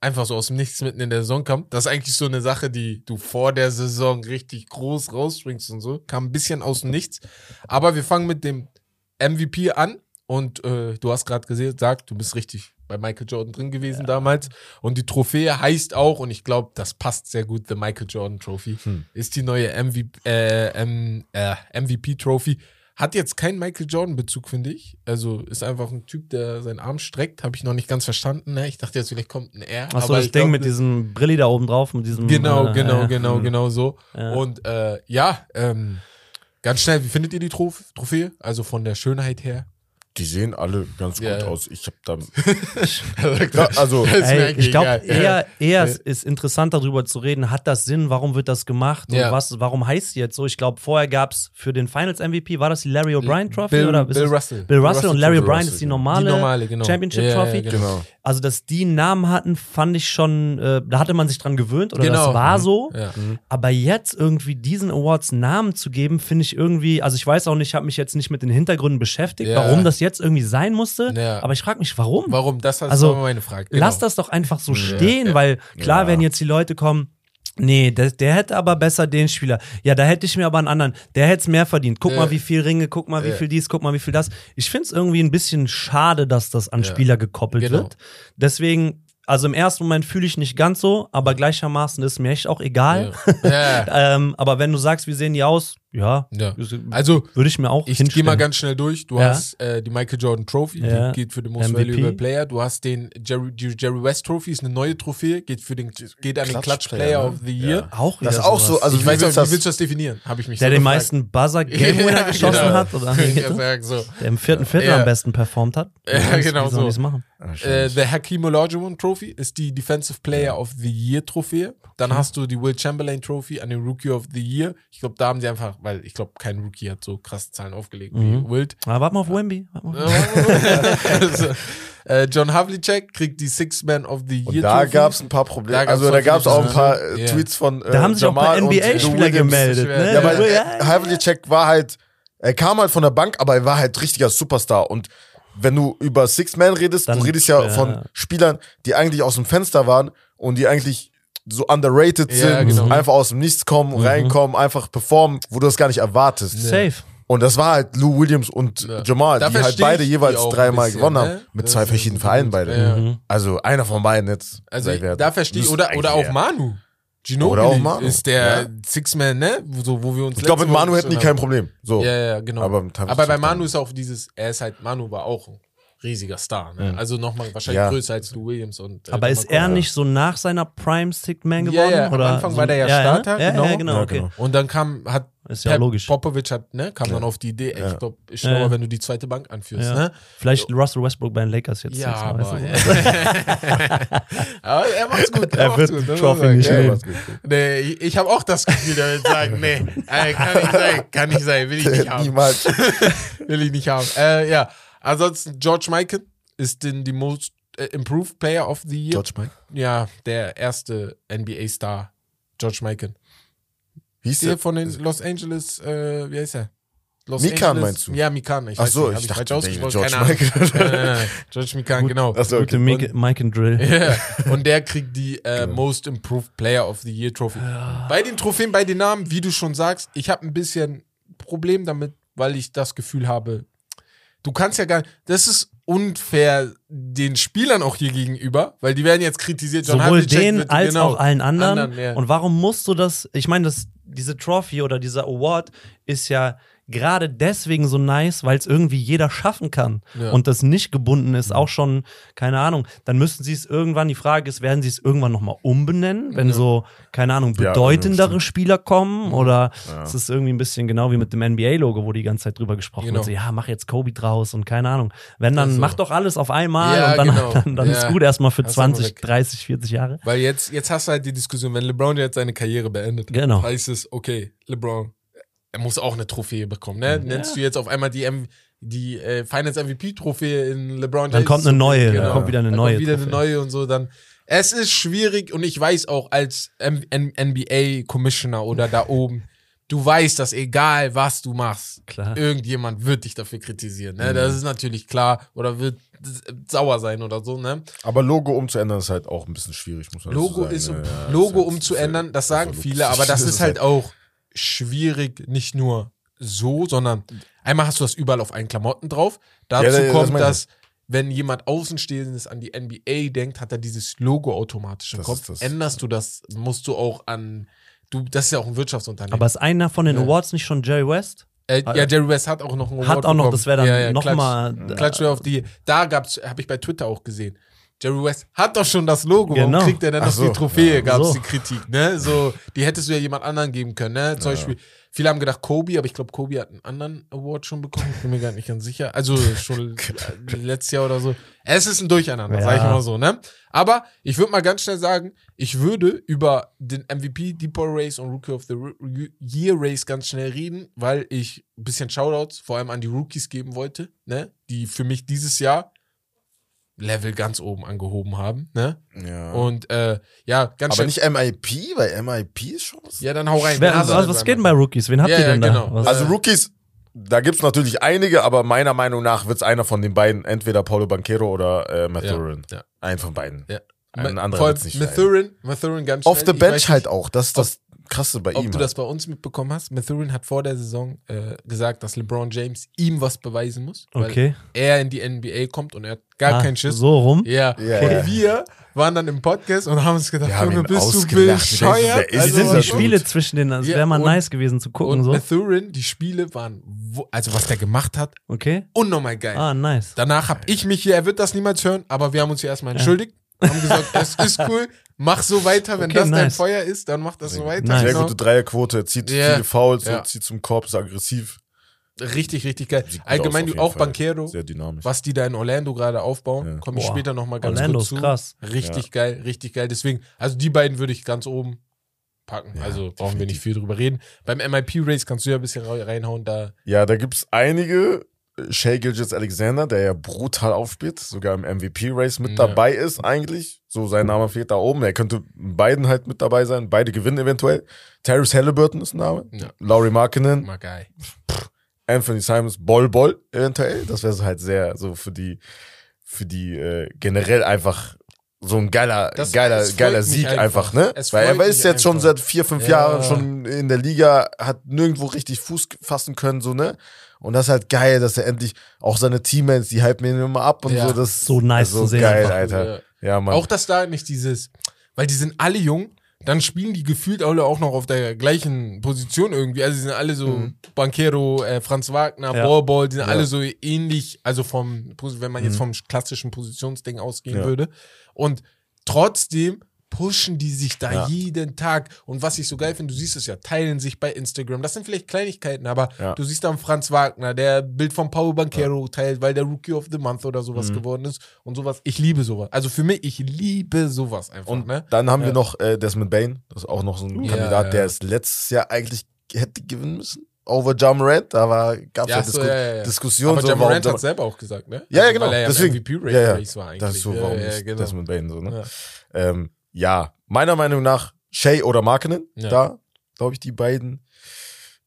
einfach so aus dem Nichts mitten in der Saison kam. Das ist eigentlich so eine Sache, die du vor der Saison richtig groß rausspringst und so. Kam ein bisschen aus dem Nichts. Aber wir fangen mit dem MVP an. Und äh, du hast gerade gesagt, du bist richtig bei Michael Jordan drin gewesen damals. Und die Trophäe heißt auch, und ich glaube, das passt sehr gut, The Michael Jordan Trophy, ist die neue MVP, äh, M, äh, MVP Trophy. Hat jetzt keinen Michael Jordan-Bezug, finde ich. Also ist einfach ein Typ, der seinen Arm streckt. Habe ich noch nicht ganz verstanden. Ne? Ich dachte jetzt, vielleicht kommt ein R. Achso, das ich Ding glaub, mit das- diesem Brilli da oben drauf, mit diesem. Genau, äh, genau, äh, genau, genau so. Ja. Und äh, ja, ähm, ganz schnell, wie findet ihr die Trof Trophäe? Also von der Schönheit her? Die sehen alle ganz gut Ja. aus. Ich hab da. ja, also, Ey, ich glaube, eher, eher es ist interessant darüber zu reden, hat das Sinn, warum wird das gemacht und Ja. was, warum heißt die jetzt so? Ich glaube, vorher gab es für den Finals MVP, war das die Larry O'Brien Trophy? Bill, oder Bill es- Russell. Bill Russell und Larry O'Brien ist die normale, Die normale, genau. Championship Ja, ja, Trophy. genau. Also, dass die einen Namen hatten, fand ich schon, äh, da hatte man sich dran gewöhnt oder Genau. das war so. Ja. Aber jetzt irgendwie diesen Awards Namen zu geben, finde ich irgendwie, also ich weiß auch nicht, ich habe mich jetzt nicht mit den Hintergründen beschäftigt, Ja. warum das jetzt irgendwie sein musste. Ja. Aber ich frage mich, warum? Warum? Das ist Also, meine Frage. Lass das doch einfach so stehen, ja. weil klar Ja. werden jetzt die Leute kommen. Nee, der, der hätte aber besser den Spieler. Ja, da hätte ich mir aber einen anderen. Der hätte es mehr verdient. Guck Ja. mal, wie viel Ringe, guck mal, wie Ja. viel dies, guck mal, wie viel das. Ich finde es irgendwie ein bisschen schade, dass das an. Spieler gekoppelt Genau. wird. Deswegen, also im ersten Moment fühle ich nicht ganz so, aber gleichermaßen ist mir echt auch egal. Ja. ja. ähm, aber wenn du sagst, wie sehen die aus? Ja, ja. Also, würde ich mir auch ich gehe mal ganz schnell durch. Du Ja. hast äh, die Michael Jordan Trophy, Ja. die geht für den Most MVP. Valuable Player. Du hast den Jerry, die Jerry West Trophy, ist eine neue Trophäe, geht für den geht an den Clutch Player, ne? of the Year. auch wieder Das ist auch sowas. so, also ich wie weiß willst auch, das- wie willst du das definieren? Habe ich mich der so den gefragt. meisten Buzzer Game Winner Ja, geschossen genau. hat oder Ja, sag so. der im vierten Viertel Ja. am besten performt hat. Ja, Wie genau sollen so. die's machen? Äh, the Hakeem Olajuwon Trophy ist die Defensive Player of the Year Trophäe. Dann hast du die Will Chamberlain Trophy an den Rookie of the Year. Ich glaube, da haben sie einfach, weil ich glaube, kein Rookie hat so krasse Zahlen aufgelegt Mhm. wie Wild. Aber warte mal auf Wemby. Also, äh, John Havlicek kriegt die Six Man of the Und Year da Trophy. gab es ein paar Probleme. Da also da gab es auch ein paar äh, Diskussionen. Tweets von äh, Da haben sich auch Jamal ein und, paar äh, NBA-Spieler gemeldet. Ne? Ja, aber ja, äh, Havlicek war halt, er kam halt von der Bank, aber er war halt richtiger Superstar. Und wenn du über Six Man redest, Dann- du redest ja ja. von Spielern, die eigentlich aus dem Fenster waren und die eigentlich so underrated Ja, sind, genau. einfach aus dem Nichts kommen, reinkommen, einfach performen, wo du das gar nicht erwartest. Safe. Und das war halt Lou Williams und Ja. Jamal, Da die halt beide jeweils dreimal bisschen, gewonnen haben. ne? Mit Das zwei verschiedenen. Vereinen beide. Ja. Mhm. Also einer von beiden jetzt. Also da verstehe ich, oder, oder auch. Manu. Ginobili Oder auch Manu. ist der Ja. Six-Man, ne? So, wo wir uns Ich glaube, mit Manu hätten die kein. Problem. So. Ja, ja, genau. Aber Aber, bei. Manu ist auch dieses, er ist halt, Manu war auch riesiger Star. Ne? Ja. Also nochmal wahrscheinlich Ja. größer als Lou Williams. Und, äh, Aber ist er nicht so nach seiner Prime Stick Man Ja, geworden? ja, am oder Anfang so, war der ja Starter, Ja, genau. ja, genau, Ja, okay. genau. Und dann kam, hat Ist ja Pep logisch. Popovic hat, ne, kam dann Ja. auf die Idee, ey, Ja. ich glaube, ist schlauer, Ja. wenn du die zweite Bank anführst. Ja. Ne? Vielleicht Russell Westbrook bei den Lakers jetzt. Ja, nächstes Mal, aber, aber er macht's gut. Er macht's wird gut, Trophy nicht nehmen. Nee, ich, ich habe auch das Gefühl, der wird sagen, nee, äh, kann nicht sein, kann nicht sein, will ich nicht haben. Niemals. Will ich nicht haben. Äh, ja, ansonsten George Michael ist den die most äh, improved Player of the Year. George Mike. Ja, der erste NBA-Star, George Michael. Hieß Der der? von den Los Angeles, äh, wie heißt er? Los Mikan meinst du? Ja, Mikan. Ich Ach weiß so, nicht, ich falsch dachte, ausgesprochen, George keine. Michael. Nein, nein, nein. George Mikan, genau. Achso, Gute okay. Mike, Mike and Drill. Ja, und der kriegt die äh, Genau. Most Improved Player of the Year Trophy. Bei den Trophäen, bei den Namen, wie du schon sagst, ich habe ein bisschen Problem damit, weil ich das Gefühl habe, du kannst ja gar nicht, das ist unfair den Spielern auch hier gegenüber, weil die werden jetzt kritisiert. John Sowohl Havlicek den wird- als genau, auch allen anderen. anderen, ja. Und warum musst du das? Ich meine, das, diese Trophy oder dieser Award ist ja gerade deswegen so nice, weil es irgendwie jeder schaffen kann Ja. und das nicht gebunden ist, auch schon, keine Ahnung, dann müssten sie es irgendwann, die Frage ist, werden sie es irgendwann nochmal umbenennen, wenn Ja. so, keine Ahnung, Ja, bedeutendere stimmt. Spieler kommen oder Ja. es ist irgendwie ein bisschen genau wie mit dem NBA-Logo, wo die ganze Zeit drüber gesprochen Genau. wird, so, ja, mach jetzt Kobe draus und keine Ahnung. Wenn dann, Also. mach doch alles auf einmal Ja, und dann, genau. dann, dann Ja. ist gut erstmal für Das haben wir 20, weg. 30, 40 Jahre. Weil jetzt, jetzt hast du halt die Diskussion, wenn LeBron jetzt seine Karriere beendet, Genau. heißt es, okay, LeBron, er muss auch eine Trophäe bekommen. Ne? Mhm. Nennst du jetzt auf einmal die, M die äh, Finance MVP-Trophäe in LeBron Dann James? kommt eine neue, Genau. dann kommt wieder eine Dann neue. Kommt wieder eine Trophäe. neue und so. Dann, es ist schwierig und ich weiß auch als NBA-Commissioner oder da oben, du weißt, dass egal was du machst, Klar. irgendjemand wird dich dafür kritisieren. Ne? Mhm. Das ist natürlich klar oder wird sauer sein oder so. Ne? Aber Logo umzuändern ist halt auch ein bisschen schwierig, muss man Logo sagen. ist, Ja, ja, Logo ist halt- umzuändern, das sagen also, viele, aber das das ist halt halt- auch schwierig, nicht nur so, sondern einmal hast du das überall auf allen Klamotten drauf. Dazu Ja, das kommt, ich. dass wenn jemand Außenstehendes an die NBA denkt, hat er dieses Logo automatisch im Das Kopf. das. Änderst du das, musst du auch an, du, das ist ja auch ein Wirtschaftsunternehmen. Aber ist einer von den Ja. Awards nicht schon Jerry West? äh, ja, Jerry West hat auch noch einen Hat Award auch noch, bekommen. das wäre dann Ja, ja, noch klatsch- mal. Klatsch auf die. Da gab's, habe ich bei Twitter auch gesehen. Jerry West hat doch schon das Logo. Genau. Warum kriegt er denn noch so. die Trophäe? Ja. Gab's So. die Kritik, ne? So, die hättest du ja jemand anderen geben können, ne? Zum Beispiel, viele haben gedacht Kobe, aber ich glaube, Kobe hat einen anderen Award schon bekommen. Ich bin mir gar nicht ganz sicher. Also schon letztes Jahr oder so. Es ist ein Durcheinander, Ja. sag ich mal so, ne? Aber ich würde mal ganz schnell sagen, ich würde über den MVP, Deeper Race und Rookie of the Year Race ganz schnell reden, weil ich ein bisschen Shoutouts vor allem an die Rookies geben wollte, ne? Die für mich dieses Jahr Level ganz oben angehoben haben, ne? Ja. Und äh, ja, ganz aber schnell. nicht MIP, weil MIP ist schon was. ja, dann hau rein. Wer, du was, was geht denn bei Rookies? Wen habt Ja, ihr ja, denn genau. da? Was? Also Rookies, da gibt's natürlich einige, aber meiner Meinung nach wird's einer von den beiden, entweder Paulo Banquero oder äh, Mathurin. Ja, ja. Ein von beiden. Ja. Ein anderer wird's nicht. Mathurin, Mathurin ganz Auf schnell. the Bench halt auch. Das ist das Krasse bei Ob ihm. du halt. das bei uns mitbekommen hast, Mathurin hat vor der Saison äh, gesagt, dass LeBron James ihm was beweisen muss, weil Okay. er in die NBA kommt und er hat gar Ah, keinen Schiss. So rum. Ja. Ja, und ja. wir waren dann im Podcast und haben uns gedacht, Junge, bist du bescheuert? Wie Also, sind die? Spiele zwischen denen? Es Ja, wäre mal und- nice gewesen zu gucken. Und so. Mathurin, die Spiele waren, wo, also was der gemacht hat, Okay. unnormal geil. Ah, nice. Danach habe ich mich hier, er wird das niemals hören, aber wir haben uns hier erstmal entschuldigt. Haben gesagt, es ist cool, mach so weiter, wenn Okay, das dein nice. Feuer ist, dann mach das so weiter. Nice. Sehr Genau. gute Dreierquote, er zieht Ja. viele Fouls, Ja. zieht zum Korb, ist aggressiv. Richtig, richtig geil. Sieht Allgemein aus auch Fall. Banquero, Sehr dynamisch. was die da in Orlando gerade aufbauen, Ja. komme ich Boah, später nochmal ganz Orlando kurz ist zu. krass. Richtig geil, richtig geil. Deswegen, also die beiden würde ich ganz oben packen. Ja, also brauchen wir definitiv. nicht viel drüber reden. Beim MIP-Race kannst du ja ein bisschen rei- reinhauen, da Ja, da gibt's einige. Shay Gilgis Alexander, der ja brutal aufspielt, sogar im MVP-Race mit Ja. dabei ist eigentlich. So, sein Name fehlt da oben. Er könnte beiden halt mit dabei sein. Beide gewinnen eventuell. Tyrese Halliburton ist ein Name. Ja. Laurie Markkinen. mal geil. Anthony Simons, Ball Ball eventuell. Das wäre halt sehr so für die, für die äh, generell einfach so ein geiler, Das- geiler, geiler Sieg einfach. einfach, ne? Weil er ist jetzt schon einfach. seit vier, fünf Ja. Jahren schon in der Liga, hat nirgendwo richtig Fuß fassen können, so, ne? Und das ist halt geil, dass er endlich auch seine Teammates, die hypen ihn immer ab und Ja. so. Das So nice so zu sehen geil, einfach. Alter. Ja, Mann. Auch dass da nicht dieses, weil die sind alle jung, dann spielen die gefühlt alle auch noch auf der gleichen Position irgendwie. Also, sie sind alle so Mhm. Banquero, äh, Franz Wagner, Ja. Borbol, die sind Ja. alle so ähnlich, also vom, wenn man jetzt Mhm. vom klassischen Positionsding ausgehen Ja. würde. Und trotzdem pushen die sich da Ja. jeden Tag. Und was ich so geil finde, du siehst es ja, teilen sich bei Instagram. Das sind vielleicht Kleinigkeiten, aber Ja. du siehst dann Franz Wagner, der Bild von Paul Banquero teilt, weil der Rookie of the Month oder sowas Mhm. geworden ist und sowas. Ich liebe sowas. Also für mich, ich liebe sowas einfach, Und ne? dann haben Ja. wir noch äh, Desmond Bain, das ist auch noch so ein Ja, Kandidat, ja. der es letztes Jahr eigentlich hätte gewinnen müssen. Over John Morant, da gab es ja, Ja, so, Disku ja, ja, ja. Diskussionen. Aber so, John Morant hat selber auch gesagt, ne? Ja, ja, Also, genau. Weil er ja Deswegen- MVP-Race ja, ja. war eigentlich. Das ist so, ja, warum ja, ist genau. Desmond Bain so, ne? Ja. Ähm, ja, meiner Meinung nach Shay oder Markinen, Ja. da glaube ich die beiden.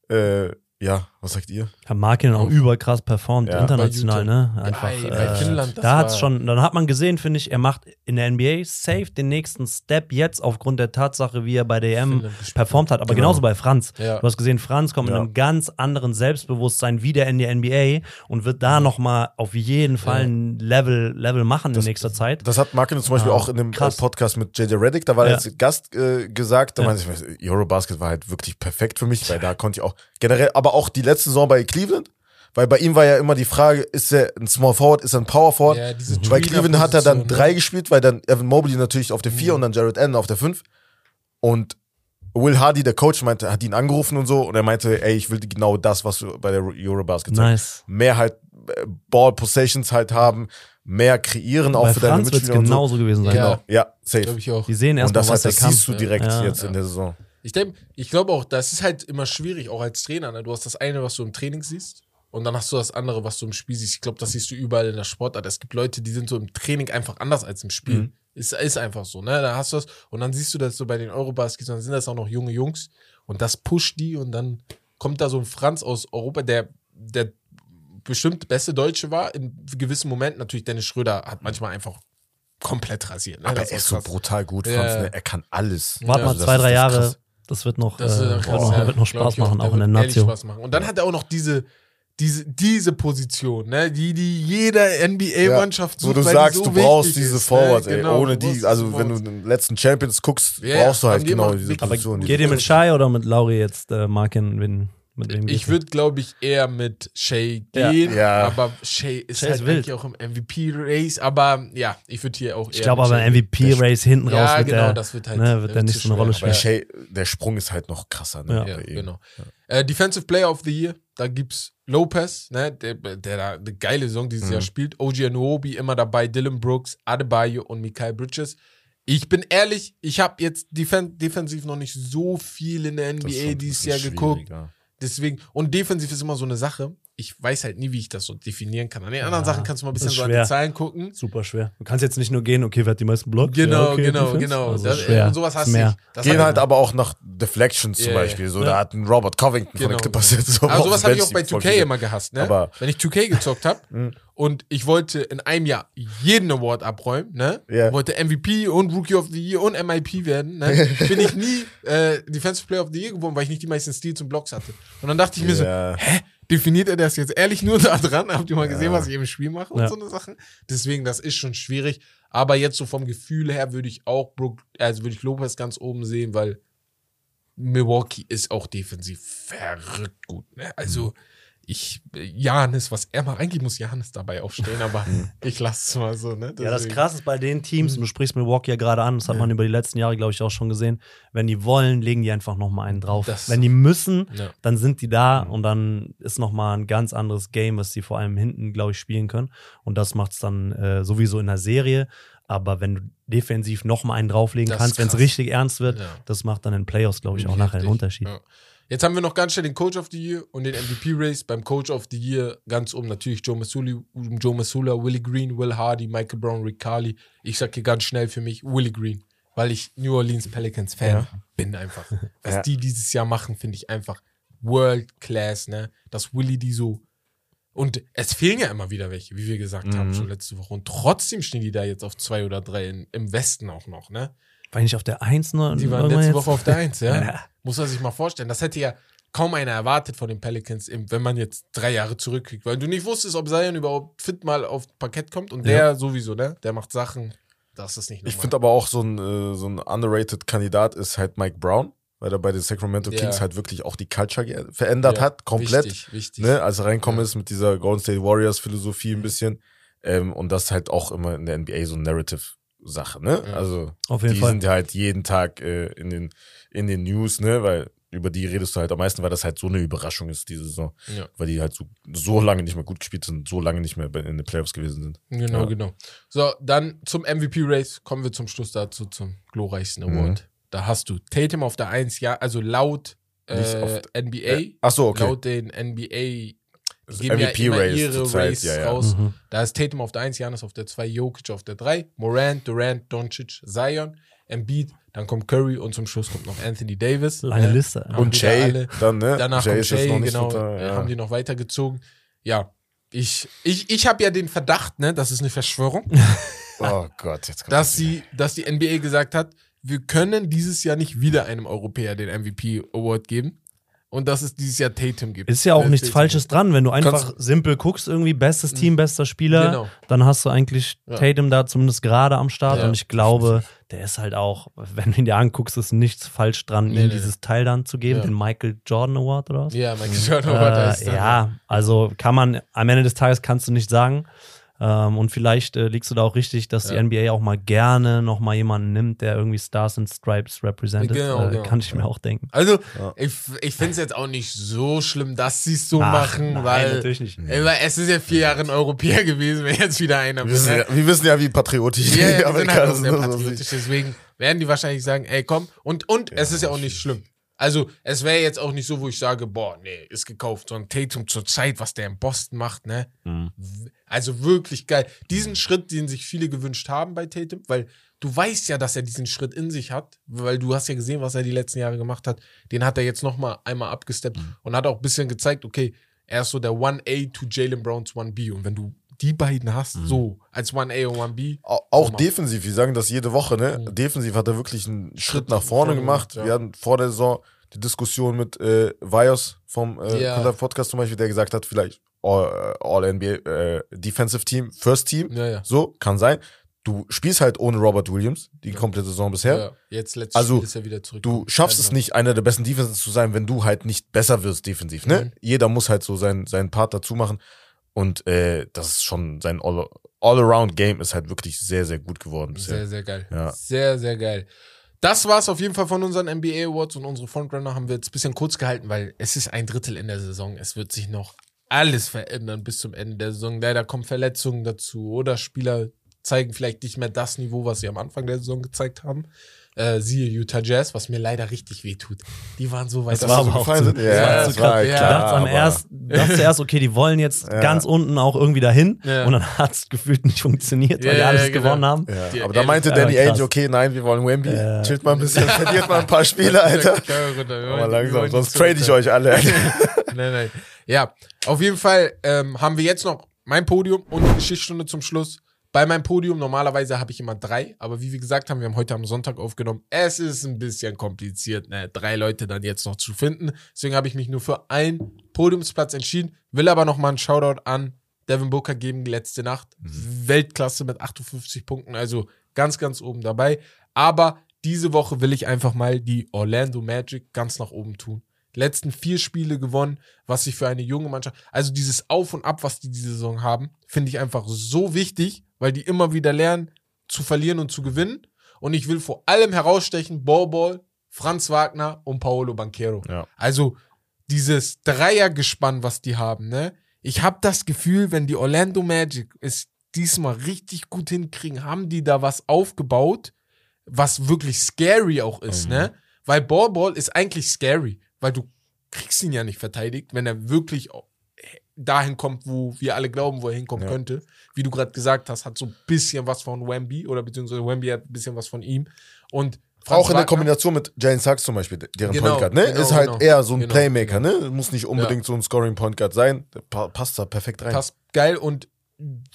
Äh, ja, was sagt ihr? Hat Markin auch überkrass performt, Ja, international, ne? Einfach. Geil, bei äh, Finnland, das da hat's schon, dann hat man gesehen, finde ich, er macht in der NBA safe den nächsten Step jetzt aufgrund der Tatsache, wie er bei der EM Finnland gespielt. performt hat. Aber Genau. genauso bei Franz. Ja. Du hast gesehen, Franz kommt Ja. mit einem ganz anderen Selbstbewusstsein wieder in die NBA und wird da nochmal auf jeden Fall Ja. ein Level, Level machen Das- in nächster Zeit. Das hat Markinen zum Beispiel auch in dem äh, krass. Podcast mit JJ Reddick, da war er Ja. als Gast äh, gesagt, da Ja. meinte ich, Eurobasket war halt wirklich perfekt für mich, weil da konnte ich auch generell, aber auch die letzte Saison bei Cleveland, weil bei ihm war ja immer die Frage, ist er ein Small Forward, ist er ein Power Forward? Ja, diese Bei Cleveland hat er dann Tweener-Position, drei gespielt, weil dann Evan Mobley natürlich auf der vier Mhm. und dann Jared Allen auf der fünf. Und Will Hardy, der Coach, meinte, hat ihn angerufen und so und er meinte, ey, ich will genau das, was du bei der Eurobasket sagst. Nice. Mehr halt äh, Ball Possessions halt haben, mehr kreieren auch bei für deine Franz wird es Mitspieler und so. genauso gewesen sein. Ja. Genau, ja, safe. Glaube ich auch. Die sehen Und erstmal, das, was heißt, er das siehst du direkt Ja. jetzt Ja. in der Saison. Ich denke, ich glaube auch, das ist halt immer schwierig, auch als Trainer. Ne? Du hast das eine, was du im Training siehst, und dann hast du das andere, was du im Spiel siehst. Ich glaube, das siehst du überall in der Sportart. Es gibt Leute, die sind so im Training einfach anders als im Spiel. Mhm. Ist, ist einfach so, ne? Da hast du das, und dann siehst du das so bei den Eurobaskets, dann sind das auch noch junge Jungs, und das pusht die, und dann kommt da so ein Franz aus Europa, der, der bestimmt beste Deutsche war, in gewissen Momenten. Natürlich, Dennis Schröder hat manchmal einfach komplett rasiert. Ne? Aber Das er ist so krass. brutal gut, Ja. Franz. Ne? Er kann alles. Warte Ja, mal Also das zwei, drei Jahre. krass. Das wird noch, Das äh, wird, noch, ja. wird noch Spaß auch. machen, Der auch in der Nation. Spaß machen. Und dann hat er auch noch diese, diese, diese Position, ne? die, die jeder NBA-Mannschaft Wo du weil die sagst, so du brauchst diese ist, Forwards, ne? ey. Genau, Ohne du die, also diese wenn du Forwards. den letzten Champions guckst, Ja, brauchst du halt genau diese Position. Aber Geht ihr mit Shai oder mit Lauri jetzt äh, Markin? Wen, mit wem Ich würde, glaube ich, eher mit Shay Ja. gehen, Ja. aber Shay ist Shay halt ist wild. eigentlich auch im MVP-Race, aber ja, ich würde hier auch eher Ich glaube aber Shay- MVP-Race hinten raus Ja, wird genau, der, das wird halt ne, wird der nicht so eine Rolle spielen. Shea, der Sprung ist halt noch krasser. Ne? Ja. Ja, genau. Äh, Defensive Player of the Year, da gibt's Lopez, ne, der, der da eine geile Saison dieses Mhm. Jahr spielt. OG Anuobi immer dabei, Dylan Brooks, Adebayo und Mikael Bridges. Ich bin ehrlich, ich habe jetzt defen defensiv noch nicht so viel in der NBA dieses Jahr geguckt. schwieriger. Deswegen, und defensiv ist immer so eine Sache. Ich weiß halt nie, wie ich das so definieren kann. An den anderen Ja, Sachen kannst du mal ein bisschen so an die. Zahlen gucken. Super schwer. Du kannst jetzt nicht nur gehen, okay, wer hat die meisten Blocks? Genau, ja, okay, genau, Defense. genau. Also Das, schwer. Und sowas hast du nicht. Das Gehen halt aber auch nach Deflections zum Ja, ja. Beispiel. So, Ja. da hat ein Robert Covington von Genau, den Clippers jetzt so. Also auf sowas habe ich auch bei die voll 2K viele- immer gehasst, ne? Aber- Wenn ich 2K gezockt habe Mhm. und ich wollte in einem Jahr jeden Award abräumen, ne? Ja. Wollte MVP und Rookie of the Year und MIP werden, ne? Bin ich nie äh, Defensive Player of the Year geworden, weil ich nicht die meisten Steals und Blocks hatte. Und dann dachte ich mir so, hä? Definiert er das jetzt ehrlich nur da dran? Habt ihr mal gesehen, Ja. was ich im Spiel mache und Ja. so eine Sachen? Deswegen, das ist schon schwierig. Aber jetzt so vom Gefühl her würde ich auch Brook, also würde ich Lopez ganz oben sehen, weil Milwaukee ist auch defensiv verrückt gut. Ne? Also ich, Janis, was er macht, eigentlich muss Janis dabei aufstehen, aber ich lasse es mal so. Ne? Ja, das Deswegen. Krasse ist bei den Teams, und du sprichst Milwaukee ja gerade an, das hat Ja. man über die letzten Jahre, glaube ich, auch schon gesehen. Wenn die wollen, legen die einfach nochmal einen drauf. Das- Wenn die müssen, Ja. dann sind die da und dann ist nochmal ein ganz anderes Game, was die vor allem hinten, glaube ich, spielen können. Und das macht es dann äh, sowieso in der Serie. Aber wenn du defensiv nochmal einen drauflegen Das kannst, wenn es richtig ernst wird, Ja. das macht dann in Playoffs, glaube ich, auch nachher einen Heftig. Unterschied. Ja. Jetzt haben wir noch ganz schnell den Coach of the Year und den MVP-Race. Beim Coach of the Year ganz oben natürlich Joe Masula, Joe Masula, Willie Green, Will Hardy, Michael Brown, Rick Carly. Ich sag hier ganz schnell für mich Willie Green, weil ich New Orleans Pelicans Fan Ja. bin einfach. Was Ja. die dieses Jahr machen, finde ich einfach World Class, ne? Dass Willie die so und es fehlen ja immer wieder welche, wie wir gesagt haben Mhm. schon letzte Woche. Und trotzdem stehen die da jetzt auf zwei oder drei in, im Westen auch noch, ne? War ich nicht auf der 1 noch? Die waren letzte jetzt? Woche auf der Eins, ja. Ja. Muss man sich mal vorstellen. Das hätte ja kaum einer erwartet von den Pelicans, wenn man jetzt drei Jahre zurückkriegt, weil du nicht wusstest, ob Zion überhaupt fit mal auf Parkett kommt und der Ja. sowieso, ne? Der macht Sachen. Das ist nicht Ich normal. finde aber auch so ein, äh, so ein underrated Kandidat ist halt Mike Brown, weil er bei den Sacramento Ja. Kings halt wirklich auch die Culture verändert Ja, hat, komplett. Wichtig, wichtig. Ne, als er reinkommen Ja. ist mit dieser Golden State Warriors Philosophie ein bisschen. Ähm, und das ist halt auch immer in der NBA so eine Narrative-Sache, ne? Ja. Also Auf jeden die Fall. sind ja halt jeden Tag äh, in, den, in den News, ne? Weil über die redest du halt am meisten, weil das halt so eine Überraschung ist, diese Saison. Ja. Weil die halt so, so lange nicht mehr gut gespielt sind, so lange nicht mehr in den Playoffs gewesen sind. Genau, Ja. genau. So, dann zum MVP-Race kommen wir zum Schluss dazu, zum glorreichsten Mhm. Da hast du Tatum auf der 1, ja, also laut äh, auf- NBA, Äh, ach so, okay. laut den NBA, Das geben ja immer MVP-Race ihre Race ja, ja. raus. Mhm. Da ist Tatum auf der 1, Janis auf der 2, Jokic auf der 3, Morant, Durant, Doncic, Zion, Embiid, dann kommt Curry und zum Schluss kommt noch Anthony Davis. Lange Ja. Liste. Haben Und Jay, alle- dann, ne? Danach Jay kommt Jay, noch nicht genau, total, äh, ja. haben die noch weitergezogen. Ja, ich, ich, ich habe ja den Verdacht, ne, das ist eine Verschwörung, Oh Gott, jetzt kommt dass das sie, dass die NBA gesagt hat, wir können dieses Jahr nicht wieder einem Europäer den MVP Award geben und dass es dieses Jahr Tatum gibt. Ist ja auch Äh, nichts Tatum. Falsches dran, wenn du einfach Kannst- simpel guckst, irgendwie bestes Team, bester Spieler, Genau. dann hast du eigentlich Ja. Tatum da zumindest gerade am Start Ja, und ich glaube, der ist halt auch, wenn du ihn dir anguckst, ist nichts falsch dran, Nee, ihm nee, dieses Teil dann zu geben, Ja. den Michael Jordan Award oder was? Ja, Michael Jordan Award heißt Äh, dann. ja, also kann man am Ende des Tages kannst du nicht sagen. Ähm, und vielleicht äh, liegst du da auch richtig, dass Ja. die NBA auch mal gerne noch mal jemanden nimmt, der irgendwie Stars and Stripes represented. Genau, äh, genau. Kann ich mir auch denken. Also, Ja. ich, ich finde es jetzt auch nicht so schlimm, dass sie es so Ach, machen, nein, weil, natürlich nicht. ey, weil es ist ja vier Jahre ein Europäer gewesen, wenn jetzt wieder einer Wir wissen, ne? ja, wir wissen ja, wie patriotisch Ja, ja, die die sind Amerikaner halt sind. patriotisch, deswegen werden die wahrscheinlich sagen, ey, komm. Und, und es ist ja auch nicht schlimm. Also, es wäre jetzt auch nicht so, wo ich sage, boah, nee, ist gekauft. Sondern Tatum zur Zeit, was der in Boston macht, ne? Mhm. Also wirklich geil. Diesen Schritt, den sich viele gewünscht haben bei Tatum, weil du weißt ja, dass er diesen Schritt in sich hat, weil du hast ja gesehen, was er die letzten Jahre gemacht hat. Den hat er jetzt nochmal einmal abgesteppt Mhm. und hat auch ein bisschen gezeigt, okay, er ist so der 1A to Jalen Browns 1B. Und wenn du die beiden hast, Mhm. so als 1A und 1B, Au- Auch Nochmal. defensiv, wir sagen das jede Woche, ne? Mhm. Defensiv hat er wirklich einen Schritt Schritt nach vorne gemacht. ja. Wir hatten vor der Saison die Diskussion mit äh, Vios vom äh, Ja. Podcast zum Beispiel, der gesagt hat, vielleicht All, äh, All NBA äh, Defensive Team, First Team. ja, ja. So, kann sein. Du spielst halt ohne Robert Williams die komplette Saison bisher. Jetzt letztes Also, ist er wieder zurück. Du schaffst es nicht, einer der besten Defenses zu sein, wenn du halt nicht besser wirst defensiv. Ne? Mhm. Jeder muss halt so seinen, seinen Part dazu machen. Und äh, das ist schon sein All- All-Around-Game ist halt wirklich sehr, sehr gut geworden bisher. Sehr, sehr geil. Ja. Sehr, sehr geil. Das war's auf jeden Fall von unseren NBA Awards und unsere Frontrunner haben wir jetzt ein bisschen kurz gehalten, weil es ist ein Drittel in der Saison. Es wird sich noch alles verändern bis zum Ende der Saison. Leider kommen Verletzungen dazu oder Spieler zeigen vielleicht nicht mehr das Niveau, was sie am Anfang der Saison gezeigt haben. Äh, siehe Utah Jazz, was mir leider richtig wehtut. Die waren so weit. Das war so gefallen so, sind? Ja, das war das so war krass. ja, dachtest am erst, dachtest zuerst, okay, die wollen jetzt Ja. ganz unten auch irgendwie dahin Ja. und dann hat es gefühlt nicht funktioniert, weil Ja, die ja, alles genau. gewonnen haben. Ja, Die- aber da meinte Ja, Danny krass. Ainge, okay, nein, wir wollen Wemby. Ja. Chillt mal ein bisschen, verliert mal ein paar Spiele, Alter. Aber langsam, sonst trade ich euch alle. nein, nein. Ja, auf jeden Fall ähm, haben wir jetzt noch mein Podium und eine Geschichtsstunde zum Schluss. Bei meinem Podium, normalerweise habe ich immer drei, aber wie wir gesagt haben, wir haben heute am Sonntag aufgenommen. Es ist ein bisschen kompliziert, ne, drei Leute dann jetzt noch zu finden. Deswegen habe ich mich nur für einen Podiumsplatz entschieden, will aber nochmal einen Shoutout an Devin Booker geben, letzte Nacht. Weltklasse mit 58 Punkten, also ganz, ganz oben dabei. Aber diese Woche will ich einfach mal die Orlando Magic ganz nach oben tun. Die letzten vier Spiele gewonnen, was sich für eine junge Mannschaft, also dieses Auf und Ab, was die diese Saison haben, finde ich einfach so wichtig, weil die immer wieder lernen, zu verlieren und zu gewinnen. Und ich will vor allem herausstechen, Ball Franz Wagner und Paolo Banquero. Ja. Also dieses Dreiergespann, was die haben, ne? Ich habe das Gefühl, wenn die Orlando Magic es diesmal richtig gut hinkriegen, haben die da was aufgebaut, was wirklich scary auch ist, Mhm. ne? Weil Ball Ball ist eigentlich scary, weil du kriegst ihn ja nicht verteidigt, wenn er wirklich dahin kommt, wo wir alle glauben, wo er hinkommen Ja. könnte. Wie du gerade gesagt hast, hat so ein bisschen was von Wemby oder beziehungsweise Wemby hat ein bisschen was von ihm. Und Franz Auch in der Kombination mit Jalen Sachs zum Beispiel, deren Genau, Point Guard, ne? genau, ist halt genau. eher so ein Genau, Playmaker, ne? Muss nicht unbedingt so ein Scoring Point Guard sein. Der pa passt da perfekt rein. passt geil und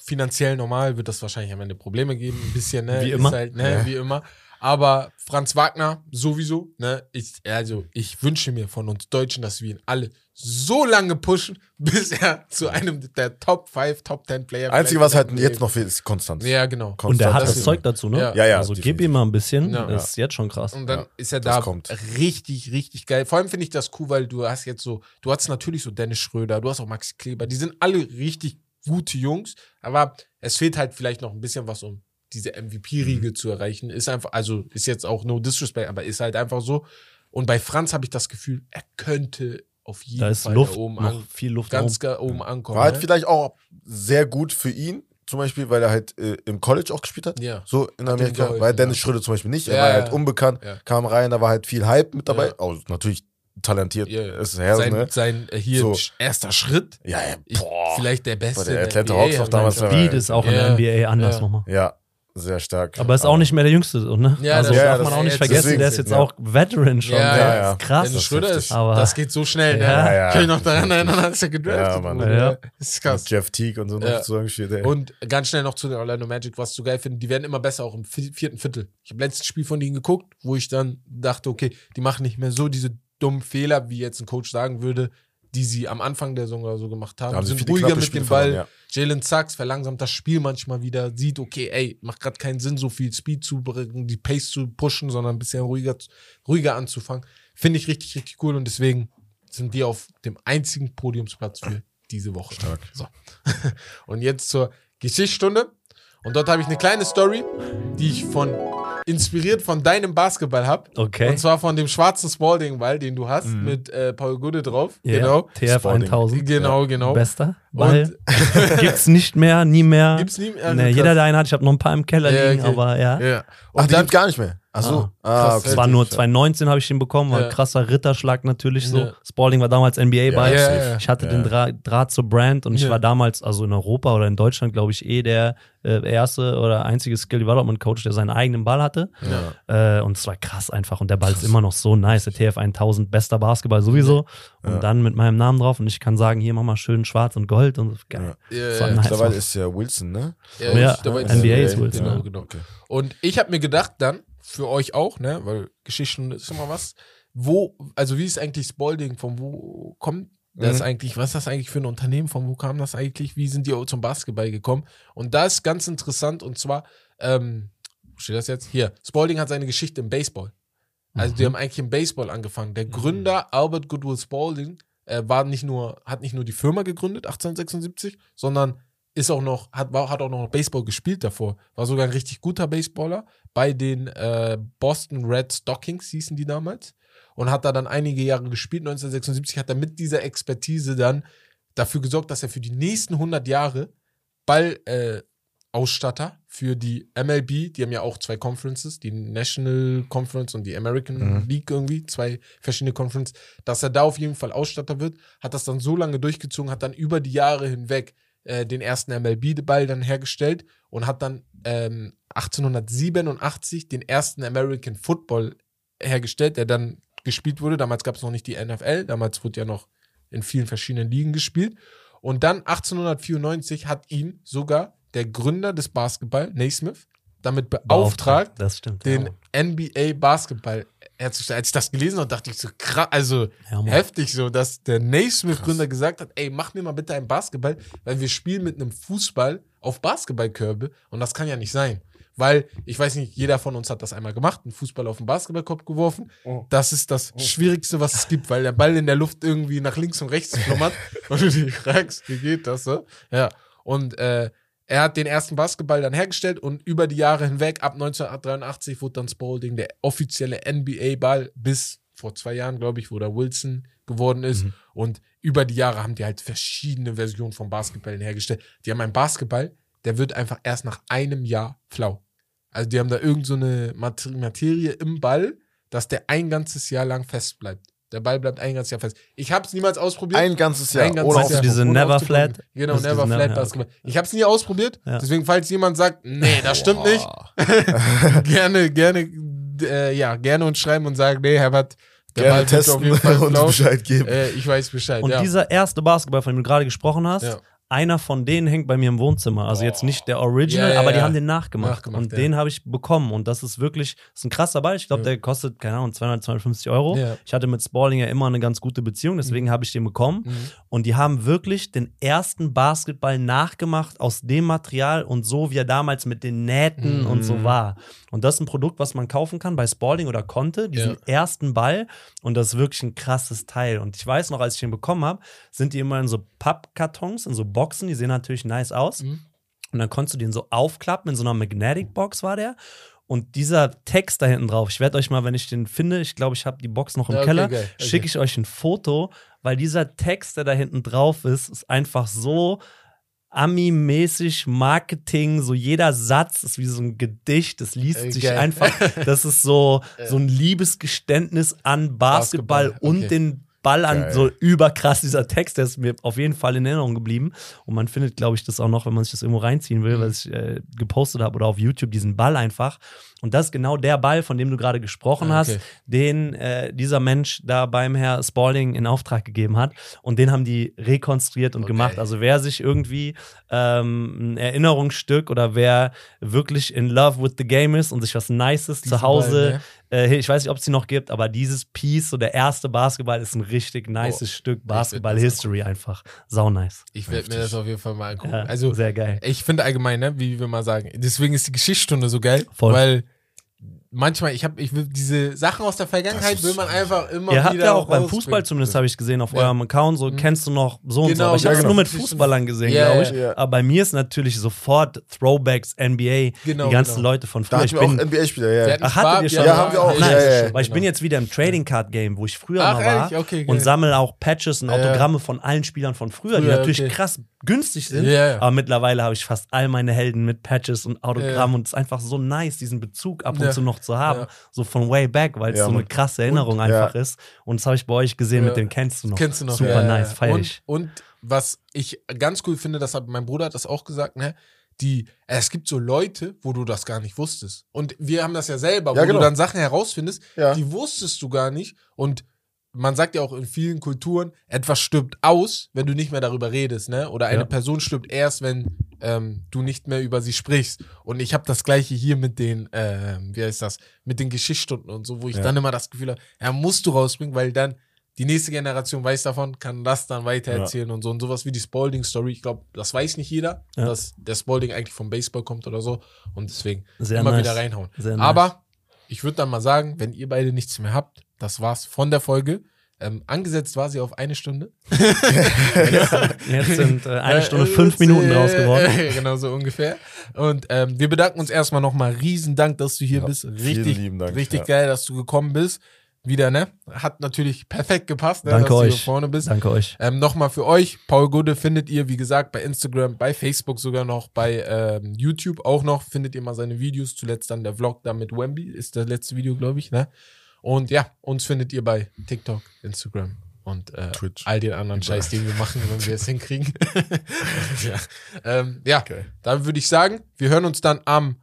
finanziell normal wird das wahrscheinlich am Ende Probleme geben, ein bisschen, ne? Wie Ist immer. Halt, ne? Ja. Wie immer. Aber Franz Wagner sowieso, ne? Ich, also ich wünsche mir von uns Deutschen, dass wir ihn alle so lange pushen, bis er zu einem der Top 5, Top 10 Player Einzige, vielleicht was halt jetzt noch fehlt, ist Konstanz. Ja, genau. Und der hat das das Zeug dazu, ne? Ja. Ja, ja, Also gib definitiv. ihm mal ein bisschen. Ja. Das ist jetzt schon krass. Und dann Ja, ist er da kommt. richtig, richtig geil. Vor allem finde ich das cool, weil du hast jetzt so, du hast natürlich so Dennis Schröder, du hast auch Max Kleber, die sind alle richtig gute Jungs, aber es fehlt halt vielleicht noch ein bisschen was, um diese MVP-Riege Mhm. zu erreichen. Ist einfach, also ist jetzt auch no disrespect, aber ist halt einfach so. Und bei Franz habe ich das Gefühl, er könnte auf jeden Da ist Fall Luft, da oben noch an, viel Luft ganz ga- oben ankommen. War halt ne? vielleicht auch sehr gut für ihn, zum Beispiel, weil er halt äh, im College auch gespielt hat. Ja. So in Hat Amerika. geholfen, Weil Dennis ja. Schröder zum Beispiel nicht. Er Ja, war ja. halt unbekannt, Ja. kam rein, da war halt viel Hype mit dabei. Ja. Oh, natürlich talentiert Ja, ja. ist er, sein, ne? sein äh, hier So. erster Schritt. Ja, ja, Ich, boah. vielleicht der beste. Boah, der Atlanta Hawks aber damals Speed ist auch Ja. in der NBA anders Ja. nochmal. Ja, sehr stark. Aber ist auch nicht mehr der Jüngste, so, ne? Ja, also das- ja, darf das- man auch nicht vergessen, deswegen- der ist jetzt ja. auch Veteran schon. Ja, der ja, ja. ist krass. Dennis Das ist Schröder heftig. ist, Aber- das geht so schnell, ne? Ja, ja. Kann ich noch daran erinnern, als er gedraftet Ja, Mann. wurde. Ja. Das ist krass. Mit Jeff Teague und so noch Ja. zusammengespielt, ey. Und ganz schnell noch zu den Orlando Magic, was ich so geil finde, die werden immer besser, auch im vi- vierten Viertel. Ich habe letztes Spiel von denen geguckt, wo ich dann dachte, okay, die machen nicht mehr so diese dummen Fehler, wie jetzt ein Coach sagen würde, die sie am Anfang der Saison so gemacht haben. Haben sie sind ruhiger mit dem Ball. verloren, Jalen Sachs verlangsamt das Spiel manchmal wieder, sieht, okay, ey, macht gerade keinen Sinn, so viel Speed zu bringen, die Pace zu pushen, sondern ein bisschen ruhiger, ruhiger anzufangen. Finde ich richtig, richtig cool und deswegen sind wir auf dem einzigen Podiumsplatz für diese Woche. Stark. So. Und jetzt zur Geschichtsstunde. Und dort habe ich eine kleine Story, die ich von inspiriert von deinem Basketball habe. Okay. Und zwar von dem schwarzen Spalding-Ball, den du hast, mit äh, Paul Gude drauf. Ja, Genau. TF Spalding. 1000. Genau, genau. Bester. Weil Und gibt's nicht mehr, nie mehr. gibt's nie mehr. nee, jeder, der einen hat, ich habe noch ein paar im Keller Ja, liegen, okay. aber ja. Ja. Ach, Und die dann, gibt gar nicht mehr. Ach so. Ah, Ah, krass, okay. Es war nur 2019 habe ich den bekommen, war Ja. ein krasser Ritterschlag natürlich so. Ja. Spalding war damals NBA-Ball. Ja, ja, safe. ja. Ich hatte Ja. den Dra Draht zur Brand und ich Ja. war damals, also in Europa oder in Deutschland, glaube ich, eh der äh, erste oder einzige Skill Development Coach, der seinen eigenen Ball hatte. Ja. Äh, und es war krass einfach. Und der Ball ist immer noch so nice. Der TF 1000, bester Basketball sowieso. Und Ja. dann mit meinem Namen drauf und ich kann sagen, hier mach mal schön schwarz und gold und so. Geil. Ja, war ja, nice. Mittlerweile ist ja Wilson, ne? ja, Ja, NBA ist Wilson, Genau, ja. genau. Okay. Und ich habe mir gedacht dann, für euch auch, ne, weil Geschichten ist immer was, wo, also wie ist eigentlich Spalding, von wo kommt das Mhm. eigentlich, was ist das eigentlich für ein Unternehmen, von wo kam das eigentlich, wie sind die zum Basketball gekommen? Und da ist ganz interessant und zwar, ähm, wo steht das jetzt? Hier, Spalding hat seine Geschichte im Baseball. Also die haben eigentlich im Baseball angefangen. Der Gründer Albert Goodwill Spalding äh, war nicht nur, hat nicht nur die Firma gegründet, 1876, sondern ist auch noch, hat, war, hat auch noch Baseball gespielt davor. War sogar ein richtig guter Baseballer bei den äh, Boston Red Stockings, hießen die damals. Und hat da dann einige Jahre gespielt. 1976 hat er mit dieser Expertise dann dafür gesorgt, dass er für die nächsten 100 Jahre Ball, äh, für die MLB, die haben ja auch zwei Conferences, die National Conference und die American Mhm. League irgendwie, zwei verschiedene Conferences, dass er da auf jeden Fall Ausstatter wird, hat das dann so lange durchgezogen, hat dann über die Jahre hinweg äh, den ersten MLB-Ball dann hergestellt und hat dann ähm, 1887 den ersten American Football hergestellt, der dann gespielt wurde. Damals gab es noch nicht die NFL, damals wurde ja noch in vielen verschiedenen Ligen gespielt. Und dann 1894 hat ihn sogar der Gründer des Basketball, Naismith, damit beauftragt, stimmt. den ja. NBA Basketball herzustellen. Als ich das gelesen habe, dachte ich so krass, also Ja, heftig so, dass der Naismith-Gründer gesagt hat, ey, mach mir mal bitte einen Basketball, weil wir spielen mit einem Fußball auf Basketballkörbe und das kann ja nicht sein. Weil, ich weiß nicht, jeder von uns hat das einmal gemacht, einen Fußball auf den Basketballkorb geworfen. Oh. Das ist das Schwierigste, was es gibt, weil der Ball in der Luft irgendwie nach links und rechts flummert und du dich fragst, wie geht das so? Ja, und äh, er hat den ersten Basketball dann hergestellt und über die Jahre hinweg, ab 1983, wurde dann Spalding der offizielle NBA-Ball bis vor zwei Jahren, glaube ich, wo der Wilson geworden ist. Und über die Jahre haben die halt verschiedene Versionen von Basketballen hergestellt. Die haben einen Basketball, der wird einfach erst nach einem Jahr flau. Also die haben da irgend so eine Materie im Ball, dass der ein ganzes Jahr lang fest bleibt. Der Ball bleibt ein ganzes Jahr fest. Ich habe es niemals ausprobiert. Ein ganzes Jahr. Ein ganzes du Jahr. aufzupassen. diese Never. Flat? Genau, Das ist Never Flat Never- Basketball. Ich habe es nie ausprobiert. Ja. Deswegen, falls jemand sagt, nee, das stimmt nicht, gerne, gerne, äh, ja, gerne uns schreiben und sagen, nee, Herbert, der Gerne Ball wird testen auf jeden Fall und. Bescheid geben. Äh, ich weiß Bescheid. Und ja. dieser erste Basketball, von dem du gerade gesprochen hast, Ja. Einer von denen hängt bei mir im Wohnzimmer. Also jetzt nicht der Original, Ja, ja, aber die ja. haben den nachgemacht. Nachgemacht, und den habe ich bekommen. Und das ist wirklich, das ist ein krasser Ball. Ich glaube, der kostet, keine Ahnung, 200, 250 Euro. Ich hatte mit Spalding ja immer eine ganz gute Beziehung, deswegen habe ich den bekommen. Mhm. Und die haben wirklich den ersten Basketball nachgemacht aus dem Material und so, wie er damals mit den Nähten Mhm. und so war. Und das ist ein Produkt, was man kaufen kann bei Spalding oder Conte, diesen Ja. ersten Ball. Und das ist wirklich ein krasses Teil. Und ich weiß noch, als ich den bekommen habe, sind die immer in so Pappkartons, in so Boxen, die sehen natürlich nice aus. Mhm. Und dann konntest du den so aufklappen, in so einer Magnetic Box war der. Und dieser Text da hinten drauf, ich werde euch mal, wenn ich den finde, ich glaube, ich habe die Box noch im okay, Keller. Okay. schicke ich euch ein Foto, weil dieser Text, der da hinten drauf ist, ist einfach so Ami-mäßig Marketing, so jeder Satz ist wie so ein Gedicht, das liest Äh, sich einfach, das ist so, so ein Liebesgeständnis an Basketball, Basketball, und okay. den Ball an, Geil. so überkrass dieser Text, der ist mir auf jeden Fall in Erinnerung geblieben und man findet, glaube ich, das auch noch, wenn man sich das irgendwo reinziehen will, Mhm. was ich äh, gepostet habe oder auf YouTube, diesen Ball einfach und das ist genau der Ball, von dem du gerade gesprochen Ah, hast, okay. den äh, dieser Mensch da beim Herr Spalding in Auftrag gegeben hat. Und den haben die rekonstruiert und Okay. gemacht. Also wer sich irgendwie ähm, ein Erinnerungsstück oder wer wirklich in love with the game ist und sich was Nices Diesen zu Hause, Ball, äh, ich weiß nicht, ob es die noch gibt, aber dieses Piece, so der erste Basketball, ist ein richtig nices Oh, Stück Basketball-History einfach. Sau nice. Ich werde mir das auf jeden Fall mal angucken. Ja, also, sehr geil. ich finde allgemein, ne, wie wir mal sagen, deswegen ist die Geschichtsstunde so geil, Voll. weil manchmal, ich habe, ich will diese Sachen aus der Vergangenheit, will man einfach immer Ihr habt wieder ja auch beim. Fußball zumindest, habe ich gesehen, auf Ja. eurem Account, so Mhm. kennst du noch so und so. Genau, Aber ich ja, habe es genau. nur mit Fußballern gesehen, Ja, glaube ja, ich. ja. Aber bei mir ist natürlich sofort Throwbacks, NBA, Genau, die ganzen genau. Leute von Da früher. hatten Ich auch bin, NBA-Spieler, ja. Wir hatten Ach, hattet ihr schon? Ja, haben wir auch. Nice. Ja, ja, ja. Weil ich bin jetzt wieder im Trading Card Game, wo ich früher Ach, mal war? Okay, und sammle auch Patches und Ja, ja. Autogramme von allen Spielern von früher, die natürlich okay. krass günstig sind. Ja, ja. Aber mittlerweile habe ich fast all meine Helden mit Patches und Autogrammen und es ist einfach so nice, diesen Bezug ab und Ja. zu noch zu haben, Ja. so von way back, weil es Ja, so eine krasse Erinnerung einfach ist. Und das habe ich bei euch gesehen mit dem kennst du noch. Kennst du noch? Super nice, feier und, ich. Und was ich ganz cool finde, das hat mein Bruder hat das auch gesagt, ne? Die, es gibt so Leute, wo du das gar nicht wusstest. Und wir haben das ja selber, wo genau. du dann Sachen herausfindest, die wusstest du gar nicht. Und man sagt ja auch in vielen Kulturen, etwas stirbt aus, wenn du nicht mehr darüber redest, ne? Oder eine Ja. Person stirbt erst, wenn ähm, du nicht mehr über sie sprichst. Und ich habe das gleiche hier mit den, ähm, wie heißt das, mit den Geschichtsstunden und so, wo ich Ja. dann immer das Gefühl habe, ja, musst du rausbringen, weil dann die nächste Generation weiß davon, kann das dann weitererzählen und so. Und sowas wie die Spalding-Story, ich glaube, das weiß nicht jeder, Ja. dass der Spalding eigentlich vom Baseball kommt oder so. Und deswegen Sehr immer nice. wieder reinhauen. Sehr nice. Aber ich würde dann mal sagen, wenn ihr beide nichts mehr habt, das war's von der Folge. Ähm, angesetzt war sie auf eine Stunde. Jetzt sind äh, eine Stunde fünf Minuten äh, draus geworden. genau so ungefähr. Und ähm, wir bedanken uns erstmal nochmal. Riesen Dank, dass du hier Ja, bist. vielen Richtig, lieben Dank, richtig ja. geil, dass du gekommen bist. Wieder, ne? Hat natürlich perfekt gepasst, ne? Danke dass du euch. hier vorne bist. Danke euch. Ähm, Nochmal für euch, Paul Gude findet ihr, wie gesagt, bei Instagram, bei Facebook sogar noch, bei ähm, YouTube auch noch, findet ihr mal seine Videos. Zuletzt dann der Vlog da mit Wemby, ist das letzte Video, glaube ich, ne? Und ja, uns findet ihr bei TikTok, Instagram und äh, Twitch. all den anderen Scheiß, den wir machen, wenn wir es hinkriegen. ja, ähm, ja Okay. dann würde ich sagen, wir hören uns dann am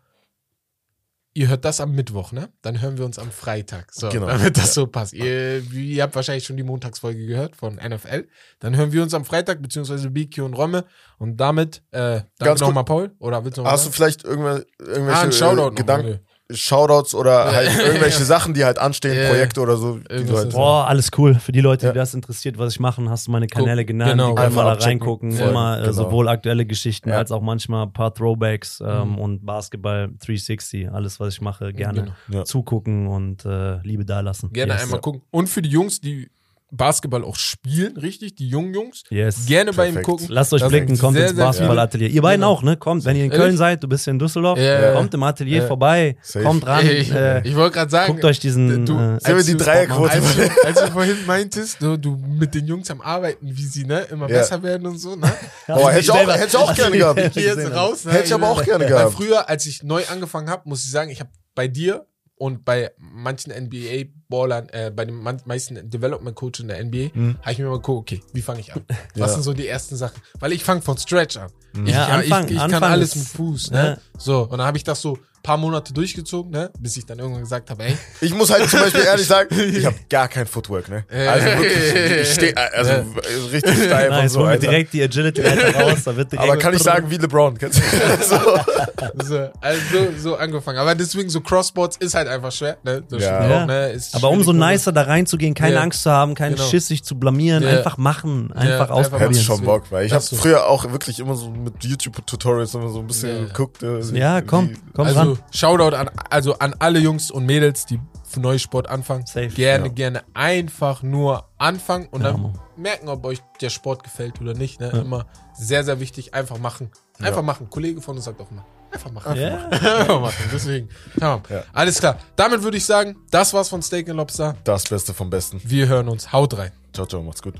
Ihr hört das am Mittwoch, ne? Dann hören wir uns am Freitag. So, Genau. damit das so passt. Ihr, ihr habt wahrscheinlich schon die Montagsfolge gehört von NFL. Dann hören wir uns am Freitag, beziehungsweise BQ und Romme. Und damit, äh, danke nochmal, Paul. Oder willst du noch Hast du was vielleicht irgendwelche, irgendwelche Ah, äh, Gedanken. Shoutouts oder halt irgendwelche. Sachen, die halt anstehen, Ja. Projekte oder so, halt Boah, alles cool. Für die Leute, Ja. die das interessiert, was ich mache, hast du meine Kanäle Guck, genannt. genau. die können mal da Einfach reingucken. Voll, Immer äh, genau. sowohl aktuelle Geschichten Ja. als auch manchmal ein paar Throwbacks ähm, Mhm. und Basketball 360. Alles, was ich mache, gerne Genau. Ja. zugucken und äh, Liebe dalassen. Gerne yes. einmal gucken. Und für die Jungs, die Basketball auch spielen, richtig, die jungen Jungs, Yes. gerne bei ihm Perfekt. gucken. Lasst euch Das blicken, kommt sehr, ins Basketballatelier. Ihr beiden Genau. auch, ne? Kommt, wenn ihr in Ehrlich? Köln seid, du bist hier in Düsseldorf, Ja, ja. kommt im Atelier Ja. vorbei, Safe. kommt ran, Ich, äh, ich wollte gerade sagen, guckt euch diesen du- äh, Sehen wir als die du- Dreierquote? als, du, als du vorhin meintest, du, du mit den Jungs am Arbeiten, wie sie ne, immer Ja. besser werden und so, ne? Boah, hätte ich auch, hätte ich auch gerne gehabt. Ich gehe jetzt raus. Ne? Hätte ich aber auch gerne Weil gehabt. früher, als ich neu angefangen habe, muss ich sagen, ich habe bei dir und bei manchen NBA-Ballern, äh, bei den meisten Development-Coaches in der NBA, Mhm. habe ich mir mal geguckt, okay, wie fange ich an? Ja. Was sind so die ersten Sachen? Weil ich fange von Stretch an. Ich, Ja, kann- Anfang- ich, ich kann Anfang alles mit Fuß. Ja. Ne? So, und dann habe ich das so paar Monate durchgezogen, ne? Bis ich dann irgendwann gesagt habe, ey, Ich muss halt zum Beispiel ehrlich sagen, ich habe gar kein Footwork, ne? Also wirklich, ich stehe also richtig steif und Nice, so. Alter. direkt die Agility Leiter raus. Da wird Aber kann ich sagen, wie LeBron. Kennst du? so. so, also so, angefangen. Aber deswegen so Crossboards ist halt einfach schwer, ne? Das Ja. Ja. auch, ne? Ist Aber umso schwierig, nicer da reinzugehen, keine Ja. Angst zu haben, keinen Genau. Schiss sich zu blamieren, Ja. einfach machen, einfach einfach ausprobieren. Hätte schon Bock, weil ich habe früher auch wirklich immer so mit YouTube-Tutorials immer so ein bisschen Ja. geguckt. äh, Ja, komm, komm Also ran. Shoutout an, also an alle Jungs und Mädels, die für neue Sport anfangen. Safe. Gerne, Ja. gerne einfach nur anfangen und Ja, dann Mann. merken, ob euch der Sport gefällt oder nicht. Ne? Ja. Immer sehr, sehr wichtig. Einfach machen. Einfach machen. Ein Kollege von uns sagt auch immer. Einfach machen. Ja. Einfach machen. Deswegen. Tamam. Ja. Alles klar. Damit würde ich sagen, das war's von Steak and Lobster. Das Beste vom Besten. Wir hören uns. Haut rein. Ciao, ciao, macht's gut.